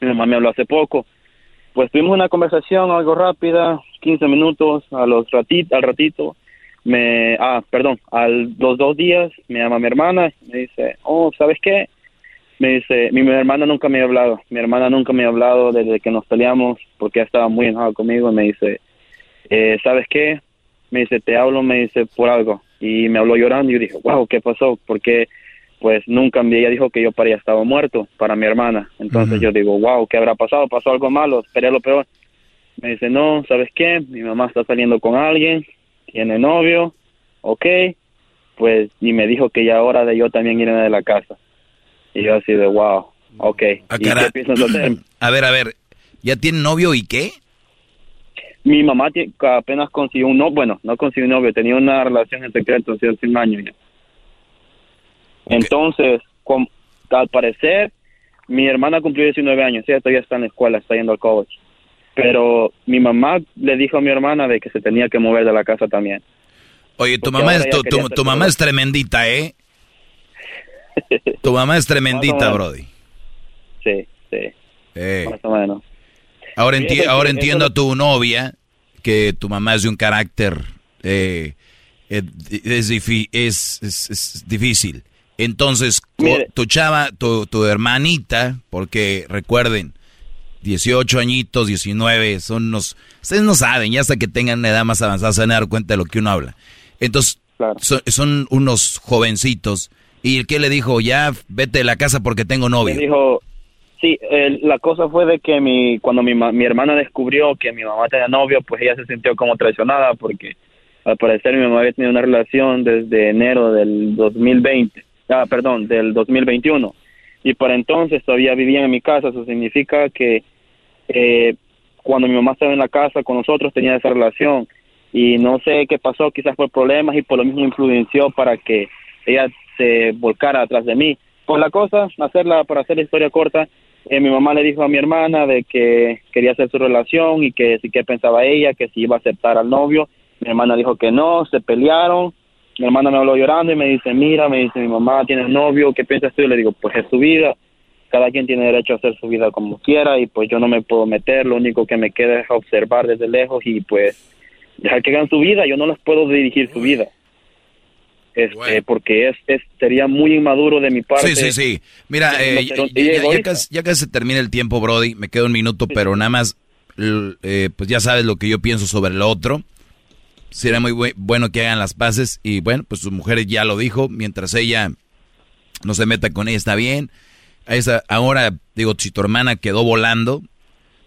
mi mamá me habló hace poco. Pues tuvimos una conversación algo rápida, 15 minutos, a los ratit, al ratito. Me, ah, perdón, a los dos días me llama mi hermana me dice, oh, ¿sabes qué? Me dice, mi, hermana nunca me ha hablado, mi hermana nunca me ha hablado desde que nos peleamos porque estaba muy enojada conmigo y me dice, eh, ¿sabes qué? Me dice, te hablo, me dice, por algo. Y me habló llorando y yo dije, wow, ¿qué pasó? Porque pues nunca ella dijo que yo para ella estaba muerto, para mi hermana. Entonces yo digo, wow, ¿qué habrá pasado? ¿Pasó algo malo? Esperé lo peor. Me dice, no, ¿sabes qué? Mi mamá está saliendo con alguien, tiene novio, ok. Pues, y me dijo que ya hora de yo también irme de la casa. Y yo así de, wow, ok. Ah, ¿Y qué piensas hacer? A ver, a ver, ¿ya tiene novio y qué? Mi mamá apenas consiguió un novio, bueno, no consiguió un novio, tenía una relación en secreto hace un año ya. Entonces, al parecer, mi hermana cumplió 19 años, ella todavía está en la escuela, está yendo al college. Pero mi mamá le dijo a mi hermana de que se tenía que mover de la casa también. Oye, tu mamá, es, tu, mamá es tremendita, ¿eh? tu mamá es tremendita, Brody. Sí, sí. Eh. Más o menos. Ahora, ahora entiendo a tu novia que tu mamá es de un carácter eh, es, es, difícil. Entonces, tu chava, tu, tu, hermanita, porque recuerden, 18 añitos, 19, son unos... Ustedes no saben, ya hasta que tengan una edad más avanzada se van a dar cuenta de lo que uno habla. Entonces, son, unos jovencitos. ¿Y el que le dijo? Ya, vete de la casa porque tengo novia. dijo, Sí, la cosa fue de que mi, cuando mi, mi hermana descubrió que mi mamá tenía novio, pues ella se sintió como traicionada porque al parecer mi mamá había tenido una relación desde enero del 2020, ah, perdón, del 2021. Y por entonces todavía vivían en mi casa, eso significa que eh, cuando mi mamá estaba en la casa con nosotros tenía esa relación y no sé qué pasó, quizás por problemas y por lo mismo influenció para que ella se volcara atrás de mí. Pues la cosa, hacerla, para hacer la historia corta, eh, mi mamá le dijo a mi hermana de que quería hacer su relación y que sí que pensaba ella, que si iba a aceptar al novio. Mi hermana dijo que no, se pelearon. Mi hermana me habló llorando y me dice, mira, me dice, mi mamá tiene novio, ¿qué piensas tú? Y le digo, pues es su vida, cada quien tiene derecho a hacer su vida como quiera y pues yo no me puedo meter, lo único que me queda es observar desde lejos y pues dejar que hagan su vida, yo no les puedo dirigir su vida. Este, porque es, es, sería muy inmaduro de mi parte. Sí, sí, sí. Mira, eh, ya, casi, ya, se termina el tiempo, Brody. Me queda un minuto, pero nada más, eh, pues ya sabes lo que yo pienso sobre el otro. Sería muy bueno que hagan las paces. Y bueno, pues su mujer ya lo dijo. Mientras ella no se meta con ella, está bien. Esa, ahora, digo, si tu hermana quedó volando,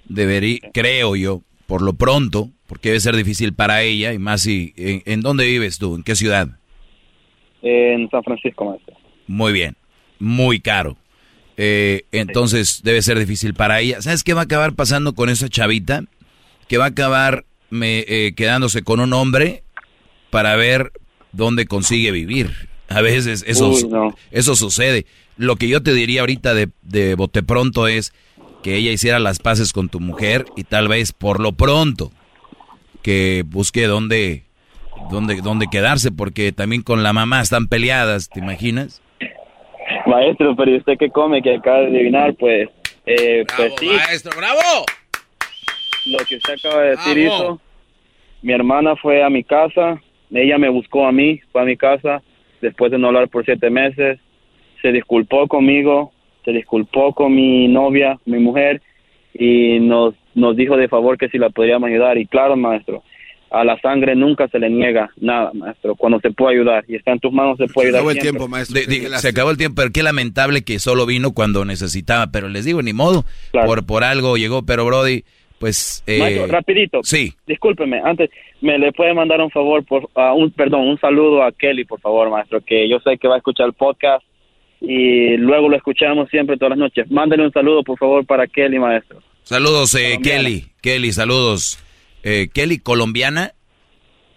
debería, creo yo, por lo pronto, porque debe ser difícil para ella. Y más si, ¿en, en dónde vives tú? ¿En qué ciudad? En San Francisco, maestro. Muy bien, muy caro. Eh, entonces debe ser difícil para ella. ¿Sabes qué va a acabar pasando con esa chavita? Que va a acabar me, eh, quedándose con un hombre para ver dónde consigue vivir. A veces eso, eso sucede. Lo que yo te diría ahorita de, de bote pronto es que ella hiciera las paces con tu mujer y tal vez por lo pronto que busque dónde dónde, dónde quedarse, porque también con la mamá están peleadas, ¿te imaginas? Maestro, pero ¿y usted qué come que acaba de adivinar? Pues, eh, pues sí. Maestro, bravo. Lo que usted acaba de decir hizo. Mi hermana fue a mi casa, ella me buscó a mí, fue a mi casa, después de no hablar por siete meses, se disculpó conmigo, se disculpó con mi novia, mi mujer, y nos, nos dijo de favor que si la podríamos ayudar. Y claro, maestro, a la sangre nunca se le niega nada, maestro. Cuando se puede ayudar y está en tus manos, se puede ayudar. Se acabó el tiempo, maestro. se acabó el tiempo, pero qué lamentable que solo vino cuando necesitaba. Pero les digo, ni modo, por, por algo llegó. Pero Brody, pues. Eh, rapidito. Sí. Discúlpeme, antes, ¿me le puede mandar un favor, por, un, perdón, un saludo a Kelly, por favor, maestro, que yo sé que va a escuchar el podcast y luego lo escuchamos siempre todas las noches. Mándele un saludo, por favor, para Kelly, maestro. Saludos, eh, Kelly. Kelly, saludos. Eh, Kelly, colombiana.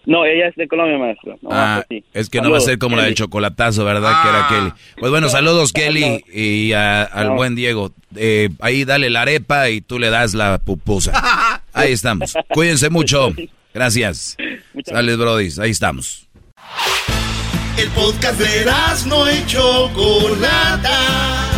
No, ella es de Colombia, maestro. ah, es que no va a ser como la del chocolatazo, ¿verdad? Que era ah. Kelly. Pues bueno, saludos, Kelly, y al buen Diego. Eh, ahí dale la arepa y tú le das la pupusa. Ahí estamos. Cuídense mucho. Gracias. Sales, Brody. Ahí estamos. El podcast de no hecho Chocolata